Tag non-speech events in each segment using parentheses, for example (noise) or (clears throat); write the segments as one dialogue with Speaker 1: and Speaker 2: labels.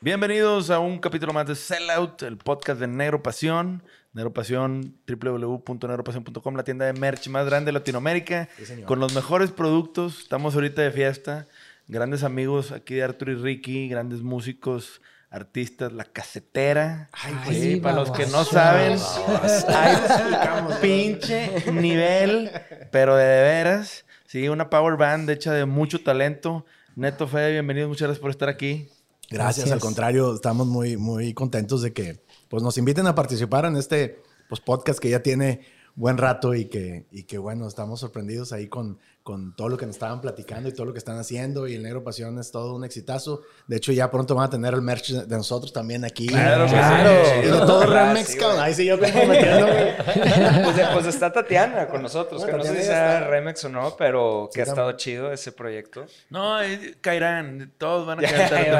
Speaker 1: Bienvenidos a un capítulo más de Sellout, el podcast de Negro Pasión. Negro Pasión, www.negropasión.com, la tienda de merch más grande de Latinoamérica, con los mejores productos. Estamos ahorita de fiesta. Grandes amigos aquí de Arturo y Ricky, grandes músicos, artistas, la casetera. Ay,
Speaker 2: sí,
Speaker 1: para los que no saben, hay pinche nivel, pero de, de veras. Sí, una power band hecha de mucho talento. Neto Fede, bienvenidos, muchas gracias por estar aquí.
Speaker 2: Gracias,
Speaker 3: Gracias.
Speaker 2: al contrario, estamos muy, muy contentos de que pues, nos inviten a participar en este pues, podcast que ya tiene buen rato y que, y que bueno, estamos sorprendidos ahí con, con todo lo que nos estaban platicando y todo lo que están haciendo y el Negro Pasión es todo un exitazo. De hecho, ya pronto van a tener el merch de nosotros también aquí.
Speaker 1: Claro
Speaker 2: Y
Speaker 1: sí.
Speaker 2: de todo Remex,
Speaker 4: sí,
Speaker 2: cabrón. Ahí sí yo comprometiéndome. (laughs)
Speaker 4: pues, pues está Tatiana con nosotros, que no sé si sea
Speaker 2: está.
Speaker 4: Remix o no, pero que ha
Speaker 2: Sí,
Speaker 4: estado chido ese proyecto.
Speaker 1: No, eh, caerán, todos van a caer. tarde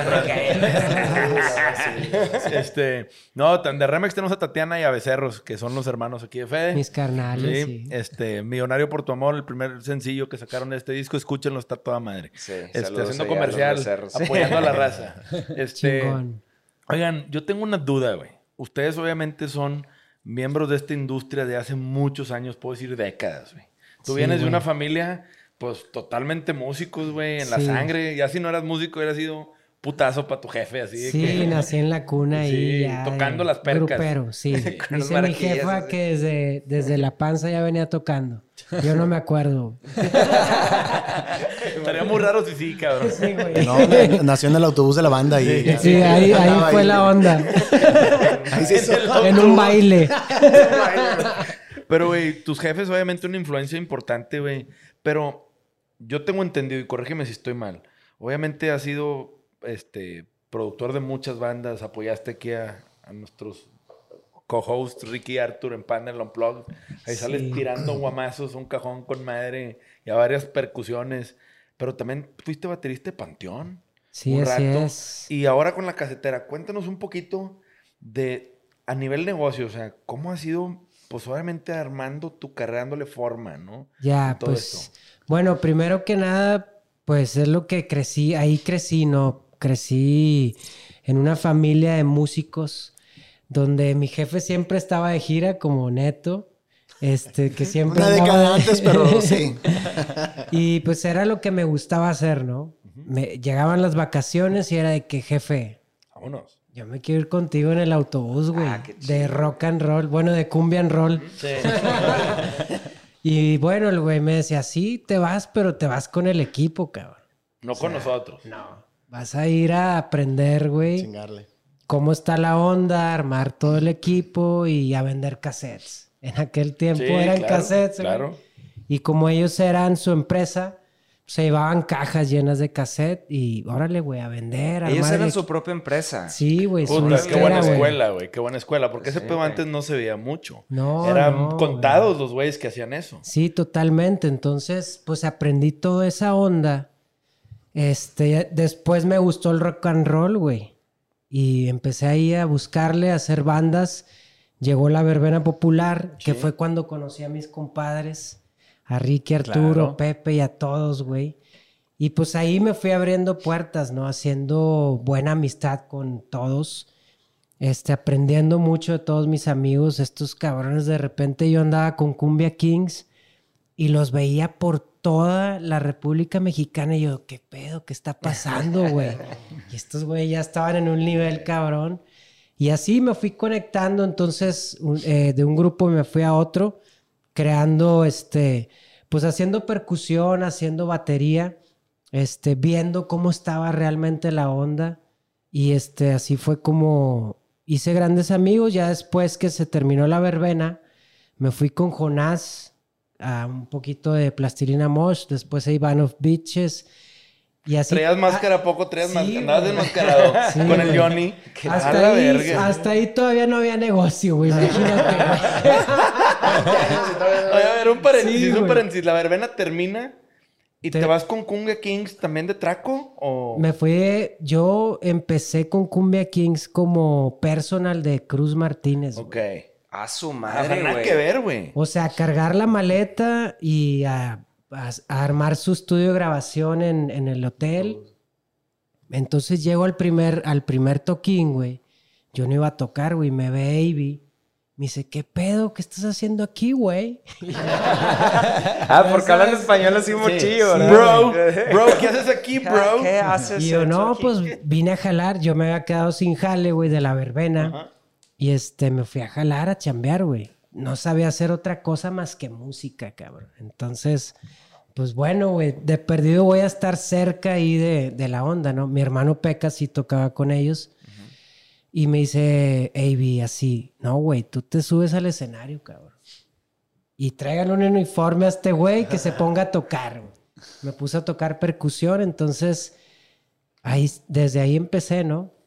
Speaker 1: (laughs) este, no, tan- de Remex tenemos a Tatiana y a Becerros, que son los hermanos aquí de Fede.
Speaker 3: Mis carnales,
Speaker 1: Sí,
Speaker 3: sí.
Speaker 1: este, Millonario por tu amor, el primer sencillo que sacaron este disco, escúchenlo, está toda madre.
Speaker 4: Sí,
Speaker 1: Este, haciendo
Speaker 4: a
Speaker 1: comercial, apoyando a la raza. (laughs) Este,
Speaker 3: Chingón.
Speaker 1: oigan, yo tengo una duda, güey. Ustedes obviamente son miembros de esta industria de hace muchos años, puedo decir décadas, güey. Tú
Speaker 3: Sí,
Speaker 1: vienes de una familia, pues, totalmente músicos, güey, en la sangre. Ya si no eras músico, hubieras sido putazo para tu jefe, así de
Speaker 3: Sí,
Speaker 1: que...
Speaker 3: nací en la cuna (laughs)
Speaker 1: Sí,
Speaker 3: y ya.
Speaker 1: tocando
Speaker 3: de
Speaker 1: las percas.
Speaker 3: Grupero, (laughs) sí. Dice mi jefa
Speaker 4: así.
Speaker 3: que desde, desde la panza ya venía tocando. Yo no me acuerdo. (laughs)
Speaker 1: Estaría muy raro si sí, cabrón.
Speaker 3: Sí, güey.
Speaker 2: No, na- nació en el autobús de la banda y...
Speaker 3: Sí, ahí, ahí fue la onda.
Speaker 2: Ahí se hizo-
Speaker 3: en un baile.
Speaker 1: Pero, güey, tus jefes, obviamente, una influencia importante, güey. Pero yo tengo entendido, y corrígeme si estoy mal. Obviamente has sido este, productor de muchas bandas, apoyaste aquí a, a nuestros co-hosts, Ricky Arthur, en Panel Unplugged. Ahí sales
Speaker 3: Sí.
Speaker 1: tirando guamazos, un cajón con madre y a varias percusiones. Pero también fuiste baterista de Panteón.
Speaker 3: Sí,
Speaker 1: un
Speaker 3: así
Speaker 1: rato.
Speaker 3: es.
Speaker 1: Y ahora con la casetera, cuéntanos un poquito de, a nivel negocio, o sea, cómo ha sido, pues obviamente armando tu carrera, dándole forma, ¿no?
Speaker 3: Ya,
Speaker 1: todo
Speaker 3: pues.
Speaker 1: esto.
Speaker 3: Bueno, primero que nada, pues es lo que crecí, ahí crecí, ¿no? Crecí en una familia de músicos donde mi jefe siempre estaba de gira como neto. Este, que siempre.
Speaker 2: Una
Speaker 3: andaba-
Speaker 2: década antes, pero (laughs) sí.
Speaker 3: y pues era lo que me gustaba hacer, ¿no? Me, llegaban las vacaciones y era de que, jefe,
Speaker 1: Vámonos.
Speaker 3: yo me quiero ir contigo en el autobús, güey.
Speaker 4: Ah, qué
Speaker 3: de rock and roll, bueno, de cumbia and roll. (laughs) Y bueno, el güey me decía, sí, te vas, pero te vas con el equipo, cabrón.
Speaker 1: No con nosotros.
Speaker 3: No. Vas a ir a aprender, güey,
Speaker 2: Chingarle.
Speaker 3: cómo está la onda, armar todo el equipo y a vender cassettes. En aquel tiempo
Speaker 1: Sí,
Speaker 3: eran
Speaker 1: claro,
Speaker 3: cassettes, güey.
Speaker 1: claro.
Speaker 3: Y como ellos eran su empresa, se llevaban cajas llenas de cassette y órale, güey, a vender. a
Speaker 4: Ellos eran su propia empresa.
Speaker 3: Sí, güey,
Speaker 1: qué buena
Speaker 3: güey.
Speaker 1: escuela, güey. Qué buena escuela. Porque ese pedo
Speaker 4: güey.
Speaker 1: antes no se veía mucho.
Speaker 3: No,
Speaker 1: Eran
Speaker 3: no,
Speaker 1: contados los güeyes que hacían eso.
Speaker 3: Sí, totalmente. Entonces, pues aprendí toda esa onda. Este, después me gustó el rock and roll, güey. Y empecé ahí a buscarle, a hacer bandas. Llegó la verbena popular, que fue cuando conocí a mis compadres, a Ricky, Arturo,
Speaker 1: Claro.
Speaker 3: Pepe y a todos, güey. Y pues ahí me fui abriendo puertas, ¿no? Haciendo buena amistad con todos. Este, aprendiendo mucho de todos mis amigos. Estos cabrones, de repente yo andaba con Cumbia Kings y los veía por toda la República Mexicana. Y yo, ¿qué pedo? ¿Qué está pasando, güey? Y estos güey ya estaban en un nivel cabrón. Y así me fui conectando. Entonces, eh, de un grupo me fui a otro, creando, este, pues haciendo percusión, haciendo batería, este, viendo cómo estaba realmente la onda. Y este, así fue como hice grandes amigos. Ya después que se terminó la verbena, me fui con Jonás a un poquito de Plastilina Mosh, después a Ivan of Bitches. Y así.
Speaker 1: Traías máscara poco, traías
Speaker 3: Sí,
Speaker 1: máscara. Andabas desmascarado (laughs)
Speaker 3: Sí,
Speaker 1: con el. Johnny.
Speaker 3: Hasta
Speaker 1: la
Speaker 3: ahí,
Speaker 1: verga.
Speaker 3: hasta ahí todavía no había negocio, güey. Imagínate. (laughs) (laughs)
Speaker 1: Oye, a ver, un paréntesis,
Speaker 3: Sí,
Speaker 1: un paréntesis. La verbena termina y te,
Speaker 3: Te-
Speaker 1: vas con Kunga Kings también de traco o
Speaker 3: Me fui, yo empecé con Cumbia Kings como personal de Cruz Martínez.
Speaker 1: Ok.
Speaker 4: A su madre,
Speaker 1: nada que ver, güey.
Speaker 3: O sea, cargar la maleta y a, a- a armar su estudio de grabación en, en el hotel. Entonces llego al primer, al primer toquín, güey. Yo no iba a tocar, güey. Me ve Avi. Me dice, ¿qué pedo? ¿Qué estás haciendo aquí, güey? (laughs)
Speaker 4: Ah, porque hablan español así mochillo,
Speaker 3: sí,
Speaker 4: ¿verdad?
Speaker 1: Bro, (laughs) bro, ¿qué haces aquí, bro?
Speaker 4: ¿Qué haces?
Speaker 3: Y yo, no,
Speaker 4: aquí?
Speaker 3: pues vine a jalar. Yo me había quedado sin jale, güey, de la verbena.
Speaker 1: Ajá.
Speaker 3: Y este, me fui a jalar, a chambear, güey. No sabía hacer otra cosa más que música, cabrón. Entonces, pues bueno, güey, de perdido voy a estar cerca ahí de, de la onda, ¿no? Mi hermano Peca sí tocaba con ellos. Y me dice, Avi, así, no, güey, tú te subes al escenario, cabrón. Y traigan un uniforme a este güey que se ponga a tocar. Me puse a tocar percusión, entonces, ahí, desde ahí empecé, ¿no?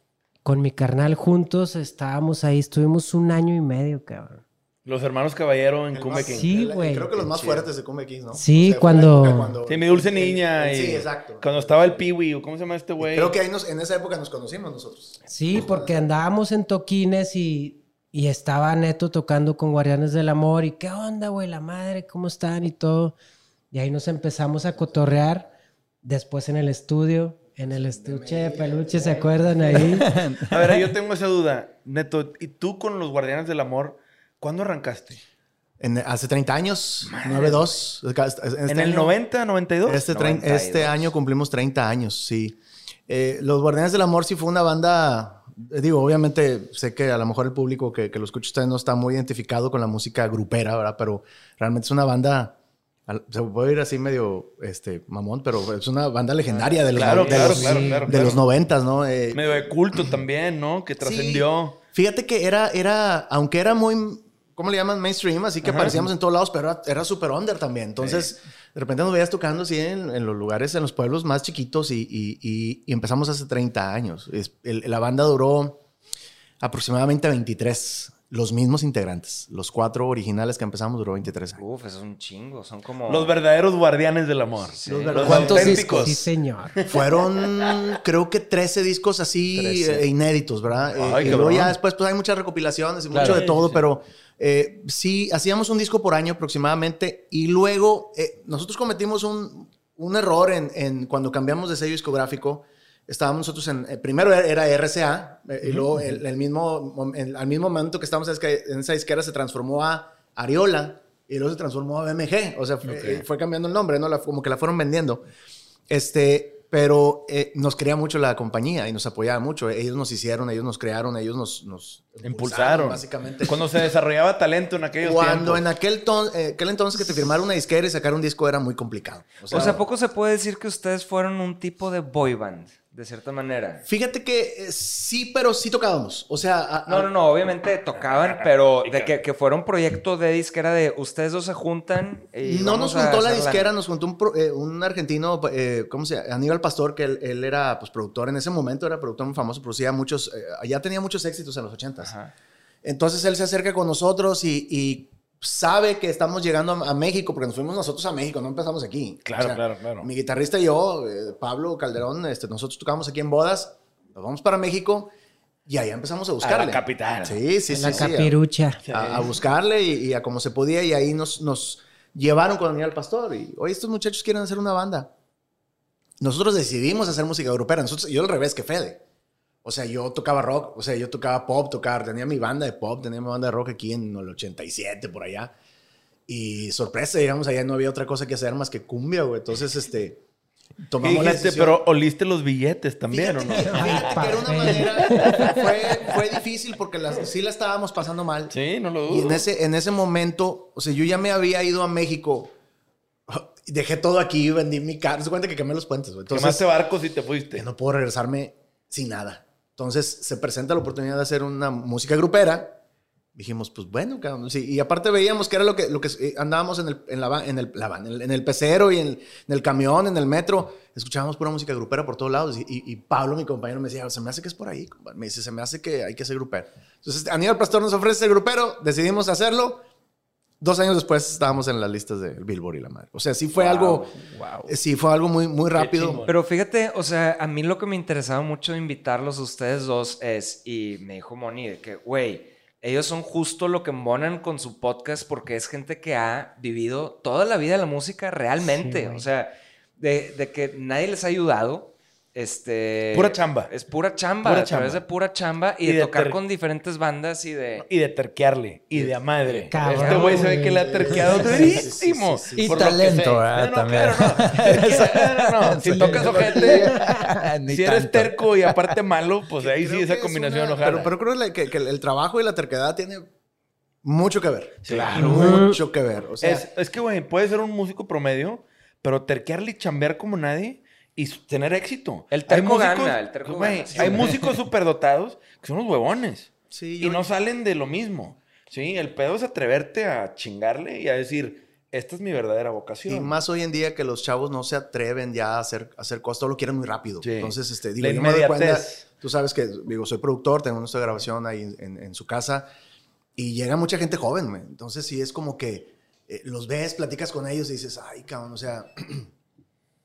Speaker 3: Con mi carnal juntos, estábamos ahí, estuvimos un año y medio, cabrón.
Speaker 1: Los hermanos Caballero en
Speaker 2: más-
Speaker 1: Kings.
Speaker 3: Sí, güey.
Speaker 2: Creo que los más fuertes de Cumbia Kings, ¿no?
Speaker 3: Sí, cuando-
Speaker 2: época
Speaker 1: Sí, mi dulce niña.
Speaker 2: Sí,
Speaker 1: y
Speaker 2: exacto.
Speaker 1: Cuando estaba el o ¿cómo se llama este güey?
Speaker 2: Creo que ahí nos- en esa época nos conocimos nosotros.
Speaker 3: Sí, porque andábamos en toquines y, y estaba Neto tocando con Guardianes del Amor. Y qué onda, güey, la madre, ¿cómo están? Y todo. Y ahí nos empezamos a cotorrear. Después en el estudio, en el estuche de peluche, ¿se acuerdan ahí? (laughs)
Speaker 1: A ver, yo tengo esa duda. Neto, ¿y tú con los Guardianes del Amor, cuándo arrancaste?
Speaker 2: En- hace 30 años, 9-2. Este
Speaker 1: ¿En el
Speaker 2: año-
Speaker 1: 90, 92?
Speaker 2: Este, trein-
Speaker 4: 92.
Speaker 2: este año cumplimos 30 años, sí. Eh, Los Guardianes del Amor sí fue una banda, eh, digo, obviamente sé que a lo mejor el público que, que lo escucha ustedes no está muy identificado con la música grupera, ¿verdad? Pero realmente es una banda, se puede ir así medio este, mamón, pero es una banda legendaria de los,
Speaker 1: Claro,
Speaker 2: de
Speaker 1: claro,
Speaker 2: los,
Speaker 1: claro,
Speaker 2: de los 90, ¿no? Eh,
Speaker 1: Medio de culto también, ¿no? Que trascendió.
Speaker 2: Fíjate que era, era, aunque era muy, ¿cómo le llaman? Mainstream, así que
Speaker 1: Ajá.
Speaker 2: aparecíamos en todos lados, pero era, era súper under también. Entonces, de repente nos veías tocando así en, en los lugares, en los pueblos más chiquitos y, y- y- y empezamos hace 30 años. Es- el- la banda duró aproximadamente 23, los mismos integrantes. Los cuatro originales que empezamos duró 23 años.
Speaker 4: Uf, es un chingo. Son como.
Speaker 1: Los verdaderos Guardianes del Amor.
Speaker 4: Sí.
Speaker 1: Los,
Speaker 2: verdaderos-
Speaker 1: ¿Cuántos
Speaker 2: auténticos.
Speaker 3: Sí, señor.
Speaker 2: Fueron, creo que 13 discos así
Speaker 4: 13.
Speaker 2: eh, inéditos, ¿verdad? Eh,
Speaker 1: Ay,
Speaker 2: y luego ya después pues hay muchas recopilaciones y
Speaker 1: Claro.
Speaker 2: mucho de todo,
Speaker 1: sí.
Speaker 2: pero eh, sí, hacíamos un disco por año aproximadamente y luego eh, nosotros cometimos un, un error en, en cuando cambiamos de sello discográfico. Estábamos nosotros en, eh, primero era RCA eh, y luego el, el mismo, el- al mismo momento que estábamos en esa disquera se transformó a Ariola y luego se transformó a BMG, o sea, fue, eh, fue cambiando el nombre, ¿no? La- como que la fueron vendiendo. Este, pero eh, nos quería mucho la compañía y nos apoyaba mucho. Ellos nos hicieron, ellos nos crearon, ellos nos, nos
Speaker 1: Impulsaron.
Speaker 2: básicamente.
Speaker 1: Cuando se desarrollaba talento en aquellos
Speaker 2: Cuando
Speaker 1: tiempos.
Speaker 2: en aquel, ton- eh, aquel entonces que te firmara una disquera y sacar un disco era muy complicado. O sea,
Speaker 4: O sea, ¿a poco se puede decir que ustedes fueron un tipo de boy band? De cierta manera.
Speaker 2: fíjate que eh, sí, pero sí tocábamos. O sea, a-
Speaker 4: No,
Speaker 2: a-
Speaker 4: no, no, obviamente tocaban, (laughs) pero de que, que fuera un proyecto de disquera de ustedes dos se juntan y
Speaker 2: No nos juntó la disquera, nos juntó un, pro- eh, un argentino, eh, ¿cómo se llama? Aníbal Pastor, que él, él era pues, productor en ese momento, era productor muy famoso, producía muchos, eh, ya tenía muchos éxitos en los ochentas.
Speaker 4: Ajá.
Speaker 2: Entonces él se acerca con nosotros y, y sabe que estamos llegando a, a México, porque nos fuimos nosotros a México, no empezamos aquí.
Speaker 1: Claro, claro, claro.
Speaker 2: Mi guitarrista y yo, eh, Pablo Calderón, este, nosotros tocamos aquí en bodas, nos vamos para México y ahí empezamos a buscarle.
Speaker 1: la capital.
Speaker 2: Sí, sí, sí.
Speaker 3: la
Speaker 2: sí, a-
Speaker 3: capirucha.
Speaker 2: a, a buscarle y, y a como se podía y ahí nos, nos llevaron con Daniel Pastor y oye estos muchachos quieren hacer una banda nosotros decidimos hacer música grupera. Nosotros, yo al revés que Fede. O sea, yo tocaba rock, o sea, yo tocaba pop, tocaba, tenía mi banda de pop, tenía mi banda de rock aquí en el 87, por allá. Y sorpresa, digamos, allá no había otra cosa que hacer más que cumbia, güey. Entonces, este,
Speaker 1: ¿Qué
Speaker 2: tomamos la
Speaker 1: dijiste?
Speaker 2: decisión.
Speaker 1: Pero oliste los billetes también, ¿o no?
Speaker 2: Fíjate que- fíjate que era una manera, fue, fue difícil porque las- sí la estábamos pasando mal.
Speaker 1: Sí, no lo dudo.
Speaker 2: Y en ese, en ese momento, o sea, yo ya me había ido a México. Dejé todo aquí, vendí mi carro. Se cuenta que quemé los puentes, güey. Entonces,
Speaker 1: Quemaste barcos y te fuiste.
Speaker 2: que no puedo regresarme sin nada. Entonces se presenta la oportunidad de hacer una música grupera. Dijimos, pues bueno, cabrón. Y aparte veíamos que era lo que, lo que eh, andábamos en el, en la, en el, en el, en pecero y en el, camión, en el metro. Escuchábamos pura música grupera por todos lados. Y, Pablo, mi compañero, me decía, se me hace que es por ahí. compadre". Me dice, se me hace que hay que ser grupero. Entonces, Aníbal Pastor nos ofrece ser grupero. Decidimos hacerlo. Dos años después estábamos en las listas de Billboard y la madre. O sea, sí fue algo, eh, sí fue algo muy, muy rápido.
Speaker 4: Pero fíjate, o sea, a mí lo que me interesaba mucho de invitarlos a ustedes dos es, y me dijo Moni, de que, güey, ellos son justo lo que embonan con su podcast porque es gente que ha vivido toda la vida la música realmente. o sea, de, de que nadie les ha ayudado. Este.
Speaker 1: Pura chamba.
Speaker 4: Es pura chamba.
Speaker 1: Pura
Speaker 4: a través
Speaker 1: chamba.
Speaker 4: de pura chamba y,
Speaker 1: Y
Speaker 4: de,
Speaker 1: de
Speaker 4: tocar
Speaker 1: ter-
Speaker 4: con diferentes bandas y de.
Speaker 1: Y de terquearle. Y de a madre.
Speaker 3: Cabrón,
Speaker 1: este güey se ve que le ha terqueado durísimo.
Speaker 2: sí, sí, sí.
Speaker 5: Y
Speaker 1: por
Speaker 5: talento. ¿verdad?
Speaker 1: No, no,
Speaker 5: También.
Speaker 1: claro, no. (laughs) No, no. Si tocas ojete, (laughs) si eres
Speaker 5: tanto.
Speaker 1: terco y aparte malo, pues ahí
Speaker 2: Creo
Speaker 1: sí esa
Speaker 2: que es
Speaker 1: combinación
Speaker 2: una-
Speaker 1: ojalá.
Speaker 2: Pero, pero creo que, que el trabajo y la terquedad tiene mucho que ver.
Speaker 1: Claro.
Speaker 2: Mucho que ver. O sea,
Speaker 1: es, es que, güey, puedes ser un músico promedio, pero terquearle y chambear como nadie y tener éxito.
Speaker 4: El terco
Speaker 1: Hay músicos-
Speaker 4: gana, el terco
Speaker 1: güey,
Speaker 4: gana, sí,
Speaker 1: hay músicos superdotados que son los huevones.
Speaker 2: Sí,
Speaker 1: y
Speaker 2: yo-
Speaker 1: no salen de lo mismo. Sí, el pedo es atreverte a chingarle y a decir, esta es mi verdadera
Speaker 2: y
Speaker 1: vocación.
Speaker 2: más hoy en día que los chavos no se atreven ya a hacer, a hacer cosas, todo lo quieren muy rápido.
Speaker 1: Sí.
Speaker 2: Entonces, este, digo,
Speaker 1: La
Speaker 2: yo me doy cuenta,
Speaker 1: inmediatez.
Speaker 2: tú sabes que, digo, soy productor, tengo nuestra grabación ahí en, en su casa y llega mucha gente joven, güey. Entonces, sí es como que eh, los ves, platicas con ellos y dices, ay, cabrón, o sea, (clears throat)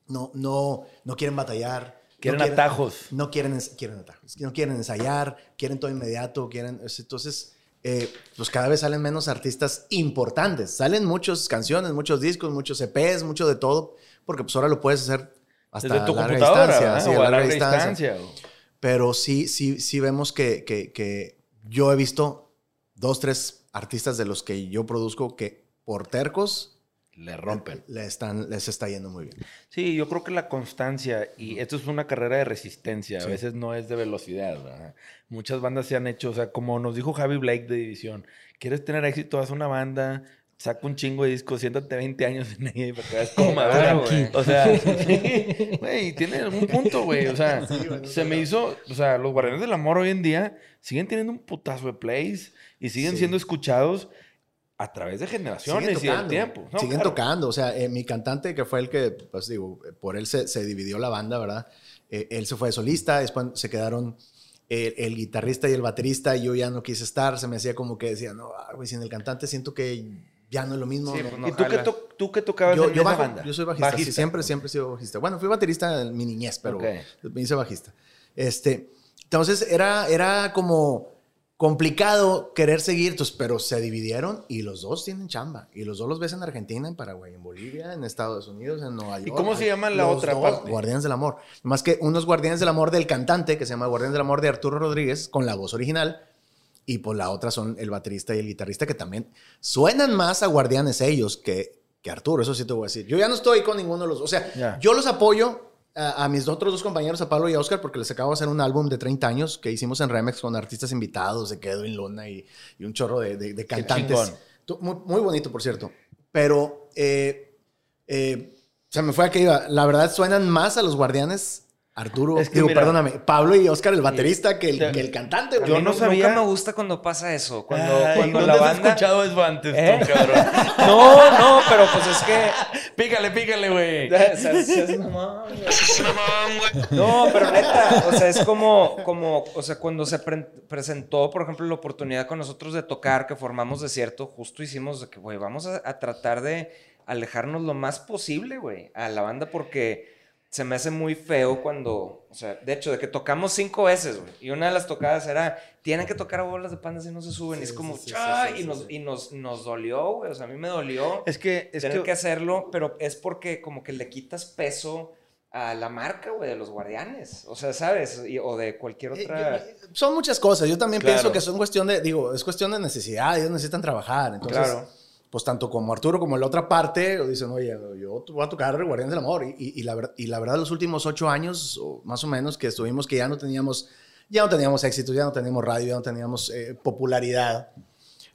Speaker 2: no, no, no quieren batallar. no
Speaker 1: Quieren atajos.
Speaker 2: No quieren, quieren atajos. No quieren ensayar, quieren todo inmediato, quieren... es- Entonces, eh, pues cada vez salen menos artistas importantes. Salen muchas canciones, muchos discos, muchos EPs, mucho de todo, porque pues ahora lo puedes hacer hasta
Speaker 1: Desde tu
Speaker 2: larga
Speaker 1: computadora,
Speaker 2: distancia.
Speaker 1: ¿verdad?
Speaker 2: sí,
Speaker 1: o
Speaker 2: a larga
Speaker 1: larga
Speaker 2: distancia.
Speaker 1: distancia.
Speaker 2: Pero sí, sí, sí vemos que, que, que yo he visto dos, tres artistas de los que yo produzco que por tercos
Speaker 1: Le rompen.
Speaker 2: le están, les está yendo muy bien.
Speaker 1: Sí, yo creo que la constancia, y esto es una carrera de resistencia, a veces no es de velocidad. ¿verdad? Muchas bandas se han hecho, o sea, como nos dijo Javi Blake de División, quieres tener éxito, haz una banda, saca un chingo de discos, siéntate 20 años en ella y para que veas cómo madura. (laughs)
Speaker 4: Güey.
Speaker 1: O sea, sí, güey, tiene algún punto, güey. O sea, se me hizo, o sea, los Guardianes del Amor hoy en día siguen teniendo un putazo de plays y siguen
Speaker 2: Sí.
Speaker 1: siendo escuchados a través de generaciones y del tiempo. No,
Speaker 2: siguen
Speaker 1: claro.
Speaker 2: tocando. O sea, eh, mi cantante, que fue el que, pues digo, por él se, se dividió la banda, ¿verdad? Eh, él se fue de solista, después se quedaron el, el guitarrista y el baterista, y yo ya no quise estar, se me hacía como que decía, no, ah, güey, sin el cantante siento que ya no es lo mismo.
Speaker 4: Sí,
Speaker 2: no".
Speaker 4: pues no
Speaker 1: ¿Y tú to- qué tocabas
Speaker 2: yo,
Speaker 1: en
Speaker 2: yo
Speaker 1: esa
Speaker 2: bajo-
Speaker 1: banda?
Speaker 2: yo soy bajista, sí, siempre, siempre he sido bajista. Bueno, fui baterista en mi niñez, pero
Speaker 1: Ok.
Speaker 2: me hice bajista. Este, entonces era, era como complicado querer seguir, entonces, pero se dividieron y los dos tienen chamba. Y los dos los ves en Argentina, en Paraguay, en Bolivia, en Estados Unidos, en Nueva York.
Speaker 1: cómo se llama la
Speaker 2: Los
Speaker 1: otra
Speaker 2: dos,
Speaker 1: parte?
Speaker 2: Guardianes del Amor. Más que unos Guardianes del Amor del cantante, que se llama Guardianes del Amor de Arturo Rodríguez, con la voz original. Y pues la otra son el baterista y el guitarrista, que también suenan más a Guardianes ellos que, que Arturo, eso sí te voy a decir. Yo ya no estoy con ninguno de los O sea,
Speaker 1: Ya.
Speaker 2: yo los apoyo a, a mis otros dos compañeros, a Pablo y a Oscar, porque les acabo de hacer un álbum de 30 años que hicimos en Remex con artistas invitados de Edwin Luna y, y un chorro de, de- de cantantes. muy bonito, por cierto. Pero eh, eh, se me fue a que iba. La verdad, suenan más a los guardianes. Arturo,
Speaker 1: Es que
Speaker 2: digo,
Speaker 1: mira-
Speaker 2: perdóname, Pablo y Oscar, el baterista, que el,
Speaker 1: Te-
Speaker 2: que el cantante. güey.
Speaker 1: Yo no
Speaker 4: Nunca
Speaker 1: sabía-
Speaker 4: me gusta cuando pasa eso. Cuando,
Speaker 1: Ay,
Speaker 4: cuando
Speaker 1: ¿dónde
Speaker 4: la
Speaker 1: has
Speaker 4: banda.
Speaker 1: escuchado eso antes, tú,
Speaker 4: ¿Eh?
Speaker 1: cabrón? (laughs)
Speaker 4: No, no, pero pues es que.
Speaker 1: pícale, pícale, güey.
Speaker 4: No, pero neta, o sea, es como, como o sea, cuando se pre- presentó, por ejemplo, la oportunidad con nosotros de tocar, que formamos desierto, justo hicimos de que, güey, vamos a, a tratar de alejarnos lo más posible, güey, a la banda, porque se me hace muy feo cuando, o sea, de hecho, de que tocamos cinco veces, güey, y una de las tocadas era, tienen que tocar bolas de pandas y no se suben, y es como, "Cha", y, nos, y nos, nos dolió, güey, o sea, a mí me dolió
Speaker 1: Es que, es
Speaker 4: tener
Speaker 1: que,
Speaker 4: que hacerlo, pero es porque como que le quitas peso a la marca, güey, de los guardianes. O sea, ¿sabes? Y- o de cualquier
Speaker 2: Eh,
Speaker 4: otra...
Speaker 2: yo- son muchas cosas. Yo también
Speaker 1: Claro.
Speaker 2: pienso que son cuestión de, digo, es cuestión de necesidad. Ellos necesitan trabajar. Entonces,
Speaker 4: Claro.
Speaker 2: Pues tanto como Arturo como la otra parte dicen, oye, yo voy a tocar Guardianes del Amor. Y, y- y la, y la verdad, los últimos ocho años, o más o menos, que estuvimos, que ya no teníamos, ya no teníamos éxito, ya no teníamos radio, ya no teníamos eh, popularidad.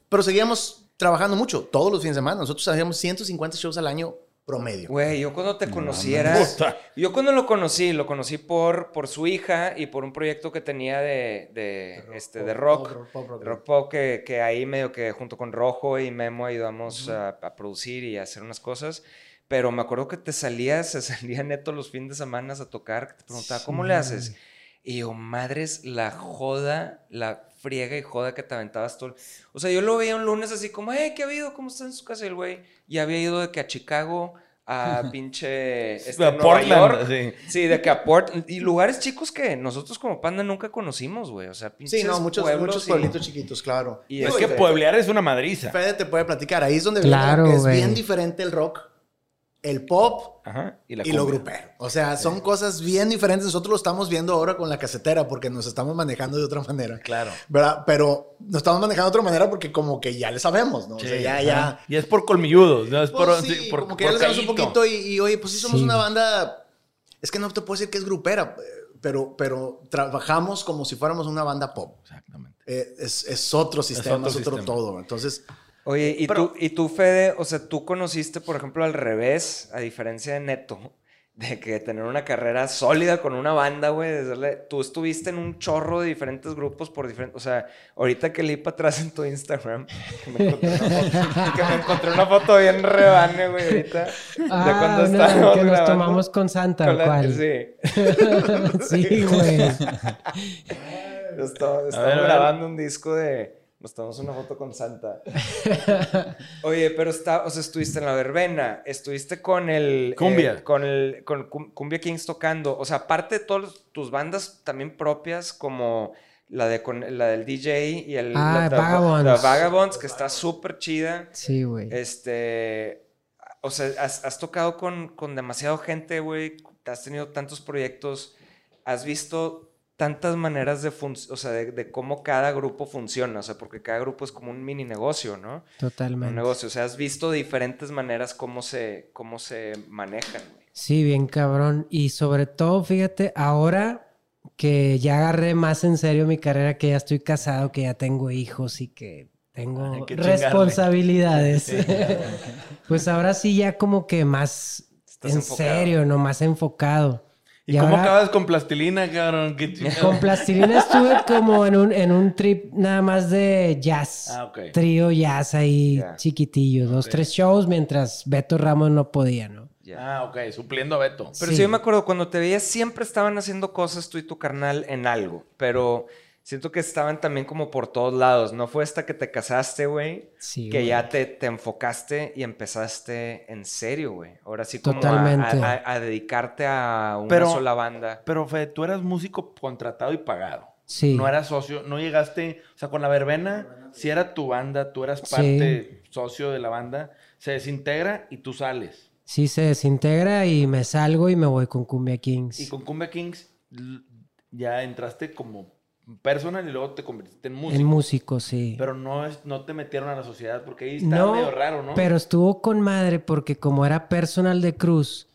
Speaker 2: Pero seguíamos trabajando mucho, todos los fines de semana. Nosotros hacíamos 150 shows al año promedio.
Speaker 4: Güey, yo cuando te conociera...
Speaker 1: Puta.
Speaker 4: Yo cuando lo conocí, lo conocí por, por su hija y por un proyecto que tenía de, de, este, de rock.
Speaker 2: Pop, rock.
Speaker 4: rock pop que, que ahí medio que junto con Rojo y Memo ayudamos a, a producir y a hacer unas cosas. Pero me acuerdo que te salías, (laughs) se salía neto los fines de semana a tocar, que te preguntaba, ¿cómo le haces? Y yo, madres, la joda, la friega y joda que te aventabas todo. el- O sea, yo lo veía un lunes así como, hey, ¿qué ha habido? ¿Cómo está en su casa? Y el güey ya había ido de que a Chicago, a (laughs) pinche este,
Speaker 1: A
Speaker 4: Nueva
Speaker 1: Portland,
Speaker 4: York.
Speaker 1: sí.
Speaker 4: Sí, de que a Port- Y lugares chicos que nosotros como panda nunca conocimos, güey. O sea, pinches
Speaker 2: Sí, no, muchos,
Speaker 4: pueblos
Speaker 2: muchos
Speaker 4: y-
Speaker 2: pueblitos chiquitos, claro.
Speaker 4: y
Speaker 1: Es que pueblear es una madriza.
Speaker 2: Fede te puede platicar. Ahí es donde
Speaker 3: Claro,
Speaker 2: es bien diferente el rock, el pop
Speaker 1: Ajá. Y, la
Speaker 2: y lo grupero. O sea, son cosas bien diferentes. Nosotros lo estamos viendo ahora con la casetera porque nos estamos manejando de otra manera.
Speaker 1: Claro.
Speaker 2: ¿Verdad? Pero nos estamos manejando de otra manera porque como que ya le sabemos, ¿no? o sea, ya, ya.
Speaker 1: Y es por colmilludos, no es
Speaker 2: Pues
Speaker 1: por,
Speaker 2: sí,
Speaker 1: por,
Speaker 2: como que
Speaker 1: por
Speaker 2: ya le sabemos un poquito y, y, oye, pues sí somos
Speaker 3: Sí.
Speaker 2: una banda... Es que no te puedo decir que es grupera, eh, pero, pero trabajamos como si fuéramos una banda pop.
Speaker 1: Exactamente.
Speaker 2: Eh, es, es otro sistema, es
Speaker 1: otro
Speaker 2: otro,
Speaker 1: sistema.
Speaker 2: todo. Entonces,
Speaker 4: Oye, ¿y,
Speaker 1: Pero-
Speaker 4: tú, y tú, Fede, o sea, tú conociste, por ejemplo, al revés, a diferencia de Neto, de que tener una carrera sólida con una banda, güey, de darle- tú estuviste en un chorro de diferentes grupos por diferentes, o sea, ahorita que leí para atrás en tu Instagram, que me encontré una foto, (laughs) que me encontré una foto bien rebane, güey, ahorita, de
Speaker 3: Ah,
Speaker 4: cuando
Speaker 3: una
Speaker 4: estábamos
Speaker 3: que nos
Speaker 4: grabando
Speaker 3: tomamos con Santa,
Speaker 4: con la-
Speaker 3: ¿cuál?
Speaker 4: Sí. (laughs)
Speaker 3: sí, güey. (laughs)
Speaker 4: Estamos, grabando un disco de. Nos tomamos una foto con Santa. (laughs) Oye, pero está, o sea, estuviste en la verbena, estuviste con el.
Speaker 1: Cumbia.
Speaker 4: eh, con el. Con Cum- Cumbia Kings tocando. O sea, aparte de todas tus bandas también propias, como la de con la del DJ y el.
Speaker 3: Ah,
Speaker 4: la,
Speaker 3: Vagabonds.
Speaker 4: the Vagabonds, que está súper chida.
Speaker 3: Sí, güey.
Speaker 4: Este. O sea, has, has tocado con, con demasiada gente, güey. Has tenido tantos proyectos. Has visto tantas maneras de, o sea, de, de cómo cada grupo funciona. O sea, porque cada grupo es como un mini negocio, ¿no? Un
Speaker 3: Totalmente.
Speaker 4: negocio. O sea, has visto diferentes maneras cómo se, cómo se manejan, güey.
Speaker 3: Sí, bien cabrón. Y sobre todo, fíjate, ahora que ya agarré más en serio mi carrera, que ya estoy casado, que ya tengo hijos y que tengo
Speaker 1: que
Speaker 3: responsabilidades. (laughs) pues ahora sí ya como que más
Speaker 4: Estás
Speaker 3: en
Speaker 4: enfocado.
Speaker 3: serio, no más enfocado.
Speaker 1: ¿Y, cómo
Speaker 3: ahora-
Speaker 1: acabas con plastilina, cabrón?
Speaker 3: Con plastilina estuve como en un, en un trip nada más de jazz.
Speaker 1: Ah, ok.
Speaker 3: Trío jazz ahí chiquitillo. Dos, tres shows mientras Beto Ramos no podía, ¿no?
Speaker 1: Ah, ok, supliendo a Beto.
Speaker 4: Pero
Speaker 3: Sí.
Speaker 4: sí. yo me acuerdo, cuando te veía siempre estaban haciendo cosas tú y tu carnal en algo, pero siento que estaban también como por todos lados. No fue hasta que te casaste, güey,
Speaker 3: Sí,
Speaker 4: que
Speaker 3: güey.
Speaker 4: ya te, te enfocaste y empezaste en serio, güey. Ahora sí como a-
Speaker 3: Totalmente.
Speaker 4: A, a- a dedicarte a una
Speaker 1: Pero-
Speaker 4: sola banda.
Speaker 1: Pero, Fede, tú eras músico contratado y pagado.
Speaker 3: Sí.
Speaker 1: No eras socio, no llegaste, o sea, con la verbena, si era tu banda, tú eras parte, socio de la banda, se desintegra y tú sales.
Speaker 3: Sí, se desintegra y me salgo y me voy con Cumbia Kings.
Speaker 1: Y con Cumbia Kings ya entraste como personal y luego te convertiste en músico.
Speaker 3: En músico, sí.
Speaker 1: Pero no, es, no te metieron a la sociedad porque ahí está
Speaker 3: no,
Speaker 1: medio raro, ¿no?
Speaker 3: pero estuvo con madre porque como era personal de Cruz,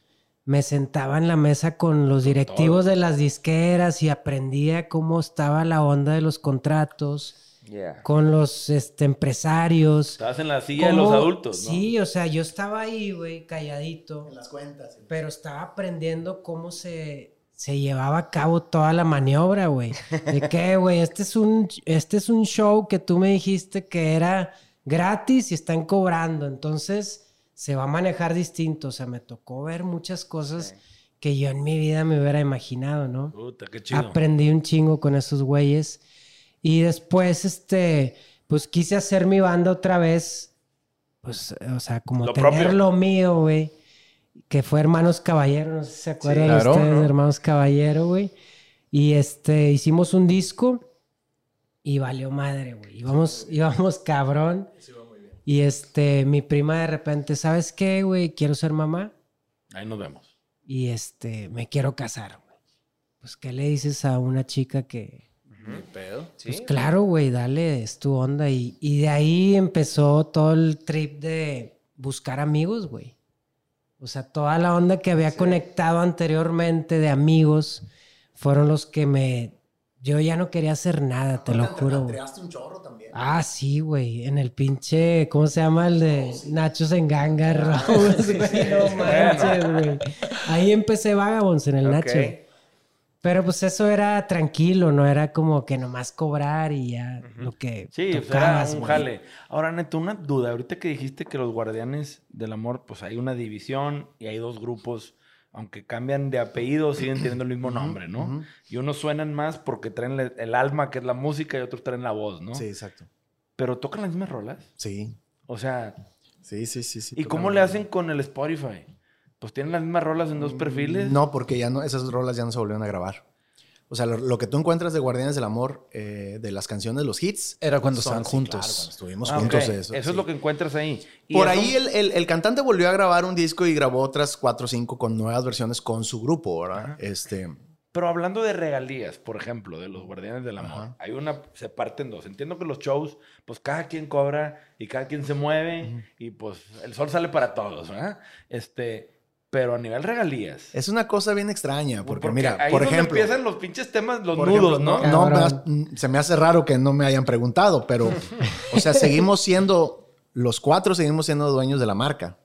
Speaker 3: me sentaba en la mesa con los directivos de las disqueras y aprendía cómo estaba la onda de los contratos,
Speaker 4: Yeah.
Speaker 3: con los este, empresarios.
Speaker 1: Estabas en la silla de los adultos, ¿no?
Speaker 3: Sí, o sea, yo estaba ahí, güey, calladito.
Speaker 2: en las cuentas.
Speaker 3: pero estaba aprendiendo cómo se, se llevaba a cabo toda la maniobra, güey. De que, güey, este, es un, este es un show que tú me dijiste que era gratis y están cobrando. Entonces, se va a manejar distinto. O sea, me tocó ver muchas cosas que yo en mi vida me hubiera imaginado, ¿no?
Speaker 1: Puta, qué chido.
Speaker 3: Aprendí un chingo con esos güeyes. Y después, este, pues quise hacer mi banda otra vez. Pues, o sea, como
Speaker 1: Lo
Speaker 3: tener
Speaker 1: propio.
Speaker 3: lo mío, güey. Que fue Hermanos Caballero, no sé si se acuerdan
Speaker 1: claro,
Speaker 3: ustedes
Speaker 1: ¿no?
Speaker 3: de Hermanos Caballero, güey. Y este, hicimos un disco y valió madre, güey. Íbamos, íbamos cabrón. Y este, mi prima de repente, ¿sabes qué, güey? Quiero ser mamá.
Speaker 1: Ahí nos vemos.
Speaker 3: y este, me quiero casar, güey. Pues, ¿qué le dices a una chica que... Pues claro, güey, dale, es tu onda. Y, y de ahí empezó todo el trip de buscar amigos, güey. O sea, toda la onda que había conectado anteriormente de amigos fueron los que me... Yo ya no quería hacer nada, te lo juro.
Speaker 2: Creaste un chorro también.
Speaker 3: Ah, sí, güey. En el pinche, ¿cómo se llama? El de Nachos en Ganga, Rose, güey. No manches, güey. Ahí empecé Vagabonds en el
Speaker 4: Ok.
Speaker 3: Nacho. Pero pues eso era tranquilo, no era como que nomás cobrar y ya lo que
Speaker 1: Sí,
Speaker 3: tocabas,
Speaker 1: un
Speaker 3: güey.
Speaker 1: jale. Ahora, Neto, una duda. Ahorita que dijiste que los guardianes del amor, pues hay una división y hay dos grupos, aunque cambian de apellido, siguen teniendo el mismo nombre, ¿no? Y unos suenan más porque traen el alma, que es la música, y otros traen la voz, ¿no?
Speaker 2: Sí, exacto.
Speaker 1: Pero tocan las mismas rolas.
Speaker 2: Sí,
Speaker 1: O sea,
Speaker 2: sí, sí, sí. sí
Speaker 1: ¿y cómo le hacen con el Spotify? Pues tienen las mismas rolas en dos perfiles.
Speaker 2: No, porque ya no, esas rolas ya no se volvieron a grabar. O sea, lo, lo que tú encuentras de Guardianes del Amor, eh, de las canciones, los hits.
Speaker 5: Era cuando estaban
Speaker 2: sí,
Speaker 5: juntos.
Speaker 2: claro, cuando estuvimos
Speaker 1: Ah,
Speaker 2: juntos.
Speaker 1: Eso,
Speaker 2: Eso,
Speaker 1: es
Speaker 2: sí.
Speaker 1: lo que encuentras ahí. Y
Speaker 2: Por
Speaker 1: eso-
Speaker 2: ahí el, el- el cantante volvió a grabar un disco y grabó otras cuatro o cinco con nuevas versiones con su grupo, ¿verdad? Este,
Speaker 1: Pero hablando de regalías, por ejemplo, de los Guardianes del Amor,
Speaker 2: Ajá.
Speaker 1: hay una, se parte en dos. Entiendo que los shows, pues cada quien cobra y cada quien se mueve y pues el sol sale para todos, ¿verdad? Este, pero a nivel regalías.
Speaker 2: es una cosa bien extraña, porque, mira,
Speaker 1: ahí
Speaker 2: por
Speaker 1: es donde
Speaker 2: ejemplo...
Speaker 1: empiezan los pinches temas, los nudos,
Speaker 2: ejemplo,
Speaker 1: ¿no?
Speaker 2: No, me se me hace raro que no me hayan preguntado, pero, (laughs) o sea, seguimos siendo, los cuatro seguimos siendo dueños de la marca,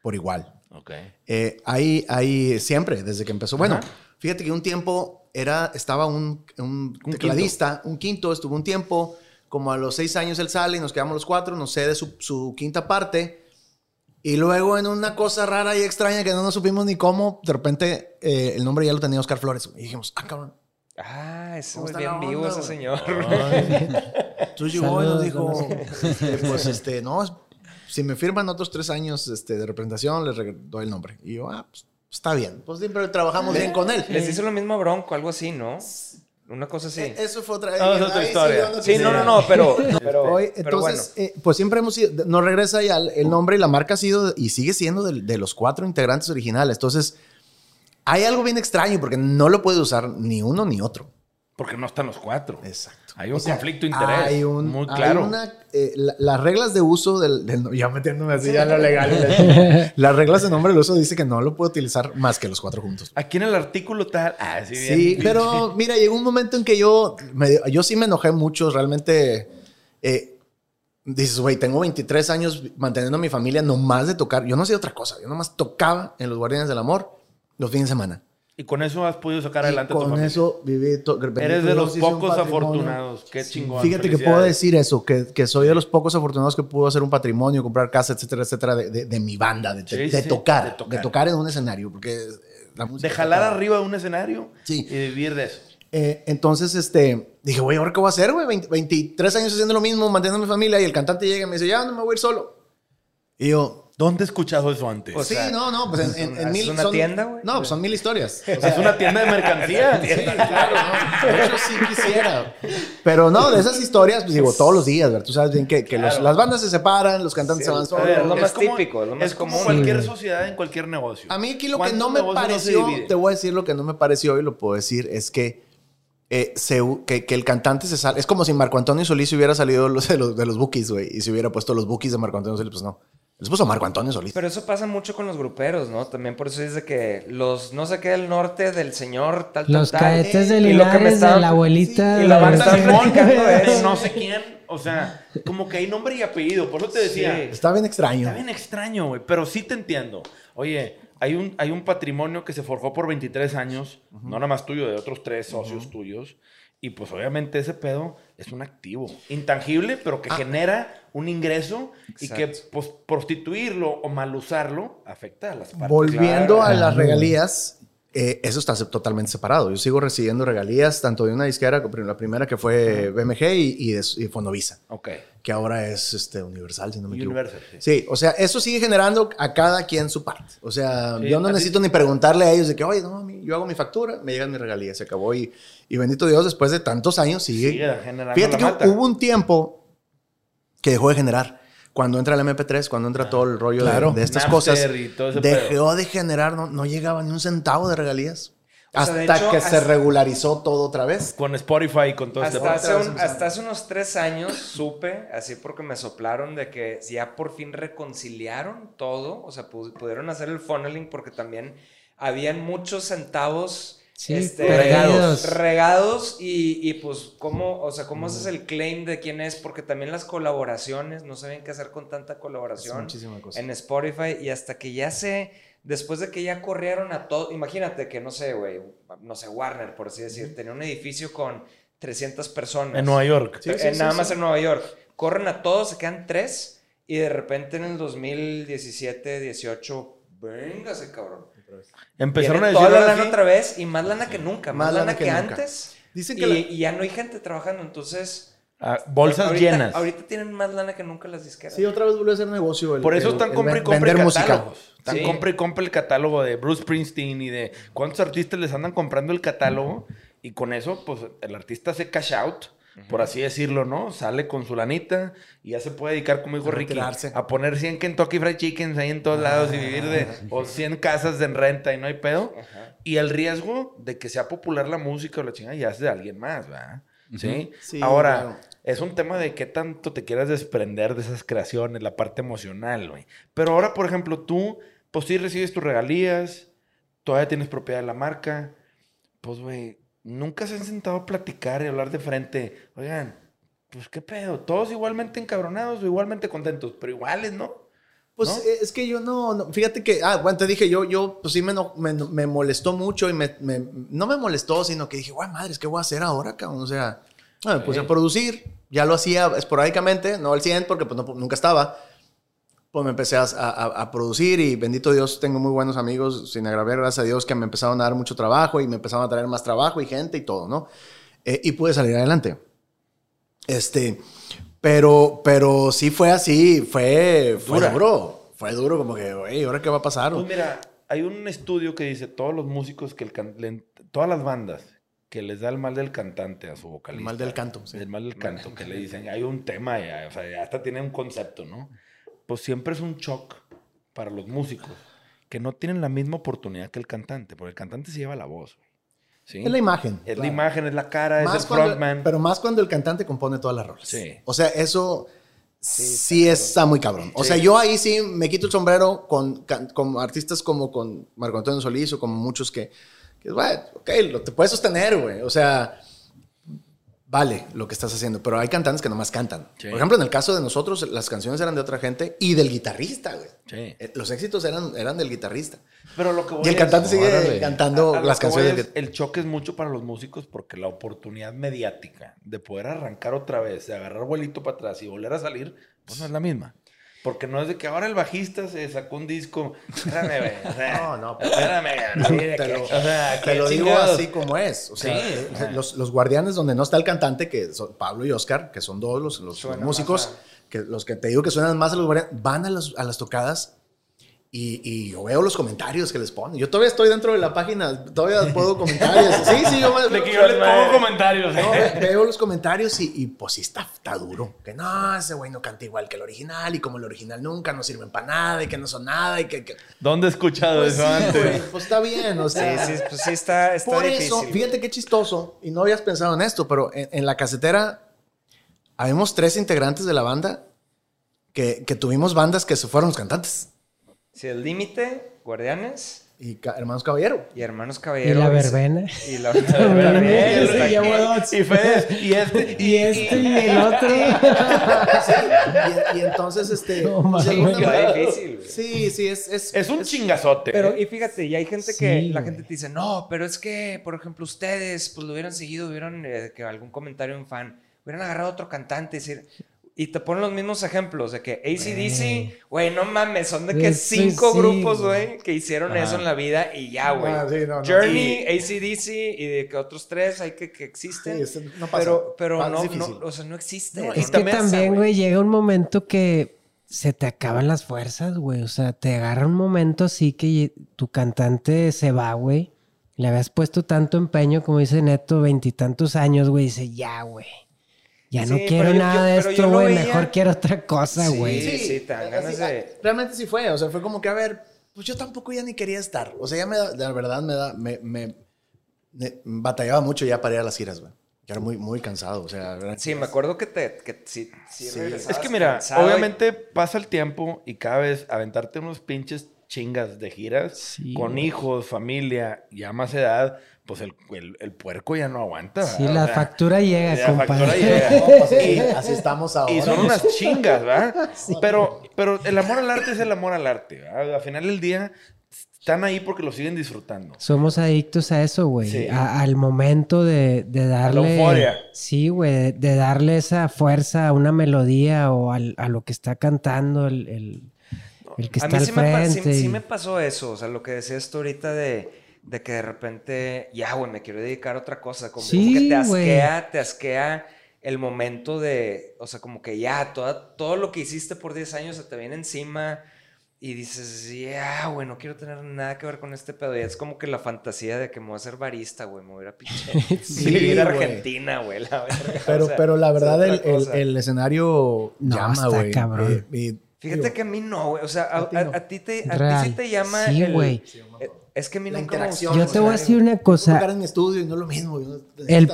Speaker 2: por igual.
Speaker 1: Ok.
Speaker 2: Eh, ahí, ahí siempre, desde que empezó. Bueno,
Speaker 1: Ajá.
Speaker 2: fíjate que un tiempo era, estaba un, un
Speaker 1: Un
Speaker 2: tecladista, un quinto, estuvo un tiempo, como a los seis años él sale y nos quedamos los cuatro, nos cede su, su quinta parte. Y luego en una cosa rara y extraña que no nos supimos ni cómo, de repente eh, el nombre ya lo tenía Oscar Flores. Y dijimos, ah, cabrón.
Speaker 4: Ah, ese
Speaker 2: ¿Cómo
Speaker 4: güey
Speaker 2: está
Speaker 4: bien vivo
Speaker 2: onda,
Speaker 4: ese
Speaker 2: güey?
Speaker 4: señor. (laughs)
Speaker 2: Entonces llegó y nos dijo, (laughs) pues este, no, si me firman otros tres años este, de representación, les doy el nombre. Y yo, ah, pues está bien. Pues siempre trabajamos bien con él.
Speaker 4: Les hizo lo mismo a Bronco, algo así, ¿no? Una cosa así.
Speaker 2: Eh, Eso fue otra,
Speaker 1: Ah, es otra
Speaker 2: ahí sí
Speaker 1: historia.
Speaker 4: Sí, no, no, no, pero, (laughs) pero,
Speaker 2: Oye,
Speaker 4: pero bueno.
Speaker 2: entonces, eh, pues siempre hemos sido, nos regresa ya el, el nombre y la marca ha sido y sigue siendo de, de los cuatro integrantes originales. Entonces, hay algo bien extraño porque no lo puede usar ni uno ni otro.
Speaker 1: Porque no están los cuatro.
Speaker 2: Exacto.
Speaker 1: Hay un
Speaker 2: O sea,
Speaker 1: conflicto de interés.
Speaker 2: Hay un,
Speaker 1: muy
Speaker 2: hay
Speaker 1: claro.
Speaker 2: una, eh, la- las reglas de uso del, del- Ya metiéndome así ya lo legal. (laughs) las reglas de nombre del uso dice que no lo puede utilizar más que los cuatro juntos.
Speaker 1: Aquí en el artículo tal. Ah, sí, bien,
Speaker 2: Sí,
Speaker 1: bien.
Speaker 2: pero (laughs) mira, llegó un momento en que yo, me- yo sí me enojé mucho, realmente. eh, dices, güey, tengo 23 años manteniendo a mi familia nomás de tocar. Yo no hacía otra cosa, yo nomás tocaba en los Guardianes del Amor los fines de semana.
Speaker 1: Y con eso has podido sacar
Speaker 2: Y
Speaker 1: adelante a tu
Speaker 2: con
Speaker 1: familia.
Speaker 2: eso viví.
Speaker 1: Eres de los pocos afortunados. Qué chingón.
Speaker 2: Fíjate que puedo decir eso, que, que soy de los pocos afortunados que pudo hacer un patrimonio, comprar casa, etcétera, etcétera, de, de- de mi banda, de,
Speaker 1: Sí,
Speaker 2: de
Speaker 1: sí,
Speaker 2: tocar,
Speaker 1: de
Speaker 2: de
Speaker 1: tocar.
Speaker 2: en un escenario, porque la música
Speaker 1: De jalar arriba de un escenario
Speaker 2: Sí.
Speaker 1: y vivir de eso.
Speaker 2: Eh, entonces, este, dije, güey, ¿ahora qué voy a hacer, güey? 20 23 años haciendo lo mismo, manteniendo a mi familia, y el cantante llega y me dice, ya no me voy a ir solo. Y yo,
Speaker 1: ¿Dónde he escuchado eso antes?
Speaker 2: Sí,
Speaker 4: sea,
Speaker 2: no, no, pues en,
Speaker 4: ¿es
Speaker 2: en- en
Speaker 4: es
Speaker 2: mil.
Speaker 4: una
Speaker 2: son-
Speaker 4: tienda, güey?
Speaker 2: No, pues son mil historias. (laughs)
Speaker 1: O sea, es una tienda de mercancía. (laughs)
Speaker 2: Sí, claro, no. De hecho, sí quisiera. Pero no, de esas historias, pues digo, todos los días, ¿verdad? Tú sabes bien que, que los-
Speaker 1: Claro.
Speaker 2: las bandas se separan, los cantantes se van
Speaker 1: A
Speaker 2: solos.
Speaker 1: ver,
Speaker 4: es lo
Speaker 1: es
Speaker 4: más
Speaker 1: como-
Speaker 4: típico, es lo más
Speaker 1: es como
Speaker 4: común.
Speaker 1: cualquier
Speaker 3: Sí.
Speaker 1: sociedad en cualquier negocio.
Speaker 2: A mí aquí lo que
Speaker 1: ¿Cuántos
Speaker 2: no me
Speaker 1: no
Speaker 2: pareció, te voy a decir lo que no me pareció y lo puedo decir, es que, eh, se- que, que el cantante se sale. Es como si Marco Antonio Solís hubiera salido los- de los, de los bookies, güey, y se hubiera puesto los bookies de Marco Antonio Solís, pues no. Les puso Marco Antonio Solís.
Speaker 4: Pero eso pasa mucho con los gruperos, ¿no? También por eso es de que los no sé qué del norte del señor tal tal
Speaker 3: Los
Speaker 4: tal.
Speaker 3: cadetes de
Speaker 4: y lo que me
Speaker 3: Linares de la abuelita.
Speaker 4: y la banda
Speaker 1: de no sé quién. O sea, como que hay nombre y apellido. Por eso te decía.
Speaker 4: Sí.
Speaker 2: Está bien extraño.
Speaker 1: Está bien extraño, güey. Pero sí te entiendo. Oye, hay un, hay un patrimonio que se forjó por 23 años. No nada más tuyo, de otros tres socios tuyos. Y pues obviamente ese pedo es un activo intangible, pero
Speaker 2: Ah.
Speaker 1: que genera un ingreso y que pues, prostituirlo o mal usarlo afecta a las partes.
Speaker 2: Volviendo
Speaker 4: Claro.
Speaker 2: a las regalías, eh, eso está totalmente separado. Yo sigo recibiendo regalías tanto de una disquera, como la primera que fue BMG y, y de y Fonovisa,
Speaker 1: Ok.
Speaker 2: que ahora es este, Universal, si no me equivoco.
Speaker 1: Universal, sí.
Speaker 2: Sí, o sea, eso sigue generando a cada quien su parte. O sea,
Speaker 1: Sí,
Speaker 2: yo no necesito ni preguntarle a ellos de que, oye, no, yo hago mi factura, me llegan mis regalías, se acabó. Y, y bendito Dios, después de tantos años sigue.
Speaker 1: Sigue generando
Speaker 2: Fíjate
Speaker 1: la
Speaker 2: que
Speaker 1: mata.
Speaker 2: hubo un tiempo que dejó de generar. Cuando entra el MP3, cuando entra todo el rollo de-
Speaker 1: Claro.
Speaker 2: de, estas
Speaker 1: Napster
Speaker 2: cosas, dejó de generar, no, no llegaba ni un centavo de regalías.
Speaker 4: O sea,
Speaker 2: hasta
Speaker 4: de hecho,
Speaker 2: que se regularizó todo otra vez.
Speaker 1: Con Spotify y con todo este
Speaker 4: Hasta hace,
Speaker 2: vez
Speaker 4: un-
Speaker 2: empezamos.
Speaker 4: hasta hace unos tres años supe, así porque me soplaron, de que ya por fin reconciliaron todo, o sea, pu- pudieron hacer el funneling porque también habían muchos centavos
Speaker 3: Sí,
Speaker 4: este, regados, regados y, y, pues cómo, o sea, cómo haces el claim de quién es, porque también las colaboraciones, no saben qué hacer con tanta colaboración
Speaker 2: muchísima cosa.
Speaker 4: en Spotify y hasta que ya se, después de que ya corrieron a todo, imagínate que no sé, güey, no sé, Warner, por así decir, tenía un edificio con 300 personas.
Speaker 1: En Nueva York.
Speaker 2: Sí,
Speaker 4: Eh,
Speaker 2: sí,
Speaker 4: nada
Speaker 2: sí,
Speaker 4: más
Speaker 2: sí.
Speaker 4: en Nueva York. Corren a todos, se quedan tres. Y de repente en el 2017, 18, véngase, cabrón.
Speaker 1: Empezaron a decir
Speaker 4: toda la lana otra vez y más lana que nunca. Más,
Speaker 2: Más
Speaker 4: lana,
Speaker 2: lana
Speaker 4: que, antes.
Speaker 2: Dicen
Speaker 4: y,
Speaker 2: que la-
Speaker 4: y ya no hay gente trabajando. Entonces,
Speaker 1: ah, bolsas
Speaker 4: ahorita,
Speaker 1: llenas.
Speaker 4: ahorita tienen más lana que nunca las disqueras.
Speaker 2: Sí, otra vez volvió a ser negocio. el-
Speaker 1: Por eso
Speaker 2: el-
Speaker 1: están
Speaker 2: el
Speaker 1: compra y compra
Speaker 2: música.
Speaker 1: catálogos. Están
Speaker 4: Sí.
Speaker 1: compra y compra el catálogo de Bruce Springsteen y de cuántos artistas les andan comprando el catálogo. Y con eso, pues el artista hace cash out, por así decirlo, ¿no? Sale con su lanita y ya se puede dedicar, como dijo
Speaker 2: A
Speaker 1: Ricky, a poner 100 Kentucky Fried Chickens ahí en todos lados y vivir de. o 100 casas de en renta y no hay pedo. Y el riesgo de que sea popular la música o la chingada ya es de alguien más, ¿verdad? ¿Sí?
Speaker 2: Sí,
Speaker 1: Ahora,
Speaker 2: claro.
Speaker 1: es un tema de qué tanto te quieras desprender de esas creaciones, la parte emocional, güey. Pero ahora, por ejemplo, tú, pues sí recibes tus regalías, todavía tienes propiedad de la marca. Pues, güey, nunca se han sentado a platicar y hablar de frente. Oigan, pues qué pedo, todos igualmente encabronados o igualmente contentos, pero iguales, ¿no?
Speaker 2: Pues
Speaker 1: ¿No?
Speaker 2: eh, es que yo no, no- fíjate que, ah, bueno, te dije, yo, yo, pues sí me, no- me, me molestó mucho y me, me- no me molestó, sino que dije, guay, madre, ¿qué voy a hacer ahora, cabrón? O sea, ah, me puse a producir, ya lo hacía esporádicamente, no al 100 porque pues no- nunca estaba. Pues me empecé a, a- a producir y bendito Dios, tengo muy buenos amigos, sin agraviar, gracias a Dios, que me empezaron a dar mucho trabajo y me empezaron a traer más trabajo y gente y todo, ¿no? Eh, y pude salir adelante. Este, pero, pero sí fue así, fue, fue
Speaker 1: Dura.
Speaker 2: duro. Fue duro, como que, güey, ¿ahora qué va a pasar?
Speaker 1: Pues mira, hay un estudio que dice todos los músicos que el can- todas las bandas que les da el mal del cantante a su vocalista.
Speaker 2: El mal del canto, sí.
Speaker 1: El mal del canto, que le dicen, hay un tema, ya, o sea, ya hasta tiene un concepto, ¿no? Pues siempre es un shock para los músicos que no tienen la misma oportunidad que el cantante, porque el cantante se lleva la voz, güey. ¿Sí?
Speaker 2: Es la imagen.
Speaker 1: Es la imagen, es la cara, es
Speaker 2: Más
Speaker 1: el
Speaker 2: cuando-
Speaker 1: frontman.
Speaker 2: pero más cuando el cantante compone todas las rolas.
Speaker 1: Sí.
Speaker 2: O sea, eso sí, está muy cabrón. O sea, yo ahí sí me quito el sombrero con, con artistas como con Marco Antonio Solís o como muchos que, que güey, ok, lo, te puedes sostener, güey. O sea, vale lo que estás haciendo, pero hay cantantes que nomás cantan.
Speaker 1: Sí.
Speaker 2: Por ejemplo, en el caso de nosotros, las canciones eran de otra gente y del guitarrista, güey.
Speaker 1: Sí.
Speaker 2: Eh, Los éxitos eran, eran del guitarrista.
Speaker 1: Pero lo que voy
Speaker 2: Y el
Speaker 1: es-
Speaker 2: cantante sigue
Speaker 1: Órale.
Speaker 2: cantando
Speaker 1: A- a lo
Speaker 2: las canciones.
Speaker 1: es,
Speaker 2: del-
Speaker 1: El choque es mucho para los músicos porque la oportunidad mediática de poder arrancar otra vez, de agarrar vuelito para atrás y volver a salir, pues no es la misma. Porque no es de que ahora el bajista se sacó un disco. Espérame, güey. o sea,
Speaker 2: No, no.
Speaker 1: Espérame, así de
Speaker 2: Te
Speaker 1: que-
Speaker 2: lo-
Speaker 1: o sea,
Speaker 2: Te
Speaker 1: qué
Speaker 2: lo digo así como es. O sea,
Speaker 1: Sí,
Speaker 2: eh, los, los guardianes donde no está el cantante, que son Pablo y Oscar, que son dos los, los- los músicos, que los que te digo que suenan más a los guardianes, van a, las- a las tocadas y, y yo veo los comentarios que les ponen. Yo todavía estoy dentro de la página, todavía puedo comentarios. Sí, sí, yo,
Speaker 1: De que yo les pongo comentarios.
Speaker 2: no,
Speaker 1: ¿eh?
Speaker 2: ve- veo los comentarios y, y, pues sí está, está duro. Que no, ese güey no canta igual que el original y como el original nunca no sirven para nada y que no son nada y que... que-
Speaker 1: ¿Dónde he escuchado
Speaker 2: Pues
Speaker 1: eso
Speaker 2: sí,
Speaker 1: antes?
Speaker 2: güey, pues está bien, o
Speaker 4: Sí,
Speaker 2: sea...
Speaker 4: sí, pues sí está, está
Speaker 2: Por
Speaker 4: difícil.
Speaker 2: eso, fíjate qué chistoso, y no habías pensado en esto, pero en, en la casetera habemos tres integrantes de la banda que, que tuvimos bandas que se fueron los cantantes.
Speaker 4: Sí, el límite, guardianes
Speaker 2: Y ca- hermanos Caballero.
Speaker 4: y hermanos
Speaker 3: Y
Speaker 4: caballeros.
Speaker 3: la verbena.
Speaker 4: Y la verbena. (laughs)
Speaker 3: Sí, dos.
Speaker 1: Y Fede, y este, (laughs)
Speaker 3: Y este y el otro. (laughs)
Speaker 2: Y, y entonces, este.
Speaker 3: No
Speaker 2: pues, de
Speaker 4: difícil, güey.
Speaker 2: Sí, sí, es. Es,
Speaker 1: es un chingazote.
Speaker 4: Pero, y fíjate, y hay gente que
Speaker 3: Sí,
Speaker 4: la gente te dice, no, pero es que, por ejemplo, ustedes, pues lo hubieran seguido, hubieran, eh, que algún comentario en fan, hubieran agarrado a otro cantante y decir, y te ponen los mismos ejemplos de que ACDC, güey, no mames, son de que cinco
Speaker 3: sí,
Speaker 4: grupos,
Speaker 3: güey.
Speaker 4: güey, que hicieron
Speaker 1: Ajá.
Speaker 4: eso en la vida y ya, güey.
Speaker 2: Ah, sí, no, no.
Speaker 4: Journey, ACDC y de que otros tres hay que, que existen.
Speaker 2: Sí, es- no pasa.
Speaker 4: pero, pero
Speaker 2: Ah,
Speaker 4: no, o sea, no existe.
Speaker 3: Es
Speaker 4: una
Speaker 3: que
Speaker 4: mesa,
Speaker 3: también, güey, llega un momento que se te acaban las fuerzas, güey. O sea, te agarra un momento así que tu cantante se va, güey. Le habías puesto tanto empeño, como dice Neto, veintitantos años, güey. Dice, ya, güey. Ya no
Speaker 4: Sí,
Speaker 3: quiero
Speaker 4: pero yo-
Speaker 3: nada
Speaker 4: yo-
Speaker 3: de
Speaker 4: yo
Speaker 3: esto, güey.
Speaker 4: veía-
Speaker 3: Mejor quiero otra cosa, güey.
Speaker 4: Sí, sí, te dan ganas
Speaker 2: así-
Speaker 4: de...
Speaker 2: Realmente sí fue, o sea, fue como que, a ver, pues yo tampoco ya ni quería estar. O sea, ya me da, la verdad me da, me, me- me batallaba mucho ya para ir a las giras, güey. Ya era muy, muy cansado, o sea, era-
Speaker 4: Sí, me acuerdo que te... Que sí, sí,
Speaker 2: Sí.
Speaker 1: Es que mira,
Speaker 4: cansado y-
Speaker 1: obviamente pasa el tiempo y cada vez aventarte unos pinches chingas de giras
Speaker 3: Sí,
Speaker 1: con
Speaker 3: güey.
Speaker 1: hijos, familia, ya más edad, pues el, el- el puerco ya no aguanta.
Speaker 3: Sí,
Speaker 1: ¿verdad?
Speaker 3: la
Speaker 1: O sea,
Speaker 3: factura llega,
Speaker 1: la
Speaker 3: compadre.
Speaker 1: factura (laughs) llega.
Speaker 2: No, pues así, así estamos ahora.
Speaker 1: Y son unas chingas, ¿verdad? (laughs) Pero, pero el amor al arte es el amor al arte, ¿verdad? Al final del día están ahí porque lo siguen disfrutando.
Speaker 3: Somos adictos a eso, güey.
Speaker 1: Sí.
Speaker 3: A- al momento de, de darle.
Speaker 1: euforia.
Speaker 3: Sí, güey. De, darle esa fuerza a una melodía o al- a lo que está cantando el, el, el que
Speaker 4: a
Speaker 3: está
Speaker 4: mí
Speaker 3: al
Speaker 4: sí me, pa- sí-
Speaker 3: frente.
Speaker 4: sí
Speaker 3: y-
Speaker 4: me pasó eso. O sea, lo que decías tú ahorita de, de que de repente, ya, güey, me quiero dedicar a otra cosa. Como, como
Speaker 3: Sí,
Speaker 4: que te asquea, te asquea el momento de, o sea, como que ya, toda, todo lo que hiciste por 10 años se te viene encima y dices, ya, güey, no quiero tener nada que ver con este pedo. Y es como que la fantasía de que me voy a hacer barista, güey, me voy a ir a pinche. (laughs)
Speaker 2: Sí, (laughs)
Speaker 4: vivir a. Argentina, güey.
Speaker 2: Pero,
Speaker 4: O sea,
Speaker 2: pero la verdad, el, el- escenario
Speaker 3: No,
Speaker 2: llama, güey.
Speaker 3: cabrón.
Speaker 2: Y- y-
Speaker 4: Fíjate
Speaker 2: digo,
Speaker 4: que a mí no, güey. O sea, a,
Speaker 2: A ti
Speaker 4: a- a ti te, a
Speaker 3: Real.
Speaker 4: ti sí te llama
Speaker 3: Sí, güey.
Speaker 4: eh, Es que a mí
Speaker 2: La interacción.
Speaker 3: Yo te voy a decir una cosa.
Speaker 2: en mi estudio y no es lo mismo.
Speaker 3: El-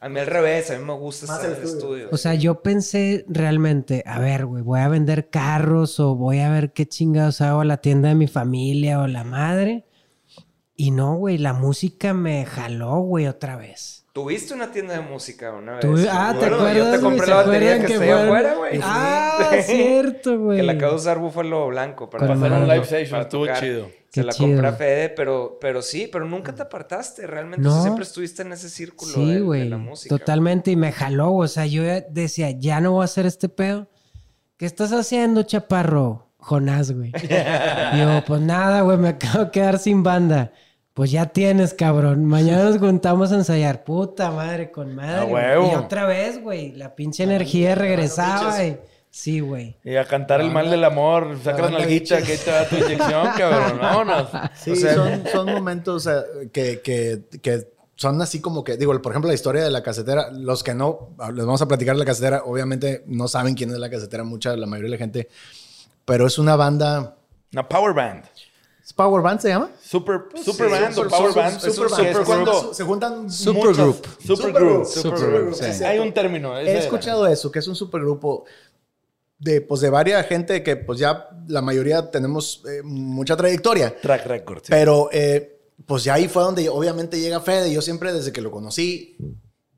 Speaker 4: A mí al revés, a mí me gusta estar en
Speaker 2: el estudio.
Speaker 3: O sea, yo pensé realmente, a ver, güey, voy a vender carros o voy a ver qué chingados hago a la tienda de mi familia o la madre. Y no, güey, la música me jaló, güey, otra vez.
Speaker 4: Tuviste una tienda de música una vez.
Speaker 3: Tú- ah, ¿te
Speaker 4: Bueno,
Speaker 3: acuerdas?
Speaker 4: Yo te compré
Speaker 3: ¿Se
Speaker 4: la batería que,
Speaker 3: que fueron?
Speaker 4: afuera, güey.
Speaker 3: Ah,
Speaker 4: Sí.
Speaker 3: cierto, (laughs) güey.
Speaker 4: Que la acabo de usar búfalo blanco para,
Speaker 3: Con
Speaker 1: Hacer un live session,
Speaker 4: para
Speaker 1: estuvo
Speaker 4: tocar.
Speaker 1: Chido.
Speaker 4: Se
Speaker 3: Qué
Speaker 4: la
Speaker 3: chido.
Speaker 4: compré a Fede, pero, pero sí, pero nunca te apartaste realmente. O sea,
Speaker 3: No.
Speaker 4: siempre estuviste en ese círculo de-
Speaker 3: Sí,
Speaker 4: de,
Speaker 3: güey.
Speaker 4: la música.
Speaker 3: Totalmente. Y me jaló. O sea, yo decía, ya no voy a hacer este pedo. ¿Qué estás haciendo, chaparro? Jonás, güey. (laughs) Yo, pues nada, güey, me acabo de quedar sin banda. Pues ya tienes, cabrón. Mañana nos juntamos a ensayar. Puta madre, con madre. Y otra vez, güey. La pinche energía regresaba.
Speaker 2: bichos.
Speaker 3: y- Sí, güey.
Speaker 1: Y a cantar el mal del amor, saca la nalguita, que te va tu inyección, (laughs) cabrón. Vámonos.
Speaker 2: Sí,
Speaker 4: O sea-
Speaker 2: son, son momentos que, que, que son así como que, digo, por ejemplo, la historia de la casetera, los que no, les vamos a platicar de la casetera, obviamente no saben quién es la casetera, mucha, la mayoría de la gente, pero es una banda,
Speaker 1: Una power band.
Speaker 2: ¿es Power Band se llama?
Speaker 1: Super, super
Speaker 4: sí,
Speaker 1: band o
Speaker 4: super-
Speaker 1: power
Speaker 4: super-
Speaker 1: band.
Speaker 4: super
Speaker 1: Super
Speaker 4: band.
Speaker 1: es cuando
Speaker 2: se juntan
Speaker 1: Supergroup. Supergroup.
Speaker 2: Supergroup,
Speaker 1: Sí.
Speaker 2: sí.
Speaker 1: Hay un término.
Speaker 2: He escuchado eso, que es un supergrupo de, pues, de varias gente que, pues, ya la mayoría tenemos eh, mucha trayectoria.
Speaker 1: Track record. sí.
Speaker 2: Pero, eh, pues, ya ahí fue donde obviamente llega Fede. Yo siempre, desde que lo conocí,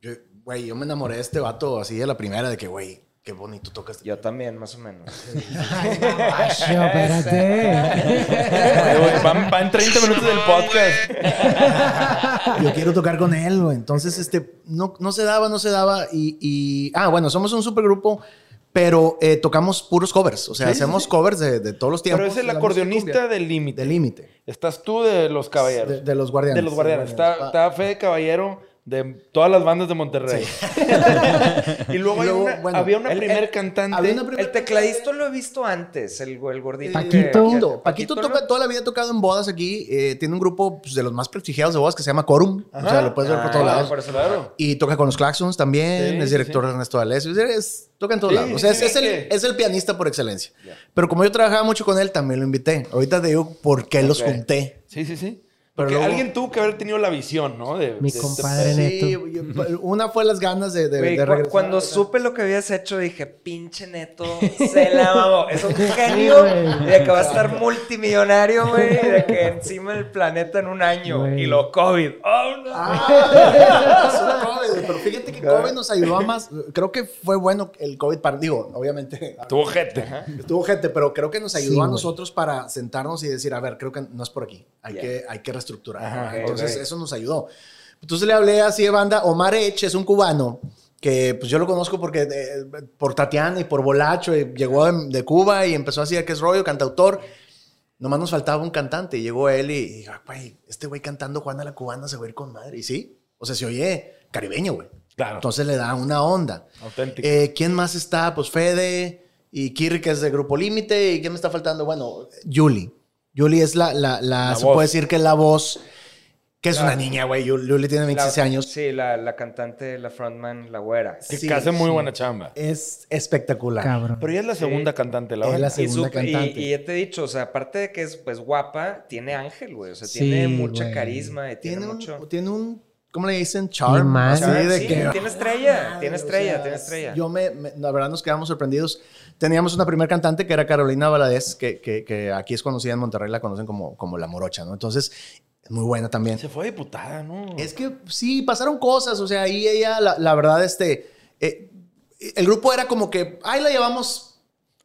Speaker 2: yo, güey, yo me enamoré de este vato así de la primera, de que, güey, qué bonito toca este.
Speaker 4: Yo también, más o menos. (laughs)
Speaker 3: Macho, espérate.
Speaker 1: Van, van 30 minutos del podcast. (laughs)
Speaker 2: Yo quiero tocar con él, güey. Entonces, este, no, no se daba, no se daba. Y, y- ah, bueno, somos un supergrupo, pero eh, tocamos puros covers. O sea,
Speaker 1: Sí,
Speaker 2: hacemos
Speaker 1: sí.
Speaker 2: covers de, de todos los tiempos.
Speaker 1: Pero es el acordeonista del límite.
Speaker 2: Del límite.
Speaker 1: Estás tú de los caballeros.
Speaker 2: De, de los guardianes.
Speaker 1: De los guardianes.
Speaker 2: Sí,
Speaker 1: Está, está Fede Caballero de todas las bandas de Monterrey. (laughs) y luego, hay
Speaker 2: Y luego,
Speaker 1: una-
Speaker 2: bueno,
Speaker 1: había una
Speaker 4: el-
Speaker 1: primer
Speaker 4: el-
Speaker 1: cantante.
Speaker 2: había una primer-
Speaker 4: El tecladista lo he visto antes, el, el gordito.
Speaker 3: Paquito.
Speaker 2: Paquito, toca, toda la vida ha tocado en bodas aquí. eh, tiene un grupo pues, de los más prestigiados de bodas que se llama Corum. O sea, lo puedes ver por
Speaker 4: Ah,
Speaker 2: todos lados.
Speaker 4: por eso
Speaker 1: Claro.
Speaker 2: Y toca con los Claxons también.
Speaker 1: Sí,
Speaker 2: es
Speaker 1: sí,
Speaker 2: director
Speaker 1: sí.
Speaker 2: de Ernesto D'Alessio. Es, es- toca en todos
Speaker 1: Sí,
Speaker 2: lados. O sea,
Speaker 1: sí,
Speaker 2: es, es
Speaker 1: sí,
Speaker 2: es el pianista por excelencia. Pero como yo trabajaba mucho con él, también lo invité. Ahorita te digo por qué los junté.
Speaker 1: Sí, sí, sí.
Speaker 2: Pero
Speaker 1: Porque
Speaker 2: luego-
Speaker 1: alguien tuvo que haber tenido la visión, ¿no? De,
Speaker 3: Mi
Speaker 1: de este
Speaker 3: compadre
Speaker 1: pedo.
Speaker 3: Neto.
Speaker 2: Sí, yo- una fue las ganas de, de,
Speaker 4: Güey,
Speaker 2: de regresar.
Speaker 4: cuando supe lo que habías hecho, dije, pinche neto, se la mamó. Es un (laughs) genio de que va a estar multimillonario, güey, y de que encima del planeta en un año.
Speaker 3: Güey.
Speaker 4: Y lo COVID. ¡Oh, no!
Speaker 2: Ah, COVID, pero fíjate que COVID nos ayudó a más. Creo que fue bueno el COVID para. Digo, obviamente.
Speaker 1: Tuvo gente.
Speaker 2: Estuvo gente, pero creo que nos ayudó
Speaker 3: Sí,
Speaker 2: a nosotros para sentarnos y decir, a ver, creo que no es por aquí. Hay,
Speaker 4: Ya.
Speaker 2: que, hay que reestructurar.
Speaker 1: Ajá,
Speaker 2: Entonces,
Speaker 4: ok.
Speaker 2: eso nos ayudó. Entonces le hablé así de banda. Omar Ech es un cubano que pues yo lo conozco porque eh, por Tatiana y por Bolacho y llegó de, de Cuba y empezó así a que es rollo, cantautor. Nomás nos faltaba un cantante y llegó él y, y dijo, güey, este güey cantando Juana la Cubana se va a ir con madre. Y sí, o sea, se oye caribeño, güey.
Speaker 1: Claro.
Speaker 2: Entonces le da una onda.
Speaker 1: Auténtico.
Speaker 2: Eh, ¿Quién más está? Pues Fede y Kirri, que es de Grupo Límite. ¿Y quién me está faltando? Bueno, Yuli. Yuli es la, la, la,
Speaker 1: La
Speaker 2: se
Speaker 1: voz.
Speaker 2: puede decir que es la voz. Que es
Speaker 4: La-
Speaker 2: una niña, güey. Yu- Yuli tiene 26
Speaker 4: La-
Speaker 2: años.
Speaker 4: Sí, la, la cantante, la frontman, la güera.
Speaker 1: Que,
Speaker 2: Sí,
Speaker 1: que hace muy
Speaker 2: sí.
Speaker 1: buena chamba.
Speaker 2: Es espectacular.
Speaker 3: Cabrón.
Speaker 1: Pero ella es la segunda cantante, la
Speaker 2: Es la
Speaker 4: Y,
Speaker 2: segunda
Speaker 4: y-
Speaker 2: cantante.
Speaker 4: y ya te he dicho, o sea, aparte de que es pues guapa, tiene ángel, güey. O sea,
Speaker 3: Sí,
Speaker 4: tiene mucha
Speaker 3: güey.
Speaker 4: carisma y tiene,
Speaker 2: tiene,
Speaker 4: mucho.
Speaker 2: un, tiene un, ¿cómo le dicen? Charm. Así de
Speaker 4: Sí,
Speaker 2: que-
Speaker 4: tiene estrella,
Speaker 2: Madre,
Speaker 4: tiene
Speaker 2: o
Speaker 4: estrella,
Speaker 2: sea,
Speaker 4: tiene estrella.
Speaker 2: Yo me, me- la verdad nos quedamos sorprendidos. Teníamos una primer cantante que era Carolina Valadez, que, que, que aquí es conocida en Monterrey, la conocen como, como La Morocha, ¿no? Entonces, es muy buena también.
Speaker 1: Se fue diputada, ¿no?
Speaker 2: Es que sí, pasaron cosas, o sea, ahí ella, la, la verdad, este, eh, el grupo era como que, ahí la llevamos,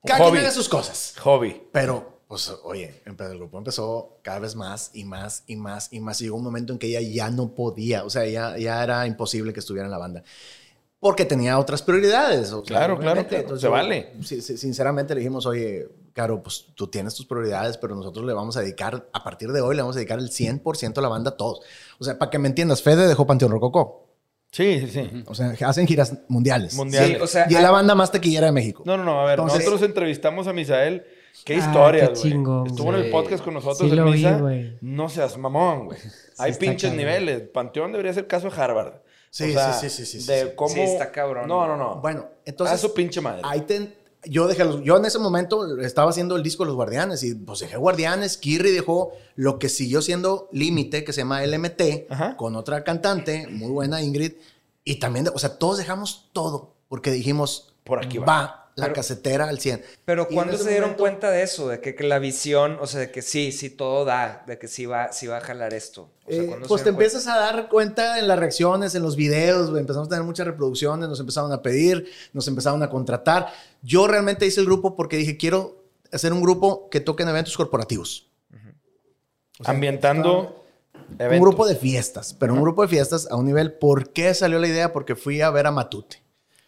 Speaker 2: cada quien haga sus cosas.
Speaker 1: Hobby.
Speaker 2: Pero, pues, oye, el grupo empezó cada vez más y más y más y más. Y llegó un momento en que ella ya no podía, o sea, ya, ya era imposible que estuviera en la banda. Porque tenía otras prioridades. o sea,
Speaker 1: Claro, claro, claro. Se vale.
Speaker 2: sí, sí, sinceramente le dijimos, oye, Caro, pues tú tienes tus prioridades, pero nosotros le vamos a dedicar, a partir de hoy, le vamos a dedicar el 100% a la banda a todos. O sea, para que me entiendas, Fede dejó Panteón Rococó.
Speaker 1: Sí, sí, sí.
Speaker 2: O sea, hacen giras mundiales.
Speaker 1: Mundiales.
Speaker 4: Sí, o sea,
Speaker 2: y es la banda más tequillera de México.
Speaker 1: No, no, no. A ver,
Speaker 2: Entonces-
Speaker 1: nosotros entrevistamos a Misael. Qué
Speaker 3: Ah,
Speaker 1: historia, güey.
Speaker 3: chingón,
Speaker 1: Estuvo en
Speaker 3: güey.
Speaker 1: el podcast con nosotros
Speaker 3: Sí
Speaker 1: en
Speaker 3: lo vi,
Speaker 1: Misa.
Speaker 3: güey.
Speaker 1: no seas mamón, güey. Hay pinches
Speaker 3: cabrón.
Speaker 1: niveles. Panteón debería ser caso de Harvard.
Speaker 2: Sí,
Speaker 1: O sea,
Speaker 2: sí, sí, sí, sí,
Speaker 1: De
Speaker 2: sí.
Speaker 1: cómo...
Speaker 4: Sí, está cabrón.
Speaker 1: No, no, no.
Speaker 2: Bueno,
Speaker 1: A
Speaker 2: entonces...
Speaker 1: su pinche madre.
Speaker 2: Ahí te- yo dejé los- yo en ese momento estaba haciendo el disco de Los Guardianes y pues dejé Guardianes, Kirri dejó lo que siguió siendo Límite, que se llama LMT,
Speaker 1: Ajá.
Speaker 2: con otra cantante, muy buena Ingrid, y también, de- o sea, todos dejamos todo, porque dijimos,
Speaker 1: Por aquí va.
Speaker 2: va la
Speaker 4: Pero-
Speaker 2: casetera al 100.
Speaker 4: Pero
Speaker 2: Y en
Speaker 4: ¿cuándo
Speaker 2: ese
Speaker 4: se dieron
Speaker 2: momento-
Speaker 4: cuenta de eso? De que, que la visión, o sea, de que sí, sí todo da, de que sí va, sí va a jalar esto. O sea,
Speaker 2: Eh,
Speaker 4: ¿cuándo
Speaker 2: pues
Speaker 4: se
Speaker 2: te
Speaker 4: dieron cuenta?
Speaker 2: empiezas a dar cuenta en las reacciones, en los videos, empezamos a tener muchas reproducciones, nos empezaron a pedir, nos empezaron a contratar. Yo realmente hice el grupo porque dije, quiero hacer un grupo que toque en eventos corporativos. O sea,
Speaker 1: Ambientando eventos.
Speaker 2: Un grupo de fiestas, pero un grupo de fiestas a un nivel. ¿Por qué salió la idea? Porque fui a ver a Matute.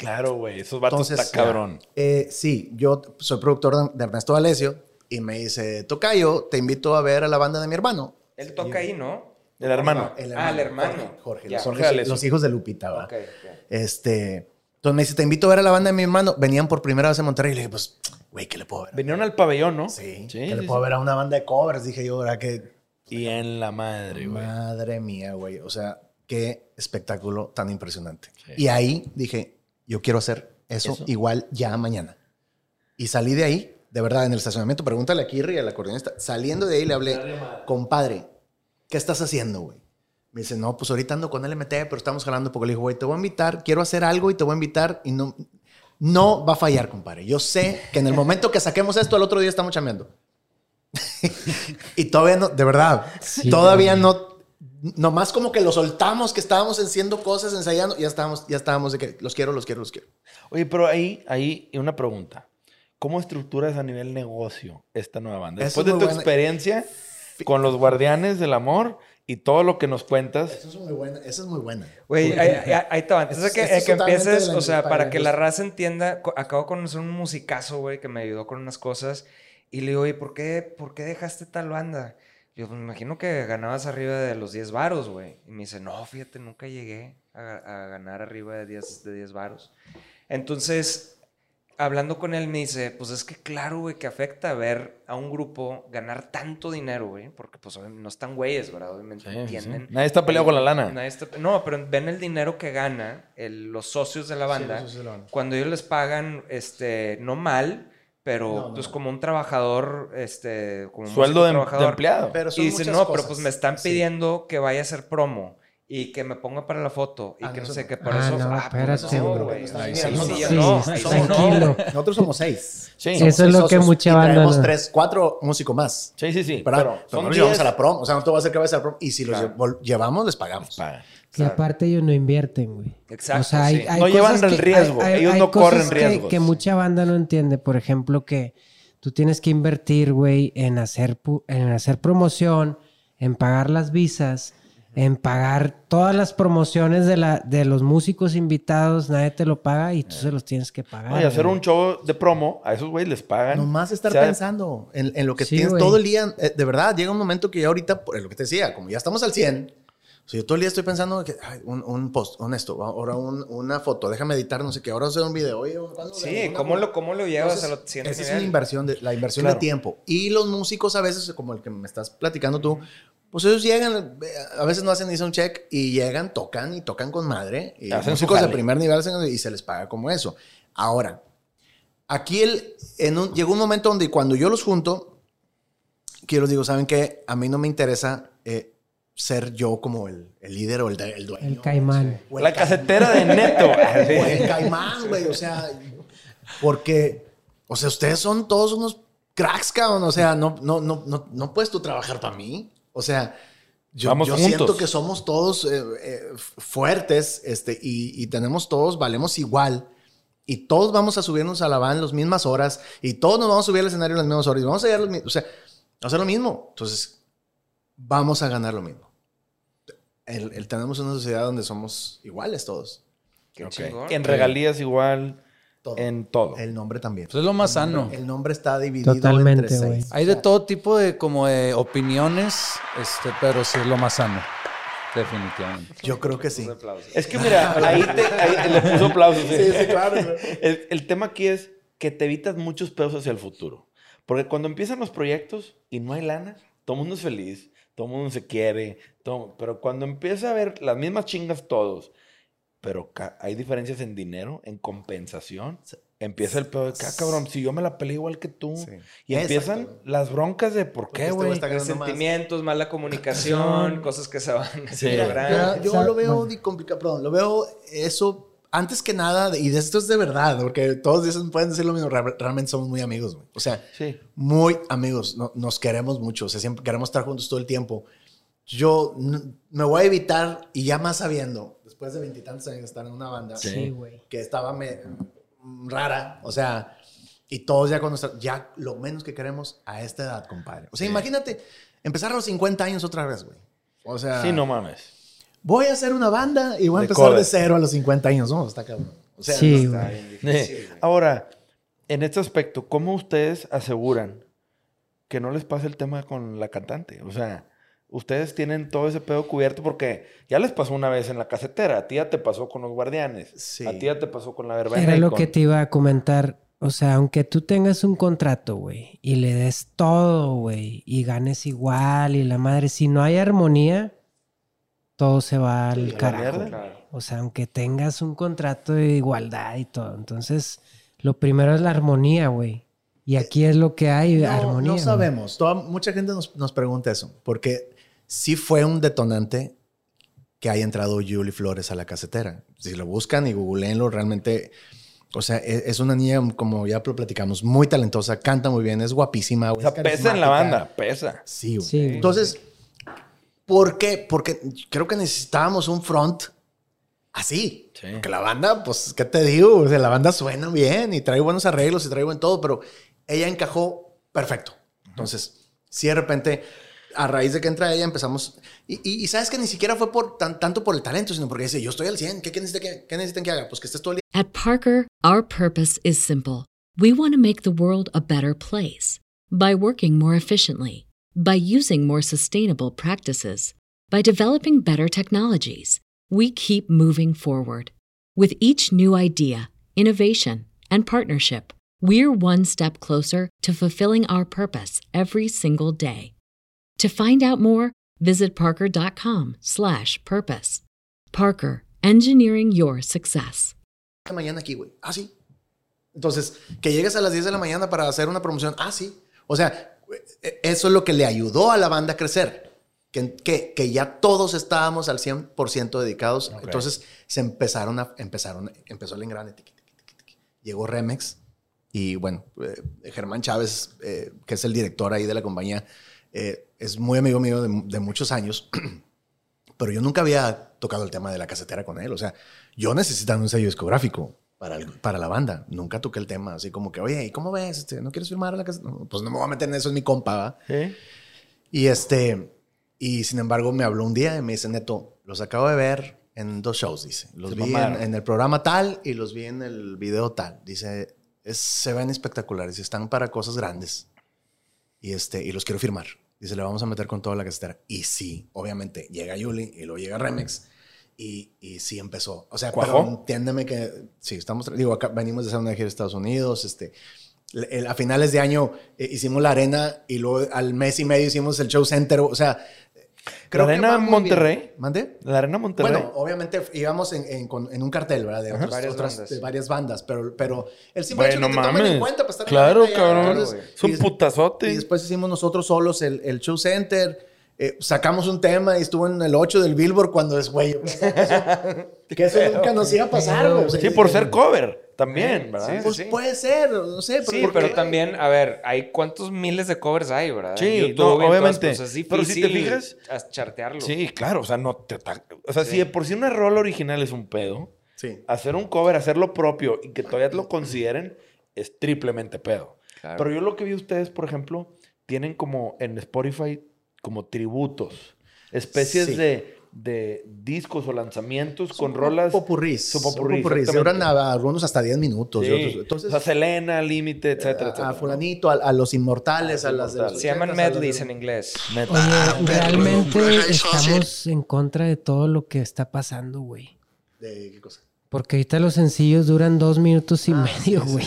Speaker 1: Claro, güey. Esos vatos
Speaker 2: Entonces,
Speaker 1: está cabrón.
Speaker 2: Eh, sí, yo soy productor de- Ernesto D'Alessio y me dice, Tocayo, te invito a ver a la banda de mi hermano.
Speaker 4: Él toca ahí, ¿no?
Speaker 1: El hermano.
Speaker 2: El
Speaker 4: Ah, el hermano.
Speaker 2: Jorge, Jorge, los,
Speaker 1: Jorge
Speaker 2: los-
Speaker 1: D'Alessio.
Speaker 2: los hijos de Lupita, ¿va?
Speaker 4: Ok, ok.
Speaker 2: Este, entonces me dice, te invito a ver a la banda de mi hermano. Venían por primera vez a Monterrey y le dije, pues, güey, ¿qué le puedo ver?
Speaker 1: Vinieron al pabellón, ¿no?
Speaker 2: Sí,
Speaker 1: Sí,
Speaker 2: ¿qué le puedo
Speaker 1: sí.
Speaker 2: ver a una banda de covers? Dije yo, ¿verdad que
Speaker 1: Y en la madre, güey.
Speaker 2: Madre mía, güey. O sea, qué espectáculo tan impresionante.
Speaker 1: Sí.
Speaker 2: Y ahí dije, yo quiero hacer eso,
Speaker 1: Eso.
Speaker 2: igual ya mañana. Y salí de ahí, de verdad, en el estacionamiento. Pregúntale a Kirri, a la acordeonista. Saliendo de ahí le hablé, compadre, ¿qué estás haciendo, güey? Me dice, no, pues ahorita ando con LMT, pero estamos jalando un poco. Le digo, güey, te voy a invitar, quiero hacer algo y te voy a invitar y no, no va a fallar, compadre. Yo sé que en el momento que saquemos esto, al otro día estamos chambeando. (laughs) y todavía no, de verdad,
Speaker 3: Sí,
Speaker 2: todavía no, nomás como que lo soltamos, que estábamos haciendo cosas, ensayando, ya estábamos, ya estábamos de que los quiero, los quiero, los quiero.
Speaker 1: Oye, pero ahí, ahí, una pregunta. ¿Cómo estructuras a nivel negocio esta nueva banda? Después
Speaker 2: es
Speaker 1: de tu
Speaker 2: buena.
Speaker 1: experiencia con los guardianes del amor y todo lo que nos cuentas.
Speaker 2: Eso es muy buena, eso es muy buena.
Speaker 4: Güey, ahí, te va. Antes de
Speaker 2: Es-
Speaker 4: que,
Speaker 2: es
Speaker 4: que empieces, o sea,
Speaker 2: para
Speaker 4: que la raza entienda, acabo de conocer un musicazo, güey, que me ayudó con unas cosas. Y le digo, oye, ¿por qué, ¿por qué dejaste tal banda? Yo, pues me imagino que ganabas arriba de los 10 varos, güey. Y me dice, no, fíjate, nunca llegué a, a ganar arriba de 10, de 10 varos. Entonces, hablando con él, me dice, pues es que claro, güey, que afecta ver a un grupo ganar tanto dinero, güey. Porque, pues, no están güeyes, ¿verdad? Obviamente
Speaker 1: Sí, sí, sí.
Speaker 4: entienden.
Speaker 1: Nadie está peleado con la lana.
Speaker 4: Nadie está- no, pero ven el dinero que gana el- los socios de la banda.
Speaker 2: socios de la banda.
Speaker 4: Cuando ellos les pagan, este, no mal, pero
Speaker 2: No, no,
Speaker 4: pues como un trabajador, este, como un
Speaker 1: Sueldo
Speaker 4: músico
Speaker 1: de, de
Speaker 4: trabajador.
Speaker 1: empleado.
Speaker 2: Pero son
Speaker 4: Y dicen, no, pero
Speaker 2: cosas.
Speaker 4: pues me están
Speaker 2: Sí.
Speaker 4: pidiendo que vaya a hacer promo y que me ponga para la foto y
Speaker 2: Ah,
Speaker 4: que
Speaker 2: no,
Speaker 4: no sé qué, por
Speaker 3: Ah,
Speaker 4: eso.
Speaker 3: no,
Speaker 4: ah, pues,
Speaker 3: espérate,
Speaker 4: no,
Speaker 3: güey.
Speaker 2: sí,
Speaker 4: sí,
Speaker 2: no,
Speaker 3: sí, sí,
Speaker 4: sí.
Speaker 2: Nosotros somos seis.
Speaker 1: Sí,
Speaker 3: Sí, eso es lo que mucha banda
Speaker 2: traemos
Speaker 3: no-
Speaker 2: tres, cuatro músicos más.
Speaker 1: sí, sí. sí.
Speaker 2: Pero,
Speaker 1: Pero
Speaker 2: pero
Speaker 1: son
Speaker 2: no llevamos
Speaker 1: 10.
Speaker 2: a la prom. O sea, no te voy a hacer que vayas a la prom. Y si los
Speaker 4: Claro.
Speaker 2: llev- llevamos, les pagamos.
Speaker 1: Pagan.
Speaker 3: Y aparte ellos no invierten, güey.
Speaker 4: Exacto,
Speaker 3: O sea, hay,
Speaker 4: sí.
Speaker 3: hay
Speaker 1: No llevan el
Speaker 3: que-
Speaker 1: riesgo,
Speaker 3: hay- hay-
Speaker 1: ellos
Speaker 3: hay
Speaker 1: no
Speaker 3: cosas
Speaker 1: corren
Speaker 3: que-
Speaker 1: riesgos.
Speaker 3: Que, mucha banda no entiende. Por ejemplo, que tú tienes que invertir, güey, en hacer, en hacer promoción, en pagar las visas, en pagar todas las promociones de, la, de los músicos invitados. Nadie te lo paga y tú se los tienes que pagar.
Speaker 1: Y hacer
Speaker 3: güey.
Speaker 1: un show de promo, a esos güeyes les pagan.
Speaker 2: Nomás estar
Speaker 1: sea,
Speaker 2: pensando en, en lo que
Speaker 3: Sí,
Speaker 2: tienes
Speaker 3: güey.
Speaker 2: todo el día. eh, de verdad, llega un momento que ya ahorita, por lo que te decía, como ya estamos al 100, o sea, yo todo el día estoy pensando que ay, un, un post, un esto, ahora un- una foto, déjame editar, no sé qué, ahora hacer un video. Oye, ¿cuándo
Speaker 4: Sí,
Speaker 2: una
Speaker 4: ¿cómo lo, cómo lo llevas
Speaker 2: Entonces,
Speaker 4: a lo siguiente
Speaker 2: Esa es una inversión, de, la inversión
Speaker 1: Claro.
Speaker 2: de tiempo. Y los músicos a veces, como el que me estás platicando tú, pues ellos llegan, a veces no hacen ni un check y llegan, tocan y tocan con madre. Y
Speaker 1: Hacen
Speaker 2: músicos de primer nivel y se les paga como eso. Ahora, aquí el, en un- llegó un momento donde cuando yo los junto, que yo les digo, ¿saben qué? A mí no me interesa eh, ser yo como el, el líder o el, el dueño.
Speaker 3: El caimán.
Speaker 2: O el
Speaker 1: La
Speaker 2: ca-
Speaker 1: casetera de Neto. (laughs)
Speaker 2: o el caimán, güey. O sea, porque, o sea, ustedes son todos unos cracks, cabrón. O sea, no, no, no, no, no puedes tú trabajar para mí. O sea, yo,
Speaker 1: Vamos
Speaker 2: yo siento que somos todos eh, eh, fuertes este, y, y tenemos todos, valemos igual. Y todos vamos a subirnos a la van las mismas horas y todos nos vamos a subir al escenario las mismas horas y vamos a, llegar los mi- o sea, a hacer lo mismo. Entonces, vamos a ganar lo mismo. El, el- tenemos una sociedad donde somos iguales todos.
Speaker 4: Qué
Speaker 1: Ok.
Speaker 4: chingón.
Speaker 1: En regalías igual,
Speaker 2: Todo.
Speaker 1: en todo.
Speaker 2: El nombre también.
Speaker 5: Pues es lo más sano.
Speaker 2: El nombre está dividido
Speaker 3: Totalmente,
Speaker 2: entre seis.
Speaker 5: Hay de todo tipo de como de opiniones, este, pero sí es lo más sano. Definitivamente.
Speaker 2: Yo creo que sí.
Speaker 1: Es que mira, ahí, te, ahí le puso aplausos. Sí,
Speaker 2: sí, claro, güey.
Speaker 1: El, el tema aquí es que te evitas muchos pedos hacia el futuro. Porque cuando empiezan los proyectos y no hay lana, todo el mundo es feliz, todo el mundo se quiere, todo- pero cuando empieza a haber las mismas chingas todos, pero hay diferencias en dinero, en compensación, empieza el pedo de que, ah, cabrón, si yo me la peleé igual que tú.
Speaker 2: Sí.
Speaker 1: Y empiezan las broncas de por qué,
Speaker 2: este güey ganando más.
Speaker 4: Sentimientos, mala comunicación, cosas que se van
Speaker 1: Sí.
Speaker 4: logrando.
Speaker 2: Yo, yo lo veo complicado, perdón, lo veo eso antes que nada, y de esto es de verdad, porque todos dicen, pueden decir lo mismo, re- realmente somos muy amigos, güey. O sea,
Speaker 1: Sí.
Speaker 2: muy amigos, no- nos queremos mucho, o sea, siempre queremos estar juntos todo el tiempo. Yo me voy a evitar, y ya más sabiendo, después de veintitantos años de estar en una banda,
Speaker 3: Sí, güey.
Speaker 2: que estaba me- rara, o sea, y todos ya nuestra, ya lo menos que queremos a esta edad, compadre. O sea, imagínate empezar a los 50 años otra vez, güey. O sea,
Speaker 1: Sí, no mames.
Speaker 2: Voy a hacer una banda y voy a
Speaker 1: De
Speaker 2: empezar de
Speaker 1: cover.
Speaker 2: cero a los 50 años, ¿no? Está cabrón. O sea,
Speaker 3: sí,
Speaker 2: no-
Speaker 3: güey.
Speaker 1: Eh, Ahora, en este aspecto, ¿cómo ustedes aseguran que no les pase el tema con la cantante? O sea, ustedes tienen todo ese pedo cubierto porque ya les pasó una vez en la casetera, a ti ya te pasó con los guardianes,
Speaker 2: Sí.
Speaker 1: a ti ya te pasó con la verbena.
Speaker 3: Era lo
Speaker 1: con-
Speaker 3: que te iba a comentar. O sea, aunque tú tengas un contrato, güey, y le des todo, güey, y ganes igual y la madre, si no hay armonía, todo se va al
Speaker 1: la
Speaker 3: carajo. O sea, aunque tengas un contrato de igualdad y todo. Entonces, lo primero es la armonía, güey. Y aquí es lo que hay,
Speaker 2: no,
Speaker 3: armonía.
Speaker 2: no sabemos. Toda- mucha gente nos, nos pregunta eso, porque sí fue un detonante que haya entrado Julie Flores a la casetera. Si lo buscan y googleenlo, realmente, o sea, e, es, es una niña, como ya lo platicamos, muy talentosa, canta muy bien, es guapísima.
Speaker 1: O sea,
Speaker 2: es
Speaker 1: pesa en la banda, pesa.
Speaker 2: Sí, güey.
Speaker 3: Sí, güey.
Speaker 2: Entonces, ¿por qué? Porque creo que necesitábamos un front así.
Speaker 1: Sí.
Speaker 2: Porque la banda, pues, ¿qué te digo? O sea, la banda suena bien y trae buenos arreglos y trae buen todo, pero ella encajó perfecto. Entonces, si de repente, a raíz de que entra ella, empezamos. Y, y- y sabes que ni siquiera fue por tan- tanto por el talento, sino porque dice, yo estoy al 100, ¿qué, qué necesitan que, qué necesitan que haga? Pues que estés todo el día.
Speaker 6: At Parker, our purpose is simple. We want to make the world a better place by working more efficiently, by using more sustainable practices, by developing better technologies. We keep moving forward. With each new idea, innovation, and partnership, we're one step closer to fulfilling our purpose every single day. To find out more, visit parker.com/purpose. Parker, engineering your success.
Speaker 2: mañana aquí, güey. Ah, sí. Entonces, que llegues a las 10 de la mañana para hacer una promoción. Ah, sí. O sea, eso es lo que le ayudó a la banda a crecer. Que, que, que ya todos estábamos al 100% dedicados. Entonces, se empezaron a... Empezaron, empezó el engrane. tiqui, tiqui, tiqui, tiqui. Llegó Remex. Y bueno, eh, Germán Chávez, eh, que es el director ahí de la compañía, eh, es muy amigo mío de, de muchos años. (clears throat) pero yo nunca había tocado el tema de la casetera con él. O sea, yo necesitaba un sello discográfico para, el- para la banda. Nunca toqué el tema. Así como que, oye, ¿y cómo ves? Este, ¿No quieres firmar a la casetera? No, pues no me voy a meter en eso, es mi compa, ¿va?
Speaker 1: ¿Sí?
Speaker 2: Y este, y sin embargo me habló un día y me dice, Neto, los acabo de ver en dos shows, dice. Los
Speaker 1: Se
Speaker 2: vi en, el programa tal y los vi en el video tal. Dice, es- se ven espectaculares y están para cosas grandes. Y, este, y los quiero firmar. Dice, le vamos a meter con toda la casetera. Y sí, obviamente, llega Yuli y luego llega Remix. Y, y sí empezó. O sea,
Speaker 1: ¿Cuajó?
Speaker 2: pero entiéndeme que sí, estamos, digo, acá venimos de hacer una gira a Estados Unidos, este, el- a finales de año eh, hicimos la arena y luego al mes y medio hicimos el show center. O sea, Creo
Speaker 1: ¿La
Speaker 2: que
Speaker 1: Arena
Speaker 2: va muy
Speaker 1: Monterrey?
Speaker 2: bien. ¿Mande?
Speaker 1: La Arena Monterrey.
Speaker 2: Bueno, obviamente íbamos en, en- con- en un cartel, ¿verdad? De otras,
Speaker 4: Varias
Speaker 2: otras-
Speaker 4: bandas.
Speaker 2: de varias bandas, pero, pero el simple hecho
Speaker 1: bueno,
Speaker 2: de que tomen en
Speaker 1: mames.
Speaker 2: cuenta para estar en
Speaker 1: claro,
Speaker 2: la arena ya,
Speaker 1: cabrón.
Speaker 2: entonces,
Speaker 1: es un
Speaker 2: y-
Speaker 1: putazote.
Speaker 2: Y después hicimos nosotros solos el, el show center. Eh, sacamos un tema y estuvo en el 8 del Billboard cuando es, güey, (laughs) que eso, nunca nos iba a pasar, güey. O sea,
Speaker 1: sí, por ser cover también, ¿verdad?
Speaker 2: Pues
Speaker 4: sí.
Speaker 2: puede ser, no sé.
Speaker 4: Sí,
Speaker 2: ¿por
Speaker 4: pero
Speaker 2: qué?
Speaker 4: también, a ver, hay cuántos miles de covers hay, ¿verdad?
Speaker 1: Sí, no, obviamente.
Speaker 4: cosas. Es
Speaker 1: Pero si te fijas-
Speaker 4: as- chartearlo.
Speaker 1: Sí, claro, o sea, no te O sea, si de por sí una rola original es un pedo,
Speaker 2: Sí.
Speaker 1: hacer un cover, hacer lo propio y que todavía lo consideren es triplemente pedo.
Speaker 4: Claro.
Speaker 1: Pero yo lo que vi ustedes, por ejemplo, tienen como en Spotify como tributos, especies
Speaker 2: Sí.
Speaker 1: de, de discos o lanzamientos con rolas.
Speaker 2: Popurrís.
Speaker 1: Popurrí,
Speaker 2: Popurrís. Duran a- algunos hasta 10 minutos.
Speaker 1: Sí.
Speaker 2: otros- Entonces,
Speaker 1: o sea, Selena, Límite, etcétera,
Speaker 2: a,
Speaker 1: etcétera.
Speaker 2: a fulanito, a, a los inmortales,
Speaker 1: A
Speaker 2: a, las de los.
Speaker 4: Se llaman
Speaker 2: 80s, a las de-
Speaker 4: medleys en inglés.
Speaker 3: Oye, realmente estamos en contra de todo lo que está pasando, güey.
Speaker 2: ¿De qué cosa?
Speaker 3: Porque ahorita los sencillos duran dos minutos y medio, güey.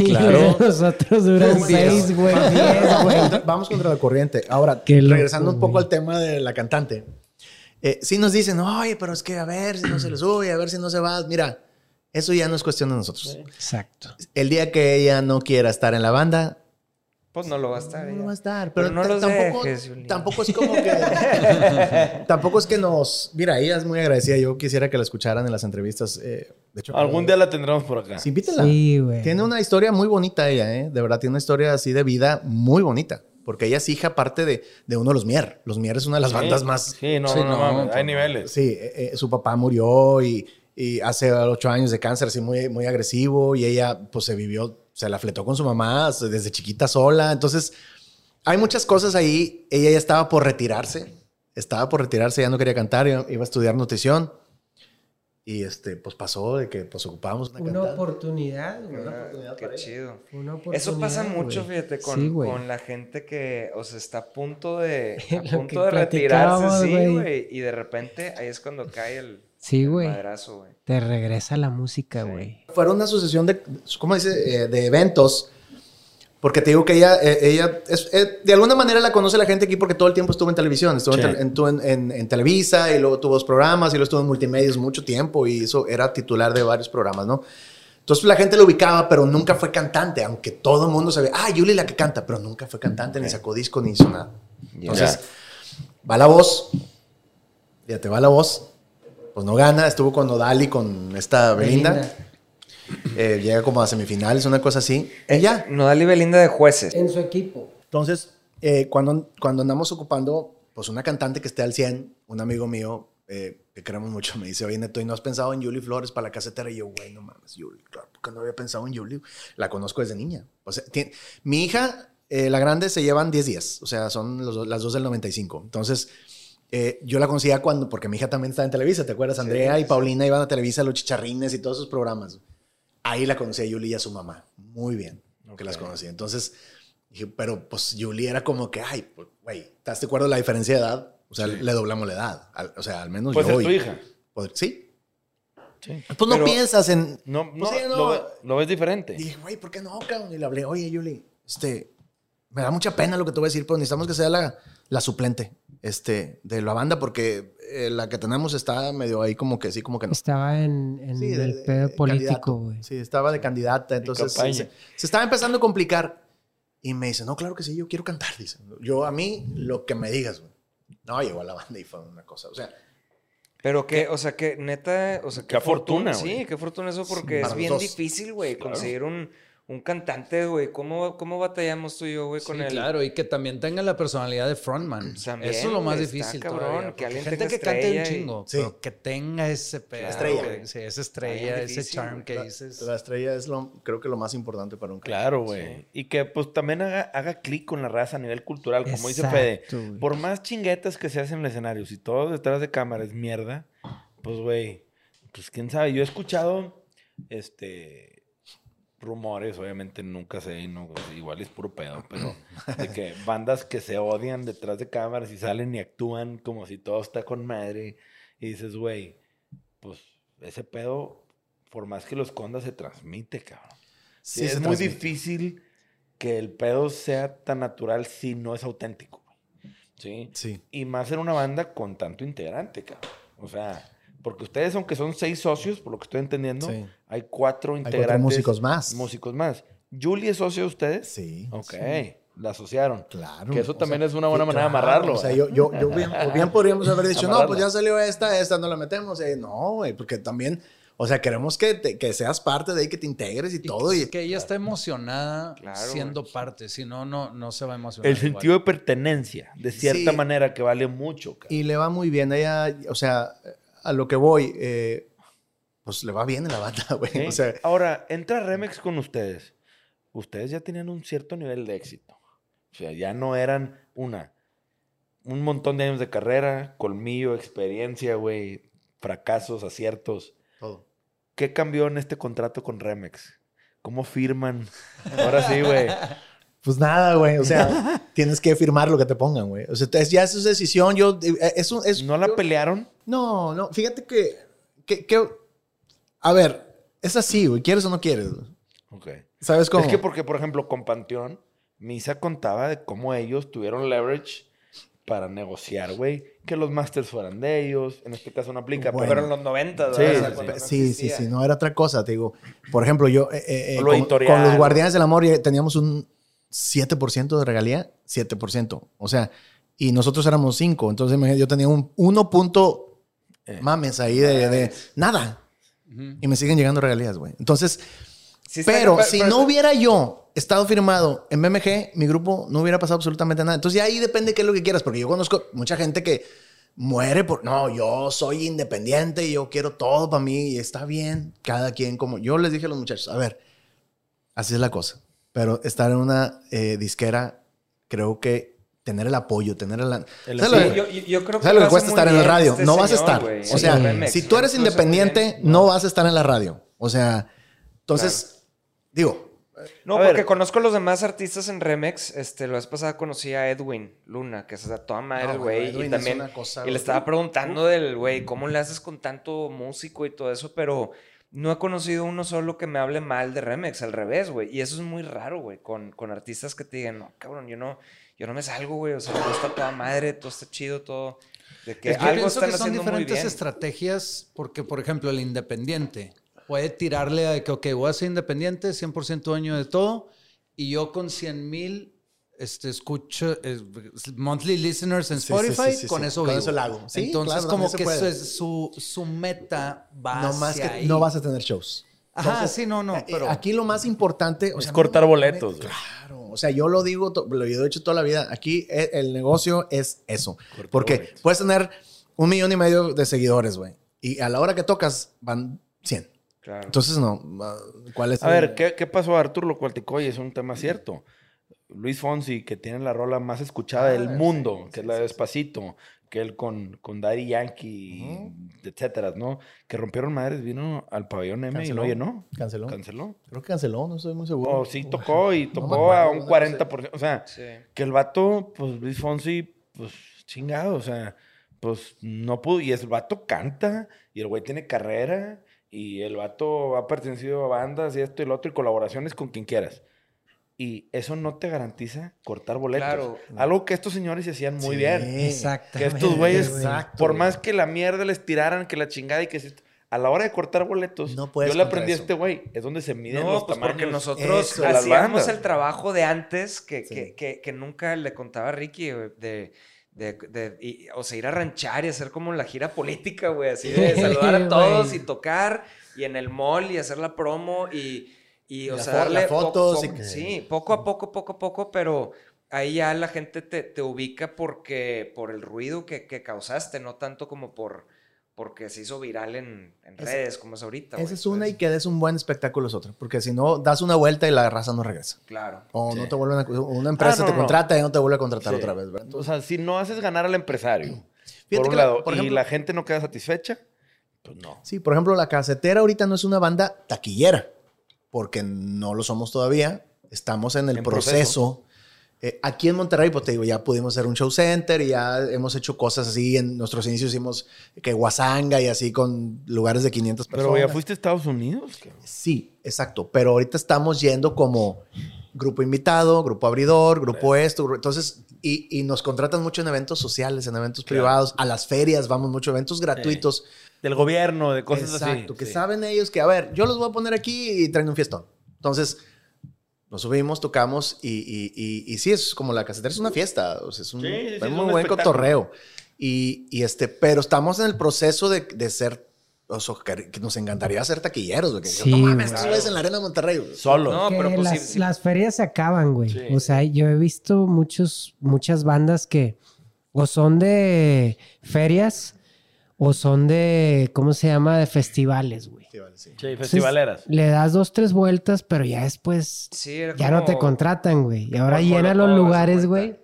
Speaker 3: y
Speaker 2: claro.
Speaker 3: los otros duran seis, güey, diez, güey. (laughs)
Speaker 2: Vamos contra la corriente. Ahora,
Speaker 3: Qué loco,
Speaker 2: regresando un poco al tema de la cantante. Eh, sí nos dicen, oye, pero es que a ver si no se le sube, a ver si no se va. Mira, eso ya no es cuestión de nosotros.
Speaker 3: Exacto.
Speaker 2: El día que ella no quiera estar en la banda,
Speaker 4: Pues no lo va a estar.
Speaker 2: no
Speaker 4: ya.
Speaker 2: va a estar.
Speaker 4: Pero
Speaker 2: Pero,
Speaker 4: no los
Speaker 2: tampoco,
Speaker 4: dejes,
Speaker 2: tampoco es como que... (laughs) tampoco es que nos... Mira, ella es muy agradecida. Yo quisiera que la escucharan en las entrevistas. eh, de hecho,
Speaker 1: Algún día la tendremos por acá.
Speaker 2: Sí, invítela.
Speaker 3: Sí, güey.
Speaker 2: Tiene una historia muy bonita ella, ¿eh? De verdad, tiene una historia así de vida muy bonita. Porque ella es hija parte de, de uno de los Mier. Los Mier es una de las
Speaker 1: Sí.
Speaker 2: bandas más...
Speaker 1: Sí, no,
Speaker 5: Sí,
Speaker 1: no, no,
Speaker 5: no,
Speaker 1: mames, hay
Speaker 5: no.
Speaker 1: niveles.
Speaker 2: Sí, eh, eh, su papá murió y, y hace ocho años de cáncer, así muy, muy agresivo. Y ella, pues, se vivió, se la fletó con su mamá desde chiquita sola. Entonces, hay muchas cosas ahí. Ella ya estaba por retirarse. Estaba por retirarse, ya no quería cantar, iba a estudiar nutrición. Y este, pues pasó de que pues ocupábamos una,
Speaker 3: Una oportunidad, güey.
Speaker 2: Una oportunidad
Speaker 4: Qué
Speaker 2: para
Speaker 4: chido.
Speaker 3: Una
Speaker 4: Eso pasa
Speaker 3: oportunidad,
Speaker 4: mucho,
Speaker 3: güey.
Speaker 4: fíjate, con,
Speaker 3: Sí,
Speaker 4: con la gente que, o sea, está a punto de, (laughs) a punto de retirarse, sí,
Speaker 3: güey.
Speaker 4: güey. Y de repente ahí es cuando cae el,
Speaker 3: Sí,
Speaker 4: el
Speaker 3: güey.
Speaker 4: madrazo, güey.
Speaker 3: Te regresa la música, güey.
Speaker 2: Fueron una asociación de, ¿cómo dice? Eh, de eventos. Porque te digo que ella, eh, ella es- eh, de alguna manera la conoce la gente aquí porque todo el tiempo estuvo en televisión. Estuvo, en,
Speaker 1: Sí.
Speaker 2: en, en- en Televisa y luego tuvo dos programas y luego estuvo en multimedios mucho tiempo y eso era titular de varios programas, ¿no? Entonces la gente lo ubicaba, pero nunca fue cantante, aunque todo el mundo sabía, ah, Yuli la que canta, pero nunca fue cantante, ni sacó disco, ni hizo nada. Entonces, va la voz, ya te va la voz, pues no gana, estuvo con Odali, con esta Belinda.
Speaker 3: Belinda.
Speaker 2: Eh, llega como a semifinales, una cosa así. Y ya.
Speaker 4: Nodal y Belinda de jueces.
Speaker 3: En su equipo.
Speaker 2: Entonces, eh, cuando, cuando andamos ocupando, pues una cantante que esté al 100, un amigo mío eh, que queremos mucho me dice, oye, Neto, ¿y no has pensado en Julie Flores para la casetera? Y yo, güey, no mames, Julie, claro, porque no había pensado en Julie. La conozco desde niña. O sea, tiene- mi hija, eh, la grande, se llevan 10 días. O sea, son los las dos del 95. Entonces, eh, yo la conocía cuando, porque mi hija también estaba en Televisa, ¿te acuerdas? Andrea y Paulina iban a Televisa, los chicharrines y todos esos programas. Ahí la conocí a Julie y a su mamá. Muy bien, que las conocí. Entonces, dije, pero pues Julie era como que, ay, pues, güey, ¿estás de acuerdo la diferencia de edad? O sea, le doblamos la edad. Al- o sea, al menos
Speaker 1: Pues
Speaker 2: yo.
Speaker 1: es tu hija.
Speaker 2: pues, sí.
Speaker 1: Sí.
Speaker 2: Pues no
Speaker 4: Pero-
Speaker 2: piensas en.
Speaker 1: No, no,
Speaker 2: Pues sí, no.
Speaker 1: Lo, ve- lo ves diferente.
Speaker 2: Y dije, güey, ¿por qué no, cabrón? Y le hablé, oye, Julie, este, me da mucha pena lo que te voy a decir, pero necesitamos que sea la, la suplente este, de la banda porque eh, la que tenemos está medio ahí como que sí, como que no.
Speaker 3: Estaba en, en
Speaker 2: Sí,
Speaker 3: el
Speaker 2: de-
Speaker 3: pedo
Speaker 2: de
Speaker 3: político, güey.
Speaker 2: Sí, estaba de candidata, entonces
Speaker 1: campaña.
Speaker 2: se, se estaba empezando a complicar. Y me dice, no, claro que sí, yo quiero cantar, dice. Yo, a mí, lo que me digas, güey. No, llegó a la banda y fue una cosa, o sea,
Speaker 4: Pero que, o sea, que neta, o sea,
Speaker 1: Qué fortuna, güey.
Speaker 4: Sí, qué fortuna eso porque es bien
Speaker 2: dos.
Speaker 4: difícil, güey, conseguir un, un cantante, güey. ¿Cómo, ¿Cómo batallamos tú y yo, güey, con
Speaker 5: Sí,
Speaker 4: el...
Speaker 5: claro, y que también tenga la personalidad de frontman.
Speaker 4: También,
Speaker 5: Eso es lo más difícil.
Speaker 4: cabrón,
Speaker 5: todavía,
Speaker 4: que alguien
Speaker 5: gente
Speaker 4: tenga
Speaker 5: que cante un
Speaker 4: estrella y-
Speaker 5: chingo,
Speaker 2: Sí.
Speaker 5: pero que tenga ese pedo.
Speaker 2: estrella.
Speaker 5: Sí, esa estrella, ese
Speaker 4: difícil,
Speaker 5: charm
Speaker 4: güey.
Speaker 5: que
Speaker 2: la,
Speaker 5: dices.
Speaker 2: la estrella es lo, creo que lo más importante para un cantante.
Speaker 1: Claro, güey. Y que pues también haga, haga clic con la raza a nivel cultural, como dice Fede.
Speaker 3: Exacto.
Speaker 1: Por más chinguetas que se hacen en el escenario, si todo detrás de cámara es mierda, pues güey, pues quién sabe. Yo he escuchado este rumores, obviamente nunca sé, no, pues, igual es puro pedo, (clears throat) pero de que bandas que se odian detrás de cámaras y salen y actúan como si todo está con madre y dices, güey, pues ese pedo, por más que lo esconda, se transmite, cabrón. Sí,
Speaker 2: Sí,
Speaker 1: es muy
Speaker 2: transmite.
Speaker 1: difícil que el pedo sea tan natural si no es auténtico. güey. ¿sí?
Speaker 2: Sí.
Speaker 1: Y más en una banda con tanto integrante, cabrón. O sea, porque ustedes, aunque son seis socios, por lo que estoy entendiendo,
Speaker 2: Sí.
Speaker 1: hay cuatro
Speaker 2: cuatro
Speaker 1: integrantes.
Speaker 2: músicos más.
Speaker 1: Músicos más. ¿Julie es socio de ustedes?
Speaker 2: Sí.
Speaker 1: Ok, la asociaron.
Speaker 2: Claro.
Speaker 1: Que eso también
Speaker 2: sea,
Speaker 1: es una buena manera de amarrarlo.
Speaker 2: O sea,
Speaker 1: ¿eh?
Speaker 2: yo, yo, yo bien, o bien podríamos haber dicho, no, pues ya salió esta, esta no la metemos. Eh, no, güey, porque también, o sea, queremos que, te- que seas parte de ahí, que te integres y, todo. Y,
Speaker 5: que ella está emocionada
Speaker 4: Claro,
Speaker 5: siendo
Speaker 4: güey.
Speaker 5: parte, si no, no, no se va a emocionar.
Speaker 1: El
Speaker 5: igual.
Speaker 1: sentido de pertenencia, de cierta
Speaker 2: Sí.
Speaker 1: manera, que vale mucho. cabrón.
Speaker 2: y le va muy bien. Ella, o sea, a lo que voy, eh, pues le va bien en la banda, (laughs) güey.
Speaker 1: ¿Sí?
Speaker 2: O sea,
Speaker 1: Ahora, entra Remex con ustedes. Ustedes ya tenían un cierto nivel de éxito. O sea, ya no eran una. Un montón de años de carrera, colmillo, experiencia, güey, fracasos, aciertos.
Speaker 2: todo.
Speaker 1: ¿Qué cambió en este contrato con Remex? ¿Cómo firman? Ahora sí, güey. (laughs)
Speaker 2: Pues nada, güey. O sea, (laughs) tienes que firmar lo que te pongan, güey. O sea, ya es su decisión. Yo, eh, es, un- es,
Speaker 1: ¿No la
Speaker 2: yo-
Speaker 1: pelearon?
Speaker 2: No, no. Fíjate que, que, que- a ver, es así, güey. ¿Quieres o no quieres? güey?
Speaker 1: Ok.
Speaker 2: ¿Sabes cómo?
Speaker 1: Es que porque, por ejemplo, con Panteón, Misa contaba de cómo ellos tuvieron leverage para negociar, güey, que los masters fueran de ellos. En este caso no aplica,
Speaker 2: Bueno.
Speaker 4: Pero en los 90,
Speaker 1: Sí, sí, sí.
Speaker 4: no
Speaker 2: sí, no era otra cosa, te digo. Por ejemplo, yo eh, eh, eh,
Speaker 1: Lo
Speaker 2: con,
Speaker 1: editorial.
Speaker 2: con los Guardianes del Amor teníamos un 7% de regalía, 7%. O sea, y nosotros éramos 5. Entonces imagínate, yo tenía un 1 punto
Speaker 1: Eh.
Speaker 2: Mames ahí de, de nada.
Speaker 5: Ujú.
Speaker 2: Y me siguen llegando regalías, güey. Entonces,
Speaker 4: Sí
Speaker 2: pero
Speaker 4: pero-
Speaker 2: si
Speaker 4: pero-
Speaker 2: no hubiera yo estado firmado en BMG, mi grupo no hubiera pasado absolutamente nada. Entonces, ya ahí depende qué es lo que quieras, porque yo conozco mucha gente que muere por, no, yo soy independiente y yo quiero todo para mí y está bien, cada quien como, yo les dije a los muchachos, a ver, así es la cosa, pero estar en una eh, disquera, creo que tener el apoyo, tener el...
Speaker 1: El
Speaker 2: ¿sabes
Speaker 1: Sí,
Speaker 2: lo
Speaker 4: yo, creo que
Speaker 2: ¿Sabes lo
Speaker 4: lo
Speaker 2: que cuesta estar en
Speaker 4: bien
Speaker 2: radio?
Speaker 4: este
Speaker 2: no vas a estar. O sea, si tú eres independiente,
Speaker 4: bien.
Speaker 2: no vas a estar en la radio. O sea, entonces, digo,
Speaker 4: No,
Speaker 1: A ver.
Speaker 4: porque conozco a los demás artistas en Remex. Este, la vez pasada conocí a Edwin Luna, que es a toda madre, el güey. Y
Speaker 2: es
Speaker 4: también.
Speaker 2: una cosa,
Speaker 4: y le estaba preguntando del güey, ¿cómo le haces con tanto músico y todo eso? Pero no he conocido uno solo que me hable mal de Remex, al revés, güey. Y eso es muy raro, güey, con, con artistas que te digan, no, cabrón, yo no, yo no me salgo, güey. O sea, todo está toda madre, todo está chido, todo. De que
Speaker 5: Es que
Speaker 4: algo
Speaker 5: pienso
Speaker 4: están
Speaker 5: que son
Speaker 4: haciendo muy
Speaker 5: diferentes
Speaker 4: bien.
Speaker 5: estrategias porque, por ejemplo, el independiente puede tirarle a que, ok, voy a ser independiente, 100% dueño de todo, y yo con 100 mil este, escucho eh, monthly listeners en
Speaker 2: Sí, sí,
Speaker 5: Spotify,
Speaker 2: sí, sí,
Speaker 5: con
Speaker 2: sí.
Speaker 5: eso
Speaker 2: Con
Speaker 5: vivo.
Speaker 2: eso la hago. Sí,
Speaker 5: Entonces,
Speaker 2: claro,
Speaker 5: como que eso es su, su meta va
Speaker 2: no más
Speaker 5: hacia
Speaker 2: que
Speaker 5: ahí.
Speaker 2: no vas a tener shows.
Speaker 5: Ajá,
Speaker 2: Entonces,
Speaker 5: sí, no, no,
Speaker 2: eh,
Speaker 5: pero...
Speaker 2: Aquí lo más importante... O
Speaker 1: Es
Speaker 2: sea,
Speaker 1: cortar boletos.
Speaker 2: Claro. O sea, yo lo digo, lo he dicho toda la vida. Aquí eh, el negocio es eso.
Speaker 1: Cortar
Speaker 2: Porque
Speaker 1: boletos.
Speaker 2: puedes tener un millón y medio de seguidores, güey. Y a la hora que tocas van 100.
Speaker 4: Claro.
Speaker 2: Entonces, no. ah, ¿Cuál es?
Speaker 1: A
Speaker 2: el-
Speaker 1: ver, ¿qué, qué pasó a Arturo Cualticoy? Es un tema cierto. Luis Fonsi, que tiene la rola más escuchada
Speaker 2: Ah,
Speaker 1: del mundo,
Speaker 2: sí,
Speaker 1: que es la de. Despacito, que él con, con Daddy Yankee, etcétera, ¿no? Que rompieron madres, vino al pabellón M
Speaker 2: Canceló.
Speaker 1: y no llenó.
Speaker 2: Canceló.
Speaker 1: Canceló.
Speaker 2: Creo que canceló, no estoy muy seguro.
Speaker 1: O sí tocó (laughs) y
Speaker 2: No
Speaker 1: tocó
Speaker 2: acuerdo,
Speaker 1: a un
Speaker 2: una cosa así.
Speaker 1: 40%. O sea,
Speaker 4: Sí.
Speaker 1: que el vato, pues Luis Fonsi, pues chingado, o sea, pues no pudo. Y el vato canta, y el güey tiene carrera, y el vato ha pertenecido a bandas y esto y lo otro, y colaboraciones con quien quieras. Y eso no te garantiza cortar boletos.
Speaker 4: Claro.
Speaker 1: Algo que estos señores se hacían muy
Speaker 2: Sí.
Speaker 1: bien.
Speaker 3: Exacto.
Speaker 1: Que estos güeyes,
Speaker 2: Exacto,
Speaker 1: por
Speaker 2: güey.
Speaker 1: más que la mierda les tiraran, que la chingada y que se- a la hora de cortar boletos,
Speaker 2: No
Speaker 1: yo le aprendí a este güey, es donde se miden
Speaker 4: No,
Speaker 1: los
Speaker 4: pues
Speaker 1: tamaños.
Speaker 4: porque nosotros
Speaker 2: Eso,
Speaker 4: hacíamos el trabajo de antes que,
Speaker 2: Sí.
Speaker 4: que, que, que nunca le contaba a Ricky, güey, de, de, de- y- o sea, ir a ranchar y hacer como la gira política, güey, así de (laughs) saludar a todos y tocar y en el mall y hacer la promo y, y o
Speaker 2: Las
Speaker 4: sea, darle
Speaker 2: fotos
Speaker 4: po-
Speaker 2: y que-
Speaker 4: sí, poco a poco, poco a poco, pero ahí ya la gente te, te ubica porque por el ruido que, que causaste, no tanto como por porque se hizo viral en, en
Speaker 2: Esa-
Speaker 4: redes como es ahorita.
Speaker 2: Esa es una y que des un buen espectáculo es otra. Porque si no, das una vuelta y la raza no regresa.
Speaker 4: Claro.
Speaker 2: O
Speaker 1: Sí.
Speaker 2: no te vuelven a... Una empresa
Speaker 1: Ah, no,
Speaker 2: te
Speaker 1: no.
Speaker 2: contrata y no te vuelve a contratar
Speaker 1: Sí.
Speaker 2: otra vez, ¿verdad?
Speaker 1: O sea, si no haces ganar al empresario, (clears throat)
Speaker 2: Fíjate
Speaker 1: por un
Speaker 2: que la-
Speaker 1: lado,
Speaker 2: por
Speaker 1: y
Speaker 2: ejemplo-
Speaker 1: la gente no queda satisfecha, pues no.
Speaker 2: Sí, por ejemplo, la casetera ahorita no es una banda taquillera, porque no lo somos todavía. Estamos en el
Speaker 1: En
Speaker 2: proceso.
Speaker 1: proceso.
Speaker 2: Eh, aquí en Monterrey, pues te digo, ya pudimos hacer un show center y ya hemos hecho cosas así. En nuestros inicios hicimos que Guasanga y así con lugares de 500 personas.
Speaker 1: Pero ya fuiste a Estados Unidos.
Speaker 2: Sí, exacto. Pero ahorita estamos yendo como grupo invitado, grupo abridor, grupo esto. grupo- Entonces, y, y nos contratan mucho en eventos sociales, en eventos privados, a las ferias, vamos mucho, eventos gratuitos.
Speaker 1: Del gobierno, de cosas
Speaker 2: Exacto,
Speaker 1: así.
Speaker 2: que
Speaker 1: Sí.
Speaker 2: saben ellos que, a ver, yo los voy a poner aquí y traen un fiestón. Entonces, nos subimos, tocamos y, y, y, y sí, es como la casetera, es una fiesta, o sea, es un,
Speaker 1: Sí, sí, sí,
Speaker 2: es
Speaker 1: es
Speaker 2: muy
Speaker 1: un
Speaker 2: buen cotorreo. Y, y este, pero estamos en el proceso de, de ser, o sea, que, nos encantaría ser taquilleros, güey, que
Speaker 3: Sí,
Speaker 2: no mames, güeyes en la arena de Monterrey. güey.
Speaker 1: Solo.
Speaker 4: No, pero pues
Speaker 3: las,
Speaker 4: sí, sí.
Speaker 3: las ferias se acaban, güey.
Speaker 1: Sí.
Speaker 3: O sea, yo he visto muchos, muchas bandas que o son de ferias o son de, ¿cómo se llama? De festivales, güey.
Speaker 2: Sí, vale, sí.
Speaker 1: Sí,
Speaker 3: Entonces,
Speaker 1: festivaleras.
Speaker 3: le das dos, tres vueltas, pero ya después
Speaker 4: Sí,
Speaker 3: ya no te contratan, güey. Y ahora llena los lugares, güey.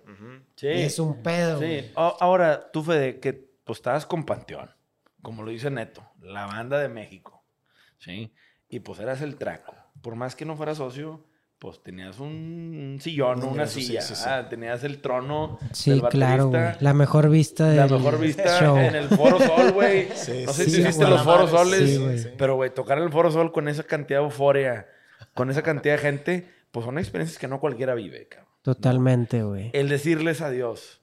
Speaker 1: Sí.
Speaker 3: y Es un pedo.
Speaker 1: Sí.
Speaker 3: güey.
Speaker 1: Ahora, tú, Fede, que pues estabas con Panteón, como lo dice Neto, la banda de México, ¿sí? Y pues eras el traco. Por más que no fueras socio, pues tenías un, sillón,
Speaker 2: Un
Speaker 1: una silla,
Speaker 2: sí, sí.
Speaker 1: ah, tenías el trono
Speaker 3: Sí,
Speaker 1: del
Speaker 3: claro, güey. La mejor vista
Speaker 1: La
Speaker 3: del
Speaker 1: mejor vista
Speaker 3: show.
Speaker 1: en el Foro Sol, güey. (laughs)
Speaker 2: Sí,
Speaker 1: no sé
Speaker 2: sí,
Speaker 1: si viste
Speaker 2: a
Speaker 1: los
Speaker 2: la
Speaker 1: Foros Soles,
Speaker 3: sí, güey.
Speaker 1: pero güey, tocar en el Foro Sol con esa cantidad de euforia, con esa cantidad de gente, pues son experiencias que no cualquiera vive, cabrón.
Speaker 3: Totalmente, güey.
Speaker 1: El decirles adiós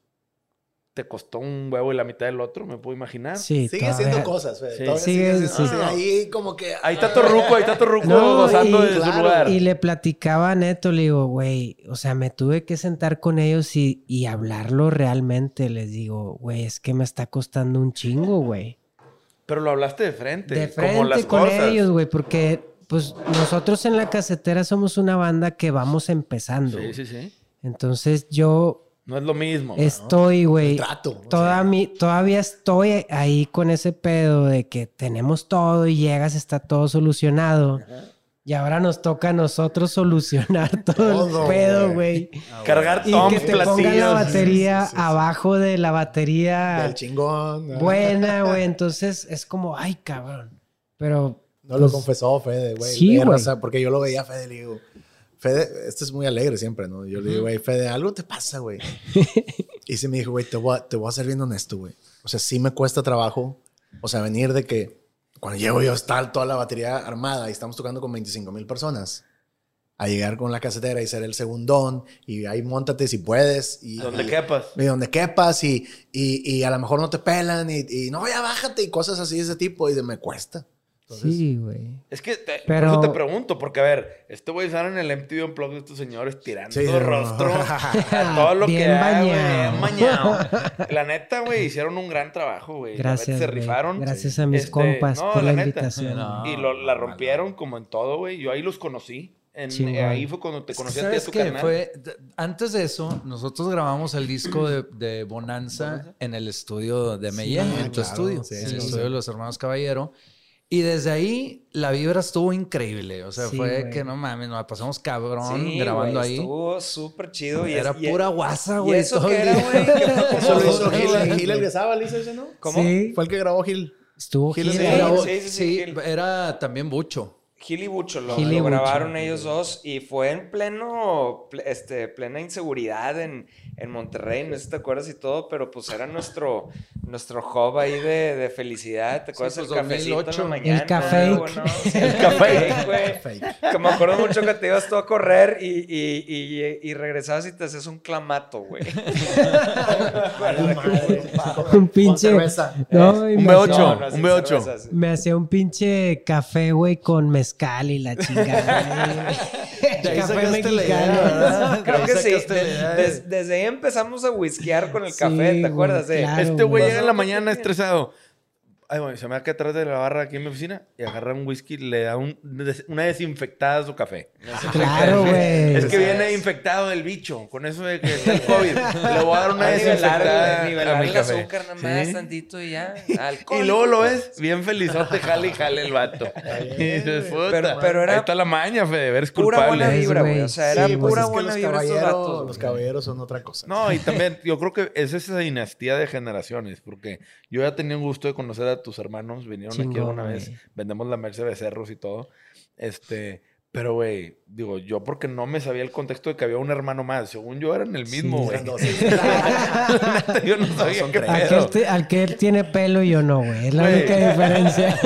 Speaker 1: te costó un huevo y la mitad del otro, me puedo imaginar.
Speaker 3: Sí,
Speaker 2: Sigue
Speaker 3: todavía-
Speaker 2: haciendo cosas, Fede.
Speaker 1: Sí.
Speaker 2: Todavía
Speaker 3: Sigue-
Speaker 2: sigue,
Speaker 3: sí.
Speaker 2: sí, ahí como que...
Speaker 1: Ahí está Torruco, ahí está Torruco
Speaker 3: No,
Speaker 1: gozando
Speaker 3: y-
Speaker 1: de su
Speaker 2: claro,
Speaker 1: lugar.
Speaker 3: Y le platicaba a Neto, le digo, güey, o sea, me tuve que sentar con ellos y, y hablarlo realmente. Les digo, güey, es que me está costando un chingo, güey.
Speaker 1: Pero lo hablaste de frente.
Speaker 3: De
Speaker 1: como las
Speaker 3: frente con
Speaker 1: cosas.
Speaker 3: ellos, güey, porque pues nosotros en la casetera somos una banda que vamos empezando.
Speaker 1: Sí,
Speaker 3: güey.
Speaker 1: sí, sí.
Speaker 3: Entonces yo
Speaker 1: No es lo mismo.
Speaker 3: estoy, güey,
Speaker 2: El trato. o
Speaker 3: toda
Speaker 2: sea,
Speaker 3: mi- todavía estoy ahí con ese pedo de que tenemos todo y llegas, está todo solucionado. Y ahora nos toca a nosotros solucionar todo, (laughs)
Speaker 2: Todo,
Speaker 3: el pedo,
Speaker 2: güey.
Speaker 3: güey.
Speaker 1: Cargar
Speaker 3: Y
Speaker 1: toms,
Speaker 3: que te ponga la batería abajo de la batería
Speaker 2: Del chingón. ¿no?
Speaker 3: buena, (laughs) güey. Entonces es como, ay, cabrón. Pero
Speaker 2: No lo confesó Fede, güey.
Speaker 3: Sí, güey.
Speaker 2: Porque yo lo veía a Fede y digo, Fede, este es muy alegre siempre, ¿no? Yo le digo, güey, Fede, algo te pasa, güey. (laughs) y se me dijo, güey, te voy, a, te voy a ser bien honesto, güey. O sea, sí me cuesta trabajo. O sea, venir de que cuando llego yo está toda la batería armada y estamos tocando con 25 mil personas. A llegar con la casetera y ser el segundón y ahí montate si puedes. Y,
Speaker 1: Donde
Speaker 2: y-
Speaker 1: quepas.
Speaker 2: y donde quepas y, y, y a lo mejor no te pelan y, y no, ya bájate y cosas así de ese tipo y de me cuesta. Entonces,
Speaker 3: sí, güey.
Speaker 1: Es que te-
Speaker 3: Pero-
Speaker 1: por eso te pregunto, porque a ver, este güey sale en el MTV Unplugged de estos señores tirando
Speaker 2: Sí,
Speaker 1: todo
Speaker 2: no.
Speaker 1: rostro (laughs) a todo lo que
Speaker 3: Bien
Speaker 1: hay, bien bañado. (laughs) La neta, güey, hicieron un gran trabajo, güey. Neta,
Speaker 3: Gracias.
Speaker 1: Se rifaron.
Speaker 3: Gracias a mis
Speaker 1: Este,
Speaker 3: compas
Speaker 1: no,
Speaker 3: por la,
Speaker 1: la neta.
Speaker 3: invitación.
Speaker 5: No.
Speaker 1: Y lo, la rompieron como en todo, güey. Yo ahí los conocí. En,
Speaker 3: Chingón.
Speaker 1: ahí fue cuando te conocí a ti a
Speaker 5: ¿Sabes
Speaker 1: tu
Speaker 5: qué?
Speaker 1: canal.
Speaker 5: Fue, antes de eso, nosotros grabamos el disco de, (clears throat) de Bonanza en el estudio de Mellén,
Speaker 2: Ah,
Speaker 5: en tu
Speaker 2: claro,
Speaker 5: estudio,
Speaker 2: sí,
Speaker 5: en
Speaker 2: sí,
Speaker 5: el
Speaker 2: sí.
Speaker 5: estudio de los hermanos Caballero. Y desde ahí la vibra estuvo increíble. O sea,
Speaker 3: Sí,
Speaker 5: fue
Speaker 3: güey.
Speaker 5: que no mames, nos la pasamos cabrón
Speaker 4: Sí,
Speaker 5: grabando
Speaker 4: güey,
Speaker 5: ahí.
Speaker 4: Estuvo súper chido. Y
Speaker 5: Era
Speaker 4: y-
Speaker 5: pura guasa,
Speaker 4: ¿Y
Speaker 5: güey.
Speaker 4: eso
Speaker 5: todo el
Speaker 4: era, güey? (laughs)
Speaker 2: Hizo. Gil, Gil el Guesaba, ¿le hizo ese, no?
Speaker 4: ¿Cómo?
Speaker 3: Sí.
Speaker 2: Fue el que grabó Gil.
Speaker 3: Estuvo
Speaker 2: Gil
Speaker 3: Gil.
Speaker 5: Grabó-
Speaker 4: Sí, sí, sí,
Speaker 5: sí,
Speaker 4: Gil.
Speaker 5: era también Bucho.
Speaker 4: Gil y Bucho lo,
Speaker 3: Gil y
Speaker 4: lo
Speaker 3: Bucho.
Speaker 4: grabaron ellos dos y fue en pleno, ple- este, plena inseguridad en, en Monterrey, no sé si te acuerdas y todo, pero pues era nuestro, nuestro hub ahí de, de felicidad, ¿te acuerdas
Speaker 5: pues,
Speaker 4: el cafecito en
Speaker 5: 2008.
Speaker 4: la mañana?
Speaker 3: El café.
Speaker 4: güey, ¿no? Sí, el café, güey. Que me acuerdo mucho que te ibas tú a correr y, y, y, y regresabas y te hacías un clamato, güey. (laughs)
Speaker 3: Un pinche. No, y
Speaker 1: Un
Speaker 3: me
Speaker 1: B8.
Speaker 3: hacía-
Speaker 4: no,
Speaker 1: un
Speaker 4: sin
Speaker 1: B8.
Speaker 4: cervezas.
Speaker 3: Me hacía un pinche café, güey, con mezcal y la chingada. (laughs) Café mexicano.
Speaker 4: Creo que sí. desde ahí empezamos a whiskear con el
Speaker 3: Sí,
Speaker 4: café, ¿te
Speaker 3: güey,
Speaker 4: acuerdas?
Speaker 3: Claro.
Speaker 1: Este güey
Speaker 3: güey.
Speaker 1: llega en la mañana estresado. Ay, güey, se me va que atrás de la barra aquí en mi oficina y agarra un whisky, le da un- una desinfectada a su café. (laughs)
Speaker 3: Claro, güey.
Speaker 1: Es que viene infectado el bicho, con eso de que está el (laughs) COVID. Le voy a dar una
Speaker 4: a
Speaker 1: desinfectada
Speaker 4: el- nivelar
Speaker 1: a mi
Speaker 4: el
Speaker 1: café.
Speaker 4: azúcar nada más
Speaker 1: Sí.
Speaker 4: tantito y ya. (laughs)
Speaker 1: Y
Speaker 4: Alcohol.
Speaker 1: luego lo ves bien felizote, jale y jale el vato. Y dices, puta,
Speaker 4: Pero- pero era
Speaker 1: ahí está la maña, Fede, eres
Speaker 4: Pura buena
Speaker 1: culpable.
Speaker 4: vibra, güey. O sea, era
Speaker 3: Sí, pues
Speaker 4: pura
Speaker 2: es que
Speaker 4: buena vibra vatos.
Speaker 2: los caballeros son otra cosa.
Speaker 1: No, y también yo creo que es esa dinastía de generaciones, porque yo ya tenía un gusto de conocer a tus hermanos, vinieron aquí una vez, vendemos la Merce Becerros y todo, este, Pero, güey, digo, yo porque no me sabía el contexto de que había un hermano más. Según yo eran el mismo, güey. (laughs) Neta, yo no sabía
Speaker 2: son
Speaker 1: qué
Speaker 2: tres.
Speaker 3: Al que,
Speaker 1: pedo.
Speaker 3: él te- al que él tiene pelo y yo no, güey. Es la única diferencia. (laughs)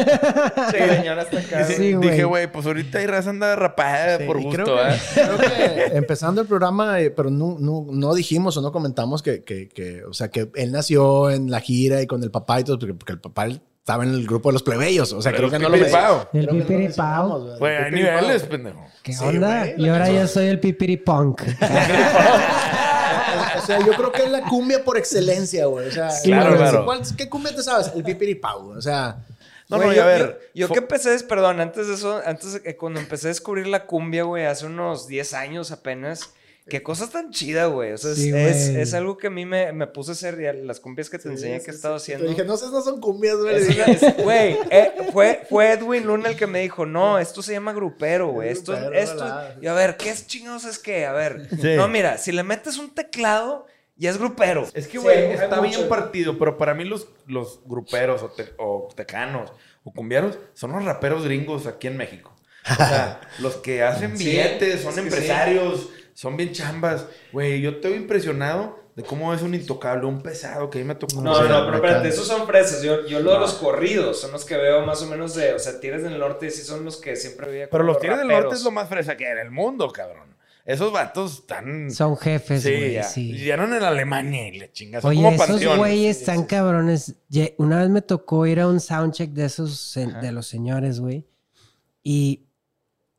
Speaker 4: Hasta acá.
Speaker 3: Sí, güey.
Speaker 1: Dije, güey, pues ahorita hay raza anda rapada
Speaker 2: Sí,
Speaker 1: por gusto,
Speaker 2: creo que,
Speaker 1: ¿eh?
Speaker 2: creo que empezando el programa, eh, pero no, no, no dijimos o no comentamos que, que, que, o sea, que él nació en la gira y con el papá y todo, porque, porque el papá él estaba en el grupo de los plebeyos. O sea,
Speaker 1: Pero
Speaker 2: creo que
Speaker 1: el
Speaker 2: no lo
Speaker 1: pipiripao.
Speaker 3: El
Speaker 2: creo que no lo
Speaker 3: pipiripao.
Speaker 1: Güey,
Speaker 2: El
Speaker 1: hay niveles, pendejo.
Speaker 3: ¿Qué
Speaker 2: Sí,
Speaker 3: onda?
Speaker 2: güey,
Speaker 3: y ahora yo soy el pipiripunk. (laughs)
Speaker 2: O sea, yo creo que es la cumbia por excelencia, güey. O sea,
Speaker 1: Claro,
Speaker 2: ¿cuál-
Speaker 1: claro.
Speaker 2: cuál- ¿qué cumbia te sabes? El pipiripao, güey. O sea,
Speaker 1: No,
Speaker 4: Güey,
Speaker 1: no, y
Speaker 4: yo,
Speaker 1: a ver.
Speaker 4: Yo, yo que empecé, es- perdón, antes de eso, antes de que cuando empecé a descubrir la cumbia, güey, hace unos 10 años apenas. Qué cosa tan chida, güey. O sea, es-
Speaker 3: Sí,
Speaker 4: es,
Speaker 3: güey.
Speaker 4: es algo que a mí me, me puse a hacer y a las cumbias que te enseñé que he estado haciendo.
Speaker 2: Te dije, no sé, no son cumbias, güey.
Speaker 4: Es es- Güey, eh, fue, fue Edwin Luna el que me dijo, no, esto se llama grupero, güey.
Speaker 2: Es
Speaker 4: Esto,
Speaker 2: grupero,
Speaker 4: esto,
Speaker 2: ¿verdad?
Speaker 4: y a ver, ¿qué es chingados es que? A ver,
Speaker 1: Sí.
Speaker 4: no, mira, si le metes un teclado, ya es grupero.
Speaker 1: Es que, güey, está
Speaker 4: mucho.
Speaker 1: bien partido, pero para mí los, los gruperos o, te- o tecanos o cumbieros son los raperos gringos aquí en México. O sea, (laughs) los que hacen
Speaker 4: Sí,
Speaker 1: billetes, son
Speaker 4: es
Speaker 1: empresarios, son bien chambas. Güey, yo estoy impresionado de cómo es un intocable, un pesado que a mí me tocó.
Speaker 4: No, no, pero espérate, esos son fresas. Yo, yo lo de los corridos son los que veo más o menos de, o sea, Tigres del Norte sí son los que siempre veía.
Speaker 1: Pero los Tigres del. Norte es lo más fresa que hay en el mundo, cabrón. Esos vatos están...
Speaker 3: Son jefes,
Speaker 1: sí,
Speaker 3: güey.
Speaker 1: ya.
Speaker 3: Sí.
Speaker 1: Llegaron en Alemania y le chingas. Son
Speaker 3: Oye,
Speaker 1: como
Speaker 3: esos
Speaker 1: panteones.
Speaker 3: güeyes están cabrones. Una vez me tocó ir a un soundcheck de esos, se- de los señores, güey. Y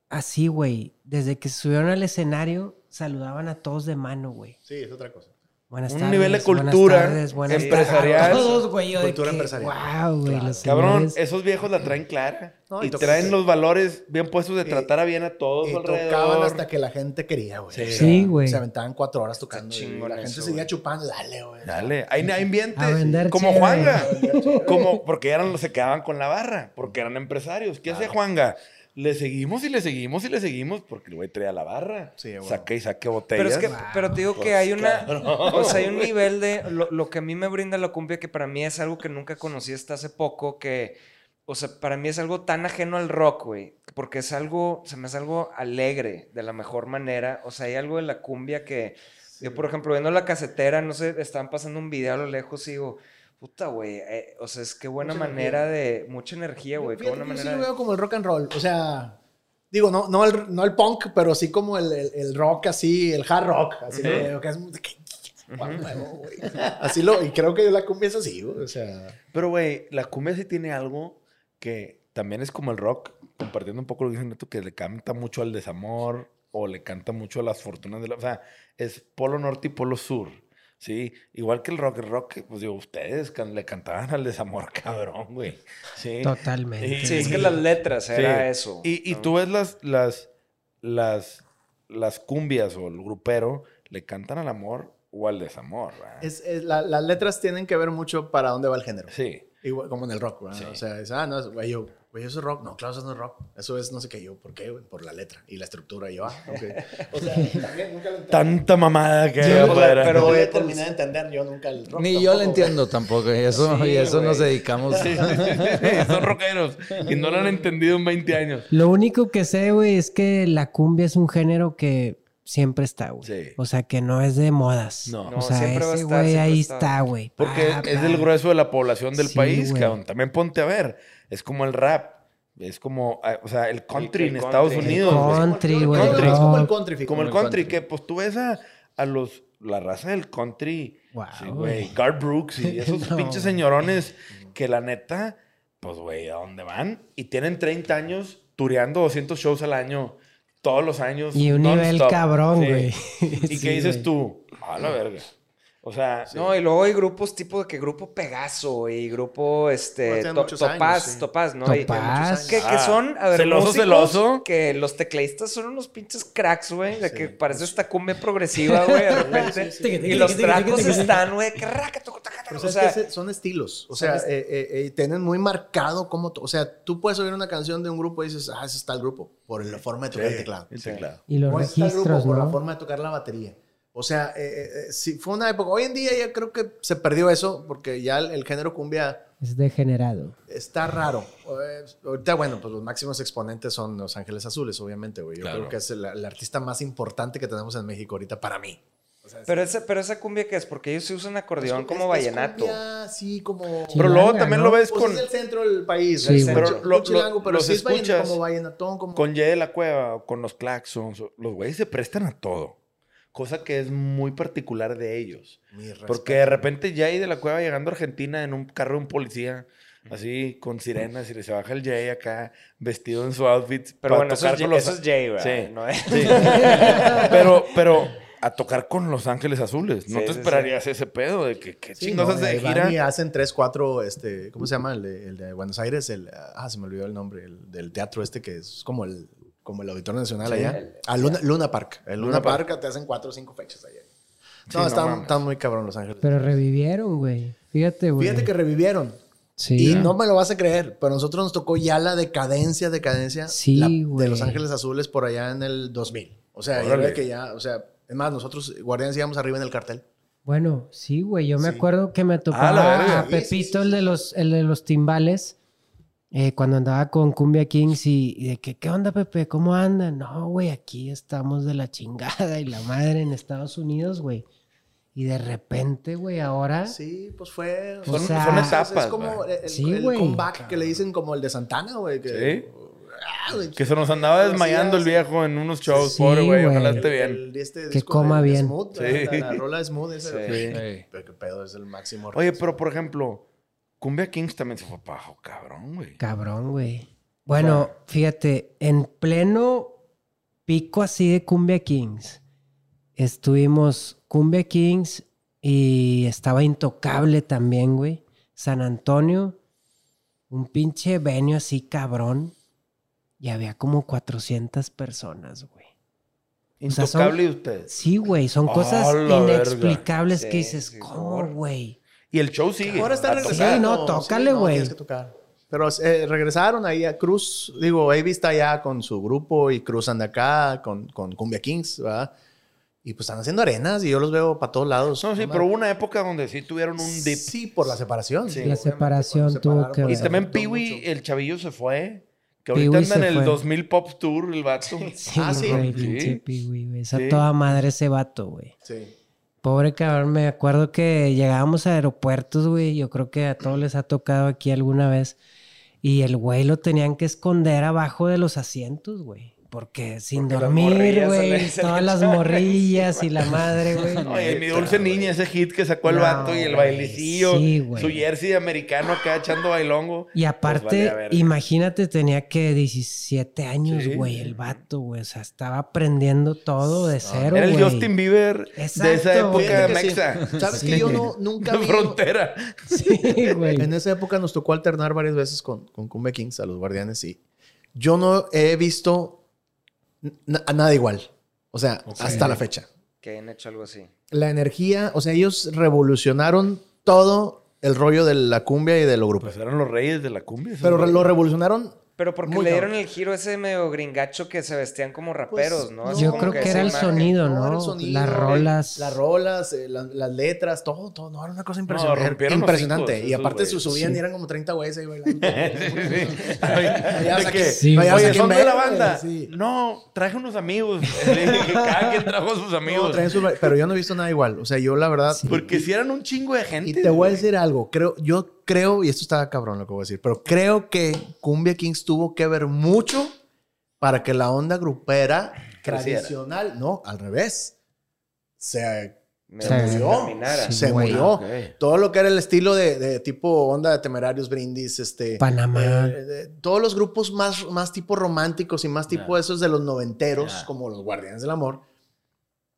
Speaker 3: así, güey, desde que subieron al escenario, saludaban a todos de mano, güey.
Speaker 2: Sí, es otra cosa.
Speaker 3: Buenas
Speaker 1: Un
Speaker 3: tardes.
Speaker 1: nivel de
Speaker 3: buenas
Speaker 1: cultura
Speaker 3: tardes, buenas
Speaker 1: empresarial.
Speaker 3: tardes. Todos, güey.
Speaker 2: Cultura
Speaker 3: que,
Speaker 2: empresarial.
Speaker 3: Wow, güey.
Speaker 2: Claro.
Speaker 1: Cabrón, esos viejos la traen clara.
Speaker 2: No,
Speaker 1: y traen los valores bien puestos de
Speaker 2: Y-
Speaker 1: tratar a bien a todos
Speaker 2: Y
Speaker 1: alrededor.
Speaker 2: tocaban hasta que la gente quería, güey.
Speaker 1: Sí.
Speaker 2: O sea,
Speaker 3: Sí, güey.
Speaker 2: Se aventaban cuatro horas tocando.
Speaker 4: Chingón
Speaker 2: la gente
Speaker 4: eso,
Speaker 2: seguía
Speaker 4: güey.
Speaker 2: chupando. Dale, güey.
Speaker 1: Dale, hay, hay ambiente.
Speaker 3: A vender
Speaker 1: como. Juanga. como, porque eran los se quedaban con la barra. Porque eran empresarios. ¿Qué hacía Juanga? Le seguimos y le seguimos y le seguimos porque el güey traía la barra.
Speaker 2: Sí, güey.
Speaker 1: Saca y saque
Speaker 4: Pero
Speaker 1: botellas.
Speaker 4: es que, pero te digo que hay una, o sea, hay un nivel de, lo, lo que a mí me brinda la cumbia que para mí es algo que nunca conocí hasta hace poco, que, o sea, para mí es algo tan ajeno al rock, güey, porque es algo, se me hace algo alegre, de la mejor manera, o sea, hay algo de la cumbia que, yo por ejemplo, viendo la casetera, no sé, estaban pasando un video a lo lejos y digo, puta, güey, eh, o sea, es qué buena
Speaker 2: Mucha
Speaker 4: manera de, mucha energía, güey, qué buena
Speaker 2: que yo sí
Speaker 4: manera
Speaker 2: lo
Speaker 4: de...
Speaker 2: veo como el rock and roll. O sea, digo, no, no, el, no el punk, pero sí como el, el- el rock así, el hard rock. Así lo veo, que es que-. (laughs) Así lo, y creo que la cumbia es así, güey. O sea,
Speaker 1: Pero, güey, la cumbia sí tiene algo que también es como el rock, compartiendo un poco lo que dice Neto, que le canta mucho al desamor o le canta mucho a las fortunas de la... O sea, es polo norte y polo sur, ¿sí? Igual que el rock. El rock, pues digo, ustedes can- le cantaban al desamor, (laughs) cabrón, güey. Sí.
Speaker 3: Totalmente.
Speaker 4: Sí, es que las letras
Speaker 1: Sí.
Speaker 4: era eso.
Speaker 1: Y, y
Speaker 4: ¿no?
Speaker 1: tú ves las, las, las, las cumbias o el grupero, le cantan al amor o al desamor, ¿verdad?
Speaker 2: es, es- la- las letras tienen que ver mucho para dónde va el género.
Speaker 1: Sí.
Speaker 2: Igual como en el rock, ¿verdad?
Speaker 1: Sí.
Speaker 2: O sea, es, ah, no, es- güey, yo, güey, eso es rock. No, claro, eso no es rock. Eso es no sé qué. Yo, ¿por qué? güey? Por la letra y la estructura. Y yo, ah, ok. (laughs) O sea, también nunca lo entendí.
Speaker 1: Tanta mamada que
Speaker 4: Sí, pero-
Speaker 2: no
Speaker 4: güey,
Speaker 2: había terminado de entender yo nunca el rock.
Speaker 5: Ni yo lo
Speaker 2: güey.
Speaker 5: entiendo tampoco. Y eso,
Speaker 4: Sí,
Speaker 5: y eso nos dedicamos.
Speaker 1: Sí, sí, (laughs) sí, sí, son rockeros y no lo han entendido en 20 años.
Speaker 3: Lo único que sé, güey, es que la cumbia es un género que siempre está, güey.
Speaker 1: Sí.
Speaker 3: O sea, que no es de modas.
Speaker 1: No.
Speaker 3: O sea,
Speaker 4: siempre va a
Speaker 3: ese
Speaker 4: estar,
Speaker 3: güey
Speaker 4: siempre
Speaker 3: ahí
Speaker 4: está.
Speaker 3: güey.
Speaker 1: Porque
Speaker 3: Pa,
Speaker 1: es
Speaker 3: pa.
Speaker 1: del grueso de la población del
Speaker 3: Sí,
Speaker 1: país, cabrón. También ponte a ver. Es como el rap. Es como, ah, o sea, el country
Speaker 4: el
Speaker 1: en Estados
Speaker 4: country.
Speaker 1: Unidos.
Speaker 3: Country, güey.
Speaker 2: que Es como el country.
Speaker 1: Como el country,
Speaker 5: country.
Speaker 1: que pues tú ves a, a los, la raza del country.
Speaker 3: Wow,
Speaker 1: sí,
Speaker 3: güey.
Speaker 1: Garth Brooks y (laughs) esos
Speaker 3: No.
Speaker 1: pinches señorones que la neta, pues güey, ¿a dónde van? Y tienen 30 años tureando 200 shows al año, todos los años.
Speaker 3: Y un nivel cabrón,
Speaker 1: Sí.
Speaker 3: güey.
Speaker 1: ¿Y (laughs)
Speaker 3: Sí,
Speaker 1: qué dices tú? A la verga. O sea,
Speaker 4: No, y luego hay grupos tipo de que grupo Pegaso y grupo este
Speaker 2: Bueno,
Speaker 4: To-
Speaker 2: años,
Speaker 4: Topaz,
Speaker 2: sí.
Speaker 4: Topaz, ¿no? Y-
Speaker 3: Topaz.
Speaker 4: que, que
Speaker 1: Ah,
Speaker 4: son, a ver,
Speaker 1: celoso, celoso.
Speaker 4: que los tecladistas son unos pinches cracks, güey, de que parece esta cumbia progresiva, güey, de (laughs) repente.
Speaker 3: sí.
Speaker 4: Y los tracos están, güey, que raca, toco, taca, taca,
Speaker 2: Pero
Speaker 4: o sea,
Speaker 2: que ese- son estilos. O sea, eh, eh, eh, tienen muy marcado cómo... O sea, tú puedes oír una canción de un grupo y dices, ah, ese está el grupo. Por la forma de tocar el teclado.
Speaker 1: el teclado.
Speaker 3: Y los
Speaker 2: O está el grupo
Speaker 3: registros,
Speaker 2: por la forma de tocar la batería. O sea, eh, eh, sí, fue una época. Hoy en día ya creo que se perdió eso porque ya el, el género cumbia
Speaker 3: Es degenerado.
Speaker 2: está raro. Eh, ahorita, bueno, pues los máximos exponentes son Los Ángeles Azules, obviamente, güey. Yo
Speaker 7: Claro.
Speaker 2: creo que es el, el artista más importante que tenemos en México ahorita para mí.
Speaker 4: Pero, ese, pero esa cumbia que es, porque ellos se usan acordeón
Speaker 2: Es-
Speaker 4: como
Speaker 2: es-
Speaker 4: vallenato.
Speaker 2: cumbia, sí, como...
Speaker 3: Sí.
Speaker 1: Pero luego también
Speaker 3: ¿no?
Speaker 1: lo ves
Speaker 2: Pues
Speaker 1: con,
Speaker 2: es el centro del país.
Speaker 3: Sí.
Speaker 2: Pero,
Speaker 1: lo-
Speaker 2: chilango,
Speaker 1: lo-
Speaker 2: pero
Speaker 1: los
Speaker 2: sí es vallen-
Speaker 1: escuchas
Speaker 2: como vallenatón, como...
Speaker 1: con Jay de la Cueva o con los Claxons. Los güeyes se prestan a todo. Cosa que es muy particular de ellos.
Speaker 2: Mi respeto.
Speaker 1: Porque de repente Jay de la Cueva llegando a Argentina en un carro de un policía, así con sirenas, y se baja el Jay acá, vestido en su outfit.
Speaker 4: Pero
Speaker 1: para
Speaker 4: bueno, eso
Speaker 1: tocar
Speaker 4: es,
Speaker 1: los-
Speaker 4: eso es Jay, ¿verdad?
Speaker 1: Sí.
Speaker 4: No es-
Speaker 1: Sí. (laughs) pero, pero a tocar con Los Ángeles Azules. No
Speaker 4: Sí,
Speaker 1: te
Speaker 4: sí,
Speaker 1: esperarías ese pedo de que qué
Speaker 2: Sí,
Speaker 1: chingados
Speaker 2: no,
Speaker 1: de
Speaker 2: van
Speaker 1: gira.
Speaker 2: y hacen tres, cuatro, este, ¿cómo se llama? El de, el de Buenos Aires, el, ah, se me olvidó el nombre, el del teatro este que es como el, como el Auditorio Nacional
Speaker 1: Sí.
Speaker 2: allá.
Speaker 4: El-
Speaker 2: Ah, Luna, Luna Park. El Luna,
Speaker 1: Luna
Speaker 2: Park.
Speaker 1: Park.
Speaker 2: te hacen cuatro o cinco fechas allá.
Speaker 1: Sí,
Speaker 2: No,
Speaker 1: no
Speaker 2: están, muy cabrón Los Ángeles.
Speaker 3: Pero revivieron, güey. Fíjate, güey.
Speaker 2: Fíjate que revivieron.
Speaker 3: Sí.
Speaker 2: Y no me lo vas a creer, pero a nosotros nos tocó ya la decadencia, decadencia
Speaker 3: Sí,
Speaker 2: la-
Speaker 3: güey.
Speaker 2: de Los Ángeles Azules por allá en el 2000. O sea, ve que ya, o sea, es más, nosotros Guardianes íbamos arriba en el cartel.
Speaker 3: Bueno, sí, güey. Yo me
Speaker 2: Sí.
Speaker 3: acuerdo que me
Speaker 1: Ah, la
Speaker 3: tocaba
Speaker 1: verga.
Speaker 3: a
Speaker 2: Sí, sí,
Speaker 3: Pepito,
Speaker 2: sí,
Speaker 3: el de los, el de los timbales, eh, cuando andaba con Cumbia Kings y, y de que, ¿qué onda, Pepe? ¿Cómo andan? No, güey, aquí estamos de la chingada y la madre en Estados Unidos, güey. Y de repente, güey, ahora.
Speaker 2: Sí, pues fue.
Speaker 3: O
Speaker 1: Son,
Speaker 3: sea,
Speaker 1: son etapas.
Speaker 2: Es como
Speaker 1: güey.
Speaker 2: el, el-
Speaker 3: Sí,
Speaker 2: el comeback que le dicen como el de Santana, güey. Que,
Speaker 1: Sí.
Speaker 2: Ah,
Speaker 1: Que se nos andaba
Speaker 2: Sí,
Speaker 1: desmayando el
Speaker 2: sí.
Speaker 1: viejo en unos shows.
Speaker 3: Sí,
Speaker 1: Pobre güey, ojalá esté bien.
Speaker 2: el- este
Speaker 3: Que coma bien.
Speaker 2: Smooth,
Speaker 1: Sí.
Speaker 2: la, la rola Smooth. esa,
Speaker 4: Sí.
Speaker 2: güey. Pero qué pedo, es el máximo.
Speaker 1: Oye, pero por ejemplo, Cumbia Kings también se fue para abajo, cabrón, güey.
Speaker 3: Cabrón, güey. Bueno, fíjate, en pleno pico así de Cumbia Kings, estuvimos Cumbia Kings y estaba Intocable también, güey. San Antonio, un pinche venio así cabrón. Y había como 400 personas, güey. O sea, son-
Speaker 1: Intocable de ustedes.
Speaker 3: Sí, güey, son
Speaker 1: ¡A
Speaker 3: cosas
Speaker 1: verga!
Speaker 3: inexplicables que
Speaker 4: Sí,
Speaker 3: dices,
Speaker 4: sí,
Speaker 3: ¿cómo,
Speaker 4: por-
Speaker 3: güey?
Speaker 1: Y el show sigue.
Speaker 2: Ahora está
Speaker 1: A
Speaker 2: regresando.
Speaker 3: Sí, no, tócale,
Speaker 2: no,
Speaker 3: güey.
Speaker 2: tienes que tocar. Pero eh, regresaron ahí a Cruz. Digo, Avi está allá con su grupo y Cruz anda acá con, con Cumbia Kings, ¿verdad? Y pues están haciendo arenas y yo los veo para todos lados.
Speaker 1: No, sí, pero hubo una época donde sí tuvieron un dip.
Speaker 2: Sí, por la separación.
Speaker 1: Sí.
Speaker 3: La separación tuvo que
Speaker 2: pues,
Speaker 1: Y
Speaker 3: ver.
Speaker 1: también Peewee, el chavillo se fue. Que
Speaker 3: Pee
Speaker 1: ahorita
Speaker 3: Wee
Speaker 1: anda en el
Speaker 3: fue.
Speaker 1: 2000 Pop Tour, el vato. (laughs)
Speaker 3: Sí,
Speaker 2: Ah, sí.
Speaker 3: güey,
Speaker 1: Sí.
Speaker 3: Piwi, güey. Esa
Speaker 1: Sí.
Speaker 3: toda madre ese vato, güey.
Speaker 2: Sí.
Speaker 3: Pobre cabrón, me acuerdo que llegábamos a aeropuertos, güey. Yo creo que a todos les ha tocado aquí alguna vez. Y el güey lo tenían que esconder abajo de los asientos, güey. Porque sin
Speaker 4: Porque
Speaker 3: dormir, güey. (laughs) Todas las morrillas y la madre, güey. (laughs)
Speaker 1: Oye, mi dulce niña, ese hit que sacó el
Speaker 3: No,
Speaker 1: vato y el
Speaker 3: güey,
Speaker 1: bailecillo.
Speaker 3: sí, güey.
Speaker 1: su jersey americano acá echando bailongo.
Speaker 3: Y aparte,
Speaker 1: Pues verga.
Speaker 3: imagínate, tenía que 17 años,
Speaker 1: Sí.
Speaker 3: güey, el vato, güey. O sea, estaba aprendiendo todo de cero,
Speaker 1: Era el
Speaker 3: güey.
Speaker 1: Justin Bieber de esa época
Speaker 2: sí.
Speaker 1: mexa.
Speaker 2: ¿Sabes
Speaker 3: Sí.
Speaker 2: que yo no, nunca
Speaker 1: De
Speaker 2: vi...
Speaker 1: frontera. (laughs)
Speaker 3: Sí, güey.
Speaker 2: En esa época nos tocó alternar varias veces con, con Cumbia Kings a los guardianes y yo no he visto a nada igual. O sea, hasta la fecha.
Speaker 4: Que hayan hecho algo así.
Speaker 2: La energía, o sea, ellos revolucionaron todo el rollo de la cumbia y de los grupos.
Speaker 1: Pues eran los reyes de la cumbia.
Speaker 2: Pero lo revolucionaron.
Speaker 4: Pero porque
Speaker 2: Muy
Speaker 4: le dieron el giro ese medio gringacho que se vestían como raperos,
Speaker 2: Pues,
Speaker 4: ¿no?
Speaker 2: no,
Speaker 4: Así
Speaker 3: Yo
Speaker 4: como
Speaker 3: creo que era el sonido,
Speaker 2: No,
Speaker 3: ¿no?
Speaker 2: era el sonido,
Speaker 3: las rolas.
Speaker 2: Las rolas, eh, la- las letras, todo, todo. No, era una cosa impresionante.
Speaker 1: rompieron los
Speaker 2: impresionante.
Speaker 1: hijos
Speaker 2: y aparte se subían
Speaker 3: Sí.
Speaker 2: y eran como 30 güeyes ahí bailando. (laughs)
Speaker 3: Sí,
Speaker 2: no, (laughs)
Speaker 1: Oye, ¿son de la banda? (laughs)
Speaker 2: sí.
Speaker 1: No, traje unos amigos. Que Cada quien trajo a sus
Speaker 2: No,
Speaker 1: amigos.
Speaker 2: sus pero yo no he visto nada igual. O sea, yo la verdad.
Speaker 1: Porque si eran un chingo de gente.
Speaker 2: Y te voy a decir algo. Creo, yo creo, y esto está cabrón lo que voy a decir, pero creo que Cumbia Kings tuvo que ver mucho para que la onda grupera
Speaker 1: Creciera.
Speaker 2: tradicional, no, al revés, se,
Speaker 4: Me-
Speaker 2: se
Speaker 3: Se-
Speaker 2: murió.
Speaker 3: Sí,
Speaker 2: se
Speaker 3: güey.
Speaker 2: murió. Todo lo que era el estilo de, de tipo onda de temerarios, brindis, este.
Speaker 3: Panamá.
Speaker 2: eh, de- todos los grupos más, más tipo románticos y más tipo
Speaker 1: Ya.
Speaker 2: esos de los noventeros,
Speaker 1: Ya.
Speaker 2: como los Guardianes del Amor.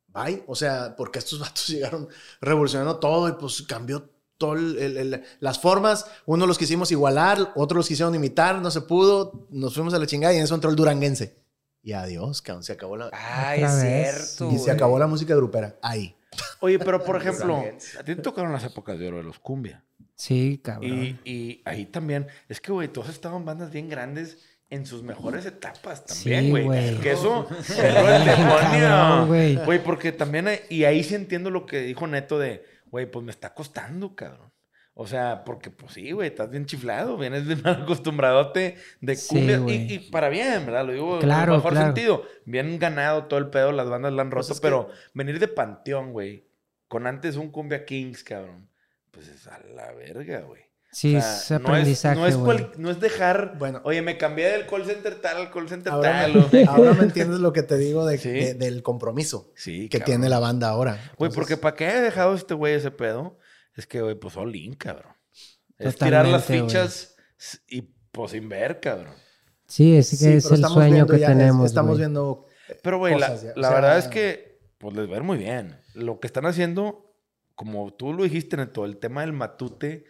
Speaker 2: Bye. O sea, porque estos (laughs) vatos llegaron revolucionando todo y pues cambió todo el- el- el- las formas. Uno los quisimos igualar, otros los quisieron imitar, no se pudo. Nos fuimos a la chingada y en eso entró el duranguense. Y adiós, cabrón, se acabó la...
Speaker 4: Ay, (laughs) es cierto.
Speaker 2: y se acabó la música grupera. Ahí.
Speaker 1: Oye, pero por ejemplo, a ti te tocaron las épocas de oro de los cumbia.
Speaker 3: Sí, cabrón.
Speaker 1: Y, y ahí también, es que, güey, todos estaban bandas bien grandes en sus mejores etapas
Speaker 3: Sí,
Speaker 1: también, güey.
Speaker 3: güey.
Speaker 1: que eso el (laughs) demonio.
Speaker 3: güey.
Speaker 1: Güey, porque también, hay- y ahí sí entiendo lo que dijo Neto de, güey, pues me está costando, cabrón. O sea, porque pues sí, güey, estás bien chiflado, vienes bien mal (laughs) acostumbradote de cumbia. y, y para bien, ¿verdad? Lo digo
Speaker 3: Claro,
Speaker 1: en el mejor
Speaker 3: claro.
Speaker 1: sentido. Bien ganado todo el pedo, las bandas la han roto,
Speaker 2: Pues es que-
Speaker 1: pero venir de Panteón, güey, con antes un cumbia Kings, cabrón, pues es a la verga, güey.
Speaker 3: Sí,
Speaker 1: O sea,
Speaker 3: es
Speaker 1: no es-
Speaker 3: aprendizaje,
Speaker 1: No es,
Speaker 3: güey.
Speaker 1: cual- no es dejar,
Speaker 2: Bueno.
Speaker 1: oye, me cambié del call center tal al call center
Speaker 2: Ahora
Speaker 1: tal.
Speaker 2: me,
Speaker 1: o-
Speaker 2: ahora (laughs) me entiendes lo que te digo de-
Speaker 1: Sí.
Speaker 2: de- del compromiso
Speaker 1: Sí,
Speaker 2: que
Speaker 1: cabrón.
Speaker 2: tiene la banda ahora.
Speaker 1: Güey,
Speaker 2: Entonces,
Speaker 1: porque para qué haya dejado este güey ese pedo, es que, güey, pues all in, cabrón. Es tirar las fichas s- y pues sin ver, cabrón.
Speaker 3: Sí, es
Speaker 2: sí,
Speaker 3: que es
Speaker 2: pero
Speaker 3: el
Speaker 2: estamos
Speaker 3: sueño
Speaker 2: viendo
Speaker 3: que
Speaker 2: ya- es-
Speaker 3: tenemos.
Speaker 2: Estamos
Speaker 3: güey.
Speaker 2: viendo.
Speaker 1: Pero, güey, la,
Speaker 2: cosas ya. O
Speaker 1: la
Speaker 2: sea,
Speaker 1: verdad es que, pues les va a ir muy bien. Lo que están haciendo, como tú lo dijiste, Neto, el tema del matute,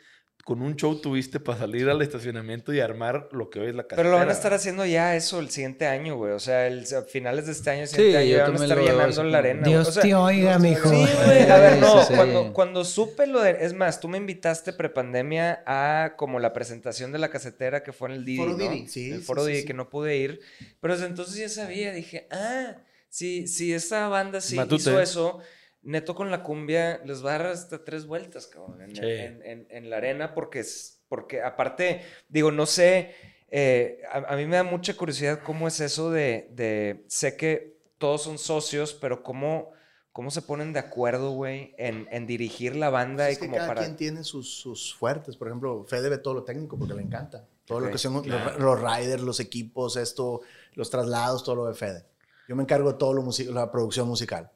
Speaker 1: con un show tuviste para salir al estacionamiento y armar lo que hoy es la
Speaker 4: Pero lo van a
Speaker 1: carretera.
Speaker 4: estar haciendo ya eso el siguiente año, güey. O sea, el, a finales de este año, el
Speaker 5: Sí,
Speaker 4: siguiente año, van a estar llenando la arena.
Speaker 3: Dios
Speaker 4: O sea,
Speaker 3: te oiga, mijo.
Speaker 4: Sí, güey. A ver, no.
Speaker 5: Sí, sí.
Speaker 4: Cuando, cuando supe lo de. Es más, tú me invitaste prepandemia a como la presentación de la casetera que fue en el Didi.
Speaker 2: Foro
Speaker 4: ¿no?
Speaker 2: Didi, sí,
Speaker 4: El
Speaker 2: sí,
Speaker 4: foro
Speaker 2: sí,
Speaker 4: Didi,
Speaker 2: sí.
Speaker 4: que no pude ir. Pero desde entonces ya sabía. Dije, ah, si, si esta banda sí
Speaker 1: Matute.
Speaker 4: hizo eso. Neto con la cumbia les va a dar hasta tres vueltas, cabrón, en,
Speaker 1: Sí.
Speaker 4: en- en- en la arena, porque, es- porque aparte, digo, no sé, eh, a, a mí me da mucha curiosidad cómo es eso de, de sé que todos son socios, pero cómo, cómo se ponen de acuerdo, güey, en, en dirigir la banda
Speaker 2: Pues
Speaker 4: y
Speaker 2: es que
Speaker 4: como
Speaker 2: cada
Speaker 4: para...
Speaker 2: quien tiene sus, sus fuertes. Por ejemplo, Fede ve todo lo técnico porque le encanta. Todo lo que son los-
Speaker 1: claro.
Speaker 2: los, riders, los equipos, esto, los traslados, todo lo de Fede. Yo me encargo de todo lo la producción musical.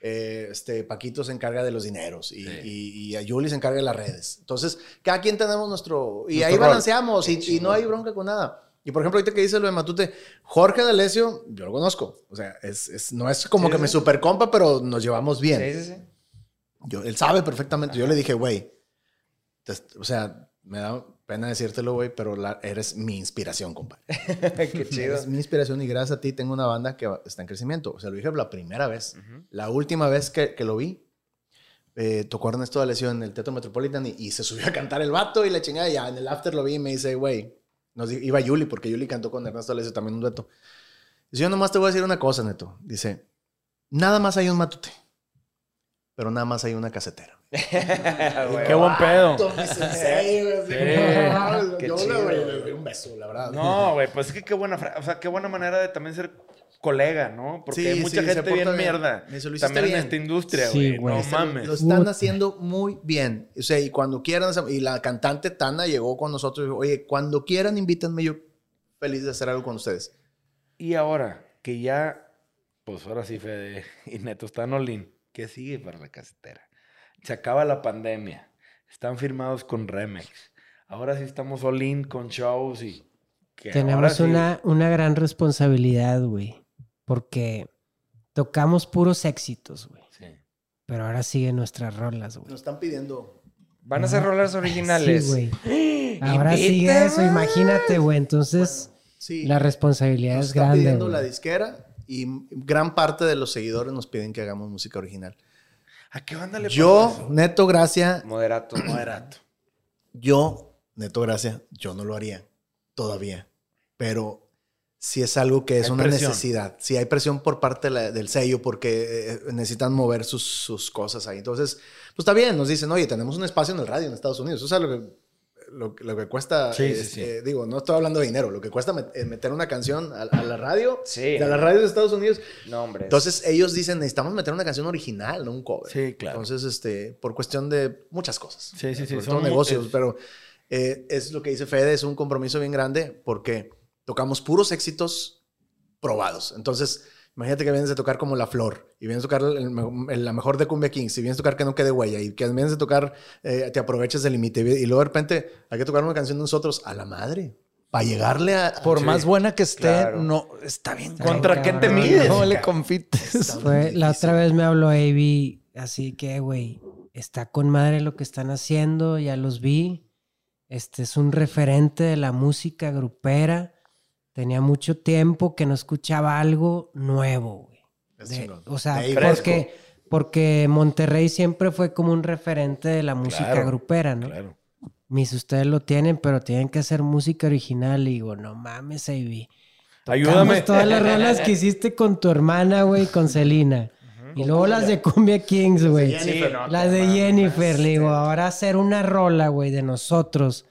Speaker 2: Eh, este, Paquito se encarga de los dineros y, y, y a Juli se encarga de las redes. Entonces, cada quien tenemos nuestro... Y
Speaker 1: Nuestro
Speaker 2: ahí balanceamos y, y no hay bronca con nada. Y por ejemplo, ahorita que dice lo de Matute, Jorge D'Alessio, yo lo conozco. O sea, es, es- no es como
Speaker 4: Sí,
Speaker 2: que
Speaker 4: sí.
Speaker 2: me super compa, pero nos llevamos bien.
Speaker 4: Sí, sí, sí.
Speaker 2: Yo, él sabe perfectamente. Yo le dije, güey, o sea, me da pena decírtelo, güey, pero la- eres mi inspiración, compadre. (laughs)
Speaker 4: Qué chido.
Speaker 2: Eres mi inspiración y gracias a ti tengo una banda que está en crecimiento. O sea, lo dije la primera vez. La última vez que, que lo vi, eh, tocó Ernesto D'Alessio en el Teatro Metropolitan y, y se subió a cantar el vato y la chingada. Y ya en el after lo vi y me dice, güey, nos iba Yuli, porque Yuli cantó con Ernesto D'Alessio también un dueto. Dice, yo nomás te voy a decir una cosa, Neto. Dice, nada más hay un matute, pero nada más hay una casetera. (laughs)
Speaker 1: Qué buen pedo. (laughs)
Speaker 2: Yo
Speaker 4: chido,
Speaker 2: le doy un beso, la verdad.
Speaker 1: No, güey, pues es que qué buena, o sea, qué buena manera de también ser colega, ¿no? Porque
Speaker 2: Sí,
Speaker 1: hay mucha
Speaker 2: sí,
Speaker 1: gente bien
Speaker 2: bien.
Speaker 1: mierda.
Speaker 2: Me dice, "Lo hiciste
Speaker 1: También en
Speaker 2: bien".
Speaker 1: esta industria, güey. No mames.
Speaker 2: Lo están
Speaker 3: Puta.
Speaker 2: haciendo muy bien. O sea, y cuando quieran, y la cantante Tana llegó con nosotros y dijo, oye, cuando quieran, invítenme, yo feliz de hacer algo con ustedes.
Speaker 1: Y ahora que ya, pues ahora sí, Fede y Neto están all-in, ¿qué sigue para la casetera? Se acaba la pandemia, están firmados con Remex. Ahora sí estamos all-in con shows y... que
Speaker 3: Tenemos
Speaker 1: sí-
Speaker 3: una, una gran responsabilidad, güey. Porque tocamos puros éxitos, güey.
Speaker 1: Sí.
Speaker 3: Pero ahora siguen nuestras rolas, güey.
Speaker 2: Nos están pidiendo.
Speaker 4: Van a ser rolas originales.
Speaker 3: Sí, güey. (gasps) Ahora sigue eso, imagínate, güey. Entonces,
Speaker 2: Sí,
Speaker 3: la responsabilidad
Speaker 2: nos
Speaker 3: es
Speaker 2: está
Speaker 3: grande,
Speaker 2: pidiendo
Speaker 3: güey.
Speaker 2: la disquera y gran parte de los seguidores nos piden que hagamos música original.
Speaker 1: ¿A qué banda le
Speaker 2: Yo,
Speaker 1: eso?
Speaker 2: Neto Gracia,
Speaker 4: Moderato. (clears throat)
Speaker 1: Moderato.
Speaker 2: yo, Neto Gracia, yo no lo haría todavía. Pero sí es algo que es
Speaker 1: Hay
Speaker 2: una
Speaker 1: presión.
Speaker 2: necesidad. Sí hay presión por parte la- del sello porque eh, necesitan mover sus, sus cosas ahí. Entonces, pues está bien, nos dicen, oye, tenemos un espacio en el radio en Estados Unidos. Eso es lo que, lo, lo que cuesta,
Speaker 1: Sí, sí,
Speaker 2: es,
Speaker 1: sí.
Speaker 2: eh, digo, no estoy hablando de dinero, lo que cuesta met- eh, meter una canción a, a la radio,
Speaker 4: Sí.
Speaker 2: de las radios de Estados Unidos.
Speaker 4: No, hombre.
Speaker 2: Entonces ellos dicen, necesitamos meter una canción original, no un cover.
Speaker 1: Sí, claro.
Speaker 2: Entonces, este, por cuestión de muchas cosas.
Speaker 1: Sí, sí, sí,
Speaker 2: Sobre
Speaker 1: son
Speaker 2: negocios,
Speaker 1: es-
Speaker 2: pero eh, es lo que dice Fede, es un compromiso bien grande porque tocamos puros éxitos probados. Entonces, imagínate que vienes de tocar como La Flor y vienes a tocar el la mejor de Cumbia Kings y vienes a tocar Que no quede huella y que vienes a tocar eh, Te aprovechas del límite y luego de repente hay que tocar una canción de nosotros a la madre para llegarle a...
Speaker 5: Por
Speaker 1: Sí,
Speaker 5: más buena que esté,
Speaker 4: claro.
Speaker 5: no, está bien.
Speaker 1: ¿Contra qué te mides?
Speaker 5: ¿Cómo le?
Speaker 3: Fue, la otra vez me habló Avi, así que, güey, está con madre lo que están haciendo, ya los vi. Este es un referente de la música grupera. Tenía mucho tiempo que no escuchaba algo nuevo, güey. De- o sea, porque, porque Monterrey siempre fue como un referente de la música
Speaker 1: Claro,
Speaker 3: grupera, ¿no?
Speaker 1: Claro.
Speaker 3: Mis, ustedes lo tienen, pero tienen que hacer música original. Y digo, no mames, Ivy.
Speaker 1: Ayúdame.
Speaker 3: todas las rolas (laughs) que hiciste con tu hermana, güey, con Celina. Y luego las de Cumbia Kings, güey.
Speaker 4: Sí,
Speaker 3: Las de Jennifer, le digo, ahora hacer una rola, güey, de nosotros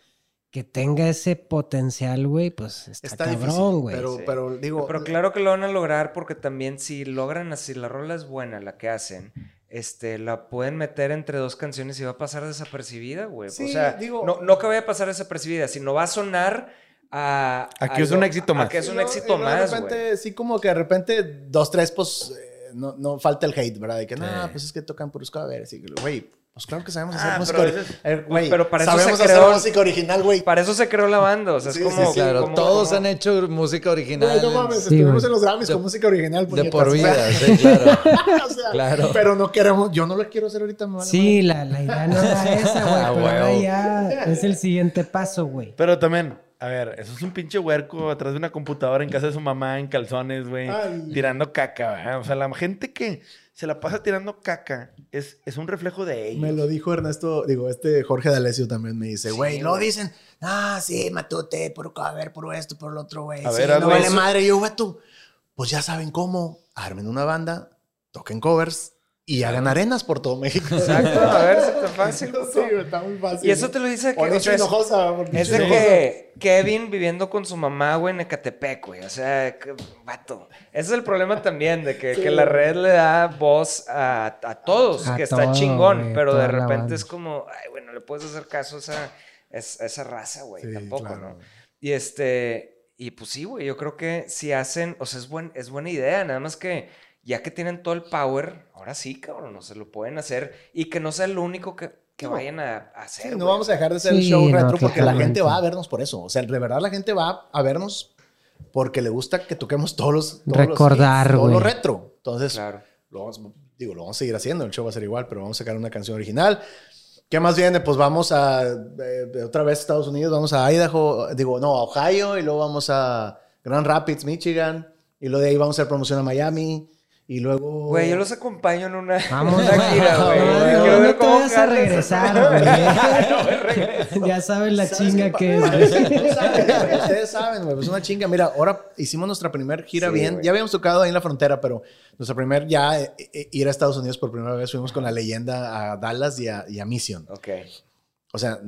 Speaker 3: que tenga ese potencial, güey, pues está,
Speaker 2: Está
Speaker 3: cabrón, güey.
Speaker 2: pero,
Speaker 4: Sí.
Speaker 2: pero digo...
Speaker 4: Pero claro que lo van a lograr porque también si logran así, la rola es buena, la que hacen, este, la pueden meter entre dos canciones y va a pasar desapercibida, güey.
Speaker 2: Sí,
Speaker 4: o sea,
Speaker 2: digo-
Speaker 4: no, no que vaya a pasar desapercibida, sino va a sonar a...
Speaker 1: A que es un éxito más.
Speaker 4: A que es un éxito más,
Speaker 2: De sí, como que de repente, dos, tres, pues, eh, no, no falta el hate, ¿verdad? De que, no, pues es que tocan puros covers. Y, güey, pues claro que sabemos hacer
Speaker 1: Ah,
Speaker 2: música
Speaker 1: pero
Speaker 2: ori-
Speaker 1: ese es-
Speaker 2: eh, güey,
Speaker 4: pero para eso
Speaker 2: sabemos
Speaker 4: se
Speaker 2: hacer música original, güey.
Speaker 4: Para eso se creó la banda, o sea,
Speaker 2: Sí,
Speaker 4: es como...
Speaker 2: sí, sí.
Speaker 5: Claro,
Speaker 4: como-
Speaker 5: todos
Speaker 4: como-
Speaker 5: han hecho música original.
Speaker 2: No mames,
Speaker 3: Sí,
Speaker 2: estuvimos en los Grammys
Speaker 5: De-
Speaker 2: con música original.
Speaker 5: de
Speaker 2: puñetas.
Speaker 5: por
Speaker 2: O sea,
Speaker 5: vida, (laughs) sí, claro.
Speaker 2: o sea, (laughs)
Speaker 5: Claro.
Speaker 2: Pero no queremos, yo no lo quiero hacer ahorita, me vale
Speaker 3: Sí, la, la idea no era esa, güey. (laughs)
Speaker 5: Ah,
Speaker 3: pero ahora
Speaker 5: huevo.
Speaker 3: ya es el siguiente paso, güey.
Speaker 1: Pero también, a ver, eso es un pinche huerco atrás de una computadora en casa de su mamá, en calzones, güey,
Speaker 2: Ay.
Speaker 1: tirando caca, ¿verdad? O sea, la gente que se la pasa tirando caca es, es un reflejo de ellos.
Speaker 2: Me lo dijo Ernesto, digo, este Jorge D'Alessio también me dice, güey, no dicen, ah, sí, matute, puro cover, puro esto, puro lo otro, güey.
Speaker 1: A
Speaker 2: sí,
Speaker 1: ver,
Speaker 2: no vale
Speaker 1: eso.
Speaker 2: madre. Yo, güey, tú, pues ya saben cómo, armen una banda, toquen covers y hagan arenas por todo México.
Speaker 4: Exacto, a ver, se te fácil. (laughs)
Speaker 2: Sí, está muy fácil.
Speaker 4: Y eso te lo dice que...
Speaker 2: O
Speaker 4: sea, es- de que Kevin viviendo con su mamá, güey, en Ecatepec, güey. O sea, que, vato. Ese es el problema también, de que, que la red le da voz a, a todos,
Speaker 3: A
Speaker 4: que está chingón,
Speaker 3: güey,
Speaker 4: pero de repente es como, ay, güey, no le puedes hacer caso a esa, es- a esa raza, güey,
Speaker 2: Sí,
Speaker 4: tampoco,
Speaker 2: claro,
Speaker 4: ¿no? Y este, y pues sí, güey, yo creo que si hacen, o sea, es, buen, es buena idea, nada más que ya que tienen todo el power, ahora sí, cabrón, no se lo pueden hacer y que no sea el único que, que
Speaker 2: No.
Speaker 4: vayan a, a
Speaker 2: Sí,
Speaker 4: hacer.
Speaker 2: no vamos a dejar de hacer el
Speaker 3: Sí,
Speaker 2: show
Speaker 3: no,
Speaker 2: retro porque la gente va a vernos por eso. O sea, de verdad la gente va a vernos porque le gusta que toquemos todos los... todos los
Speaker 3: Recordar,
Speaker 2: hits, todo lo
Speaker 3: güey.
Speaker 2: retro. Entonces,
Speaker 4: Claro.
Speaker 2: lo vamos, digo, lo vamos a seguir haciendo, el show va a ser igual, pero vamos a sacar una canción original. ¿Qué más viene? Pues vamos a eh, otra vez a Estados Unidos, vamos a Idaho, digo, no, a Ohio, y luego vamos a Grand Rapids, Michigan, y luego de ahí vamos a hacer promoción a Miami, y luego...
Speaker 4: Güey, yo los acompaño en una,
Speaker 3: Vamos,
Speaker 4: una gira, güey.
Speaker 3: No, no, no te vayas a regresar, (laughs) güey. ya sabes la
Speaker 2: ¿Sabes
Speaker 3: chinga que es.
Speaker 2: Ustedes saben, güey, Ustedes saben, güey. Es una chinga. Mira, ahora hicimos nuestra primer gira
Speaker 4: Sí,
Speaker 2: bien.
Speaker 4: güey.
Speaker 2: Ya habíamos tocado ahí en la frontera, pero nuestra primer ya eh, eh, ir a Estados Unidos por primera vez fuimos con la leyenda a Dallas y a, y a Mission.
Speaker 4: Ok.
Speaker 2: O sea,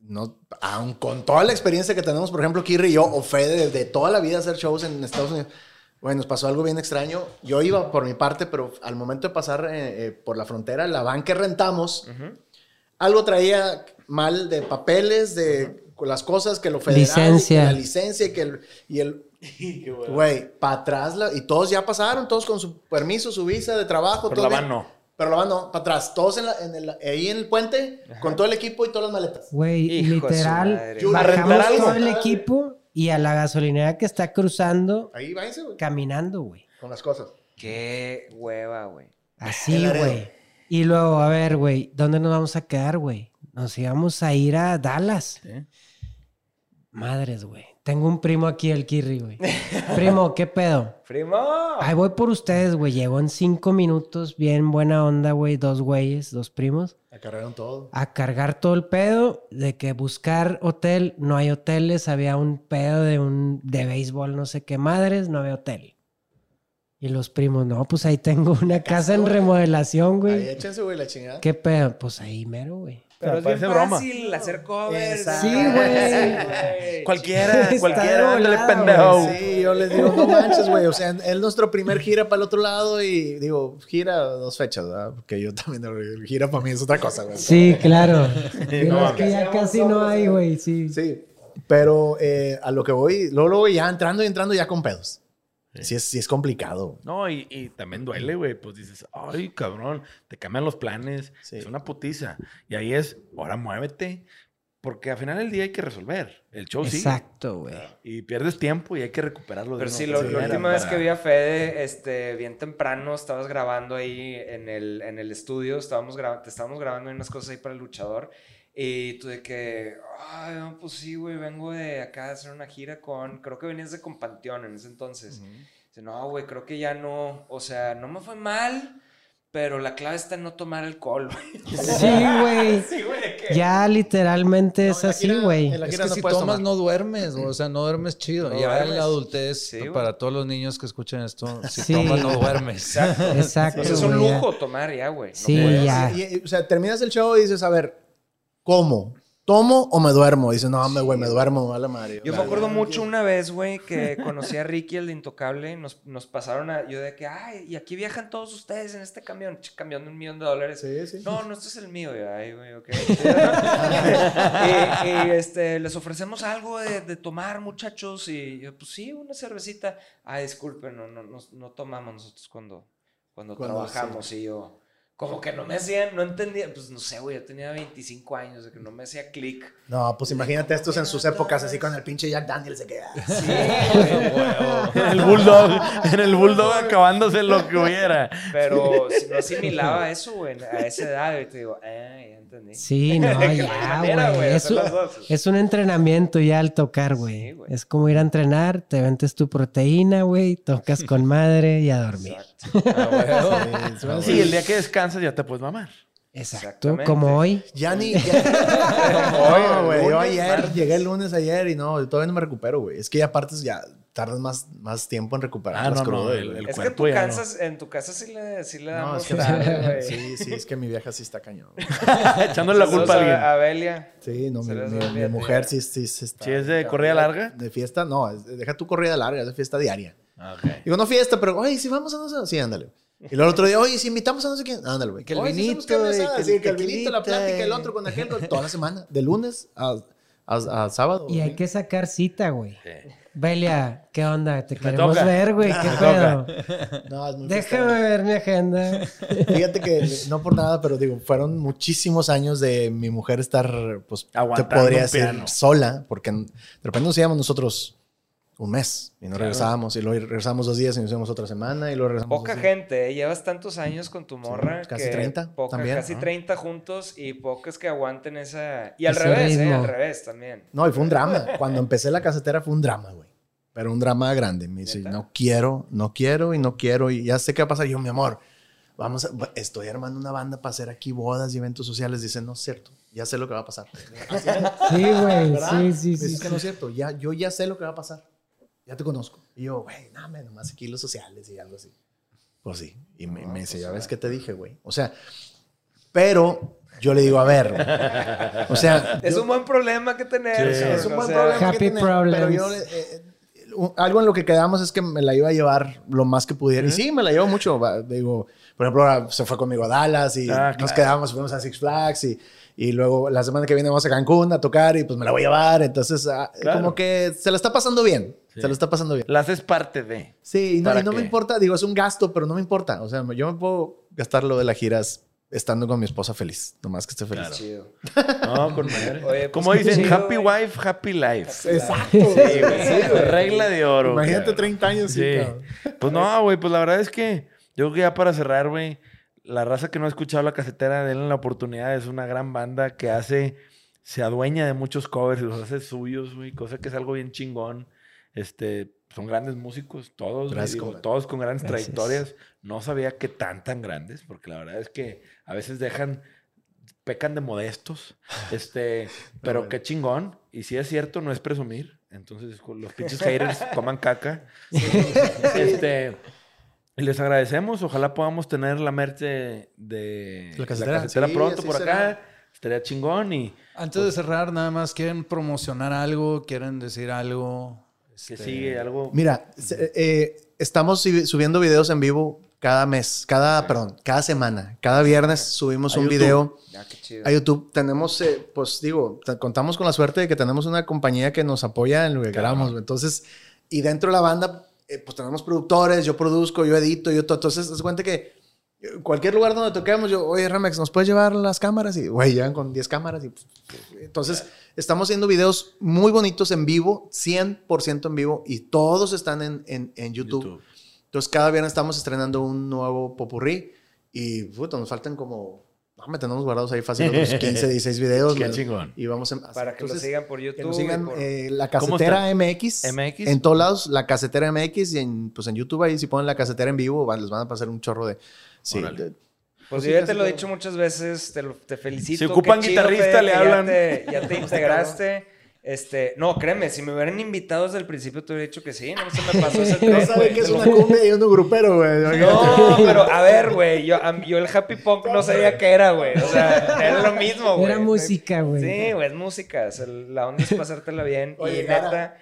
Speaker 2: no, aun con toda la experiencia que tenemos, por ejemplo, Kirri y yo, o Fede, de, de toda la vida hacer shows en Estados Unidos, bueno, nos pasó algo bien extraño. Yo iba por mi parte, pero al momento de pasar eh, eh, por la frontera, la van que rentamos, algo traía mal de papeles, de las cosas que lo federal,
Speaker 3: Licencia.
Speaker 2: que la licencia y que el... Y el (laughs) Güey, para atrás, la- y todos ya pasaron, todos con su permiso, su visa de trabajo.
Speaker 1: Pero
Speaker 2: todo
Speaker 1: la van no.
Speaker 2: Pero la van no, para atrás, todos en la- en el- ahí en el puente, con todo el equipo y todas las maletas.
Speaker 3: Güey, literal,
Speaker 4: madre.
Speaker 2: ¿A
Speaker 3: bajamos
Speaker 2: rentar algo?
Speaker 3: todo el equipo y a la gasolinera que está cruzando,
Speaker 2: Ahí váyanse, güey.
Speaker 3: caminando, güey.
Speaker 2: Con las cosas.
Speaker 4: Qué hueva, güey.
Speaker 3: Así, güey. Y luego, a ver, güey, ¿dónde nos vamos a quedar, güey? Nos íbamos a ir a Dallas. Madres, güey. Tengo un primo aquí, el Kirri, güey. Primo, (laughs) ¿qué pedo?
Speaker 4: Primo.
Speaker 3: Ahí voy por ustedes, güey. Llegó en cinco minutos, bien buena onda, güey. Dos güeyes, dos primos.
Speaker 2: Acarrearon todo.
Speaker 3: A cargar todo el pedo de que buscar hotel, no hay hoteles. Había un pedo de un de béisbol, no sé qué madres, no había hotel. Y los primos, no, pues ahí tengo una casa en remodelación,
Speaker 2: Ahí
Speaker 3: güey.
Speaker 2: échense, güey, la chingada.
Speaker 3: ¿Qué pedo? Pues ahí mero, güey.
Speaker 4: Pero es bien
Speaker 1: broma.
Speaker 4: fácil hacer covers.
Speaker 2: Exacto.
Speaker 3: Sí, güey. (laughs)
Speaker 1: Cualquiera, cualquiera, ándale, pendejo.
Speaker 2: Sí, yo les digo, no manches, güey. O sea, es nuestro primer gira para el otro lado y digo, gira dos fechas, ¿verdad? Porque yo también, gira para mí es otra cosa, güey.
Speaker 3: Sí, claro. (laughs)
Speaker 1: No,
Speaker 3: es que ya casi no hay, güey, sí.
Speaker 2: Sí, pero eh, a lo que voy, luego, luego ya entrando y entrando ya con pedos. Sí, es, sí es complicado.
Speaker 1: No, y, y también duele, güey. Pues dices, ay, cabrón, te cambian los planes.
Speaker 2: Sí.
Speaker 1: Es una putiza. Y ahí es, ahora muévete. Porque al final del día hay que resolver. El show sí.
Speaker 3: Exacto, güey.
Speaker 1: Y pierdes tiempo y hay que recuperarlo. de
Speaker 4: Pero
Speaker 1: una
Speaker 4: sí, lo- la última vez que vi a Fede, este, bien temprano, estabas grabando ahí en el, en el estudio, estábamos grabando, te estábamos grabando unas cosas ahí para el luchador. Y tú de que, ay, no, pues sí, güey, vengo de acá a hacer una gira con, creo que venías de con Panteón en ese entonces. Dice, no, güey, creo que ya no, o sea, no me fue mal, pero la clave está en no tomar alcohol, güey. (laughs)
Speaker 3: Sí, güey.
Speaker 4: Sí.
Speaker 3: Ya literalmente es
Speaker 2: en la
Speaker 3: así, güey.
Speaker 5: Es que
Speaker 2: no
Speaker 5: si tomas
Speaker 2: tomar.
Speaker 5: no duermes, o sea, no duermes chido.
Speaker 4: No
Speaker 5: ya en la adultez,
Speaker 4: Sí,
Speaker 5: para todos los niños que escuchan esto, si
Speaker 3: Sí.
Speaker 5: tomas no duermes.
Speaker 4: Exacto.
Speaker 3: Exacto.
Speaker 4: O sea, es un lujo tomar ya, güey. No
Speaker 3: Sí,
Speaker 4: puedes.
Speaker 3: ya.
Speaker 2: Y, y, o sea, terminas el show y dices, a ver, ¿cómo? ¿Tomo o me duermo? Dices, no, me, güey, me duermo, vale madre.
Speaker 4: Yo me acuerdo mucho una vez, güey, (laughs) que conocí a Ricky, el de Intocable, y nos, nos pasaron a... Yo de que, ay, y aquí viajan todos ustedes en este camión, ch- camión de un millón de dólares.
Speaker 2: Sí, sí.
Speaker 4: No, no, este es el mío. Yo, ay, güey, ok. (laughs) y, y, este, les ofrecemos algo de, de tomar, muchachos. Y yo, pues sí, una cervecita. Ah, disculpen, no, no, no, no tomamos nosotros cuando, cuando,
Speaker 2: Cuando
Speaker 4: trabajamos. Y yo, como que no me hacían, no entendía, pues no sé, güey, yo tenía 25 años, de que no me hacía clic.
Speaker 2: No, pues imagínate estos en sus épocas así con el pinche Jack Daniels de que... ah,
Speaker 4: Sí, güey. (laughs)
Speaker 1: En el bulldog, en el bulldog acabándose lo que hubiera.
Speaker 4: Pero si no asimilaba eso, güey, a esa edad, y te digo, ah, ya entendí.
Speaker 3: Sí, (laughs) no, ya, güey. Es, es un entrenamiento ya al tocar, güey. es como ir a entrenar, te ventes tu proteína, güey, tocas con (laughs) madre y a dormir.
Speaker 4: Exacto.
Speaker 1: Sí, el día que descansas ya te puedes mamar.
Speaker 3: Exacto, como hoy.
Speaker 2: Ya ni... (laughs) Ya... No, güey, yo ayer,
Speaker 4: martes.
Speaker 2: llegué el lunes ayer y no, todavía no me recupero, güey. Es que ya aparte ya tardas más, más tiempo en recuperar
Speaker 1: Ah,
Speaker 2: las
Speaker 1: no, no, el- el
Speaker 4: Es que
Speaker 1: cuerpo
Speaker 4: tú
Speaker 1: ya no.
Speaker 4: cansas, en tu casa sí le, sí le
Speaker 2: No,
Speaker 4: damos
Speaker 2: es que
Speaker 4: tarde, güey.
Speaker 2: sí, sí, es que mi vieja sí está cañón. (laughs)
Speaker 1: Echándole la culpa a alguien.
Speaker 4: a Belia.
Speaker 2: Sí, no, mi, mi- mi mujer sí, sí, sí está.
Speaker 1: Si es de corrida larga.
Speaker 2: De fiesta, no, es- deja tu corrida larga, es de fiesta diaria.
Speaker 1: Ah,
Speaker 2: Digo, no fiesta, pero, oye, si vamos a no sé, sí, ándale. Y luego el otro día, oye, si invitamos a no sé quién, ándale, güey.
Speaker 5: Que el vinito, que el
Speaker 2: sí, que vinito, la plática, el otro con aquel, toda la semana, de lunes a, a, a sábado.
Speaker 3: Y hay que sacar cita, güey. Belia, ¿qué onda? Te queremos
Speaker 1: toca.
Speaker 3: ver, güey. (laughs) ¿Qué
Speaker 1: Me
Speaker 3: pedo?
Speaker 2: No, es muy
Speaker 3: Déjame ver mi agenda. (laughs)
Speaker 2: Fíjate que no por nada, pero digo, fueron muchísimos años de mi mujer estar, pues, te
Speaker 1: Aguantando
Speaker 2: podría
Speaker 1: un
Speaker 2: decir,
Speaker 1: piano.
Speaker 2: sola, porque de repente nos íbamos nosotros un mes y no regresábamos, y luego regresamos dos días y nos íbamos otra semana, y luego regresamos.
Speaker 4: Poca gente, ¿eh? llevas tantos años con tu morra.
Speaker 2: casi
Speaker 4: que
Speaker 2: 30
Speaker 4: poca-
Speaker 2: también,
Speaker 4: Casi
Speaker 2: ¿no?
Speaker 4: 30 juntos y pocas que aguanten esa. Y al
Speaker 3: Ese
Speaker 4: revés, ¿eh? Al revés también.
Speaker 2: No, y fue un drama. Cuando empecé la casetera fue un drama, güey. Pero un drama grande. Me dice, no quiero, no quiero y no quiero. Y ya sé qué va a pasar. Yo, mi amor, vamos a, estoy armando una banda para hacer aquí bodas y eventos sociales. Dice, no es cierto. Ya sé lo que va a pasar.
Speaker 3: Sí, güey.
Speaker 2: ¿Verdad?
Speaker 3: Sí, sí,
Speaker 2: Me
Speaker 3: sí.
Speaker 2: que no es cierto. Ya, yo ya sé lo que va a pasar. Ya te conozco. Y yo, güey, no, me, nomás aquí los sociales y algo así. Pues sí. Y me, me dice, ya ves que te dije, güey. O sea, pero yo le digo, a ver. güey. O sea,
Speaker 4: Es
Speaker 2: yo-
Speaker 4: un buen problema que tener.
Speaker 1: Sí.
Speaker 2: Es un
Speaker 4: o
Speaker 2: buen
Speaker 4: sea,
Speaker 2: problema que
Speaker 3: Happy
Speaker 2: tener, Pero
Speaker 3: problems.
Speaker 2: yo, eh, eh, un- algo en lo que quedamos es que me la iba a llevar lo más que pudiera. Y sí, me la llevo mucho. Digo, por ejemplo, ahora se fue conmigo a Dallas y
Speaker 1: Ah,
Speaker 2: nos
Speaker 1: claro.
Speaker 2: quedamos, fuimos a Six Flags y, y luego la semana que viene vamos a Cancún a tocar y pues me la voy a llevar. Entonces, ah,
Speaker 1: Claro.
Speaker 2: como que se la está pasando bien.
Speaker 1: Sí.
Speaker 2: Se la está pasando bien.
Speaker 1: La haces parte de.
Speaker 2: Sí, y no,
Speaker 1: ¿Para
Speaker 2: y no me importa. Digo, es un gasto, pero no me importa. O sea, yo me puedo gastar lo de las giras estando con mi esposa feliz. Nomás que esté feliz.
Speaker 4: Chido.
Speaker 1: No, con madre.
Speaker 4: Oye, pues,
Speaker 1: Como dicen,
Speaker 4: chido,
Speaker 1: happy
Speaker 4: güey.
Speaker 1: wife, happy life.
Speaker 2: Exacto.
Speaker 1: Sí, güey. Regla de oro.
Speaker 2: Imagínate
Speaker 1: cabrón.
Speaker 2: 30 años. Sí.
Speaker 1: Pues no, güey, pues la verdad es que yo creo que ya para cerrar, güey, la raza que no ha escuchado la casetera, denle la oportunidad. Es una gran banda que hace, se adueña de muchos covers y los hace suyos, güey, cosa que es algo bien chingón. Este, son grandes músicos, todos,
Speaker 2: Gracias,
Speaker 1: digo, todos con grandes
Speaker 3: Gracias.
Speaker 1: trayectorias. No sabía que tan, tan grandes, porque la verdad es que a veces dejan, pecan de modestos, (laughs) este, pero
Speaker 2: bueno.
Speaker 1: qué chingón. Y si es cierto, no es presumir. Entonces, los pinches haters (laughs) coman caca. (laughs) Este, y les agradecemos. Ojalá podamos tener la merch de, de
Speaker 2: La casetera. Sí,
Speaker 1: pronto por
Speaker 2: será.
Speaker 1: acá. Estaría chingón y
Speaker 5: Antes de cerrar, nada más, ¿quieren promocionar algo? ¿Quieren decir algo? Este,
Speaker 1: sigue algo.
Speaker 2: Mira, eh, estamos subi- subiendo videos en vivo cada mes, cada, perdón, cada semana. Cada viernes subimos
Speaker 1: A
Speaker 2: un
Speaker 1: YouTube.
Speaker 2: video
Speaker 4: Ah, qué chido.
Speaker 2: a YouTube. Tenemos, eh, pues digo, contamos con la suerte de que tenemos una compañía que nos apoya en lo que queramos. güey. Entonces, y dentro de la banda, eh, pues tenemos productores, yo produzco, yo edito, yo todo. Entonces, te das cuenta que eh, cualquier lugar donde toquemos, yo, oye, Remex, ¿nos puedes llevar las cámaras? Y, güey, llegan con 10 cámaras. Y, pues, entonces, estamos haciendo videos muy bonitos en vivo, 100% en vivo, y todos están en, en, en YouTube.
Speaker 1: YouTube.
Speaker 2: Entonces, cada viernes estamos estrenando un nuevo popurrí y puta, nos faltan como. No, me tenemos guardados ahí fácil otros (laughs) 15, 16 videos.
Speaker 1: Qué chingón.
Speaker 2: Y vamos a.
Speaker 4: Para que
Speaker 2: entonces,
Speaker 4: sigan por YouTube.
Speaker 2: Que nos
Speaker 4: y
Speaker 2: sigan
Speaker 4: por-
Speaker 2: eh, la
Speaker 1: ¿Cómo
Speaker 2: casetera? MX.
Speaker 1: MX.
Speaker 2: En todos lados, la casetera MX y en, pues en YouTube ahí si ponen la casetera en vivo, van- les van a pasar un chorro de. Sí,
Speaker 4: Pues
Speaker 2: sí,
Speaker 4: yo ya te lo he dicho muchas veces, te, lo- te felicito.
Speaker 1: Si ocupan
Speaker 4: chido,
Speaker 1: guitarrista,
Speaker 4: Fede,
Speaker 1: le hablan.
Speaker 4: Ya te, ya te (laughs) integraste. Este, no, créeme, si me hubieran invitado desde el principio te hubiera dicho que sí, no se me pasó ese (laughs)
Speaker 2: No
Speaker 4: tren,
Speaker 2: sabe
Speaker 4: güey,
Speaker 2: que es una cumbia y uno grupero, güey.
Speaker 4: No, (laughs) pero a ver, güey, yo, yo el happy punk no sabía qué era, güey. O sea, era lo mismo, güey.
Speaker 3: Era música, güey.
Speaker 4: Sí, güey, es música. es el- la onda es pasártela bien.
Speaker 2: Oye,
Speaker 4: y
Speaker 2: Gara.
Speaker 4: neta.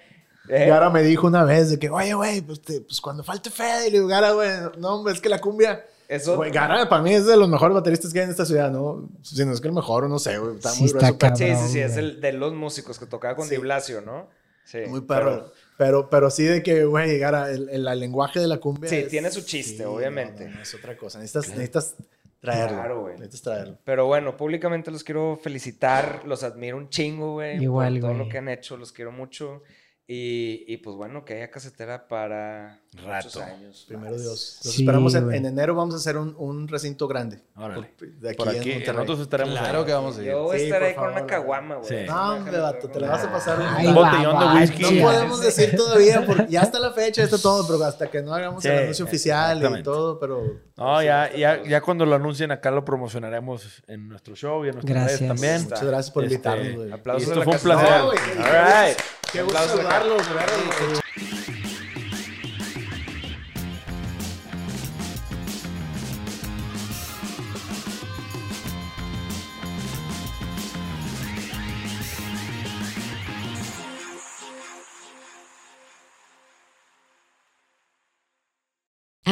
Speaker 4: eh,
Speaker 2: Gara me dijo una vez de que, oye, güey, pues, te- pues cuando falte Fede, y le digo, Gara, güey, no, hombre, es que la cumbia.
Speaker 4: Eso-
Speaker 2: Güey, Gara para mí es de los mejores bateristas que hay en esta ciudad, ¿no? Si no es que el mejor, no sé, güey. Está
Speaker 3: Sí,
Speaker 2: muy
Speaker 3: está
Speaker 2: grueso, pero-
Speaker 4: Sí, sí,
Speaker 3: Cabrón,
Speaker 4: sí, es el de los músicos que tocaba con
Speaker 2: Sí.
Speaker 4: Di Blasio, ¿no? Sí.
Speaker 2: Muy perro. Pero, pero, sí de que, güey, Gara, el, el- el lenguaje de la cumbia.
Speaker 4: Sí,
Speaker 2: es-
Speaker 4: tiene su chiste, obviamente.
Speaker 2: no, no, es otra cosa. Necesitas, necesitas traerlo.
Speaker 4: Claro, güey.
Speaker 2: Necesitas traerlo.
Speaker 4: Pero bueno, públicamente los quiero felicitar, los admiro un chingo, güey.
Speaker 3: Igual,
Speaker 4: por todo lo que han hecho, los quiero mucho. Y, y pues bueno, que haya casetera para
Speaker 1: Rato.
Speaker 4: años.
Speaker 2: Primero. Dios. Los
Speaker 3: Sí,
Speaker 2: esperamos en, en enero. Vamos a hacer un, un recinto grande.
Speaker 1: Órale.
Speaker 2: Por- De aquí,
Speaker 1: Por
Speaker 2: en
Speaker 1: aquí,
Speaker 2: Monterrey.
Speaker 1: nosotros estaremos
Speaker 5: Claro
Speaker 1: ahí.
Speaker 5: que vamos a ir.
Speaker 4: Yo voy a
Speaker 2: Sí,
Speaker 4: estar
Speaker 2: por
Speaker 4: ahí con una caguama, güey.
Speaker 1: Sí.
Speaker 2: No, hombre, vato, te la vas a pasar un
Speaker 3: Ay,
Speaker 1: Un botellón de whisky.
Speaker 2: No podemos decir todavía, porque ya está la fecha, está todo, pero hasta que no hagamos el anuncio oficial y todo, pero...
Speaker 1: No, ya, ya, ya cuando lo anuncien acá lo promocionaremos en nuestro show y en nuestras
Speaker 3: Gracias.
Speaker 1: redes también.
Speaker 2: Muchas gracias por
Speaker 1: Este,
Speaker 2: invitarnos, güey.
Speaker 4: aplausos
Speaker 1: esto fue un placer. All right.
Speaker 2: Qué gusto saludarlos,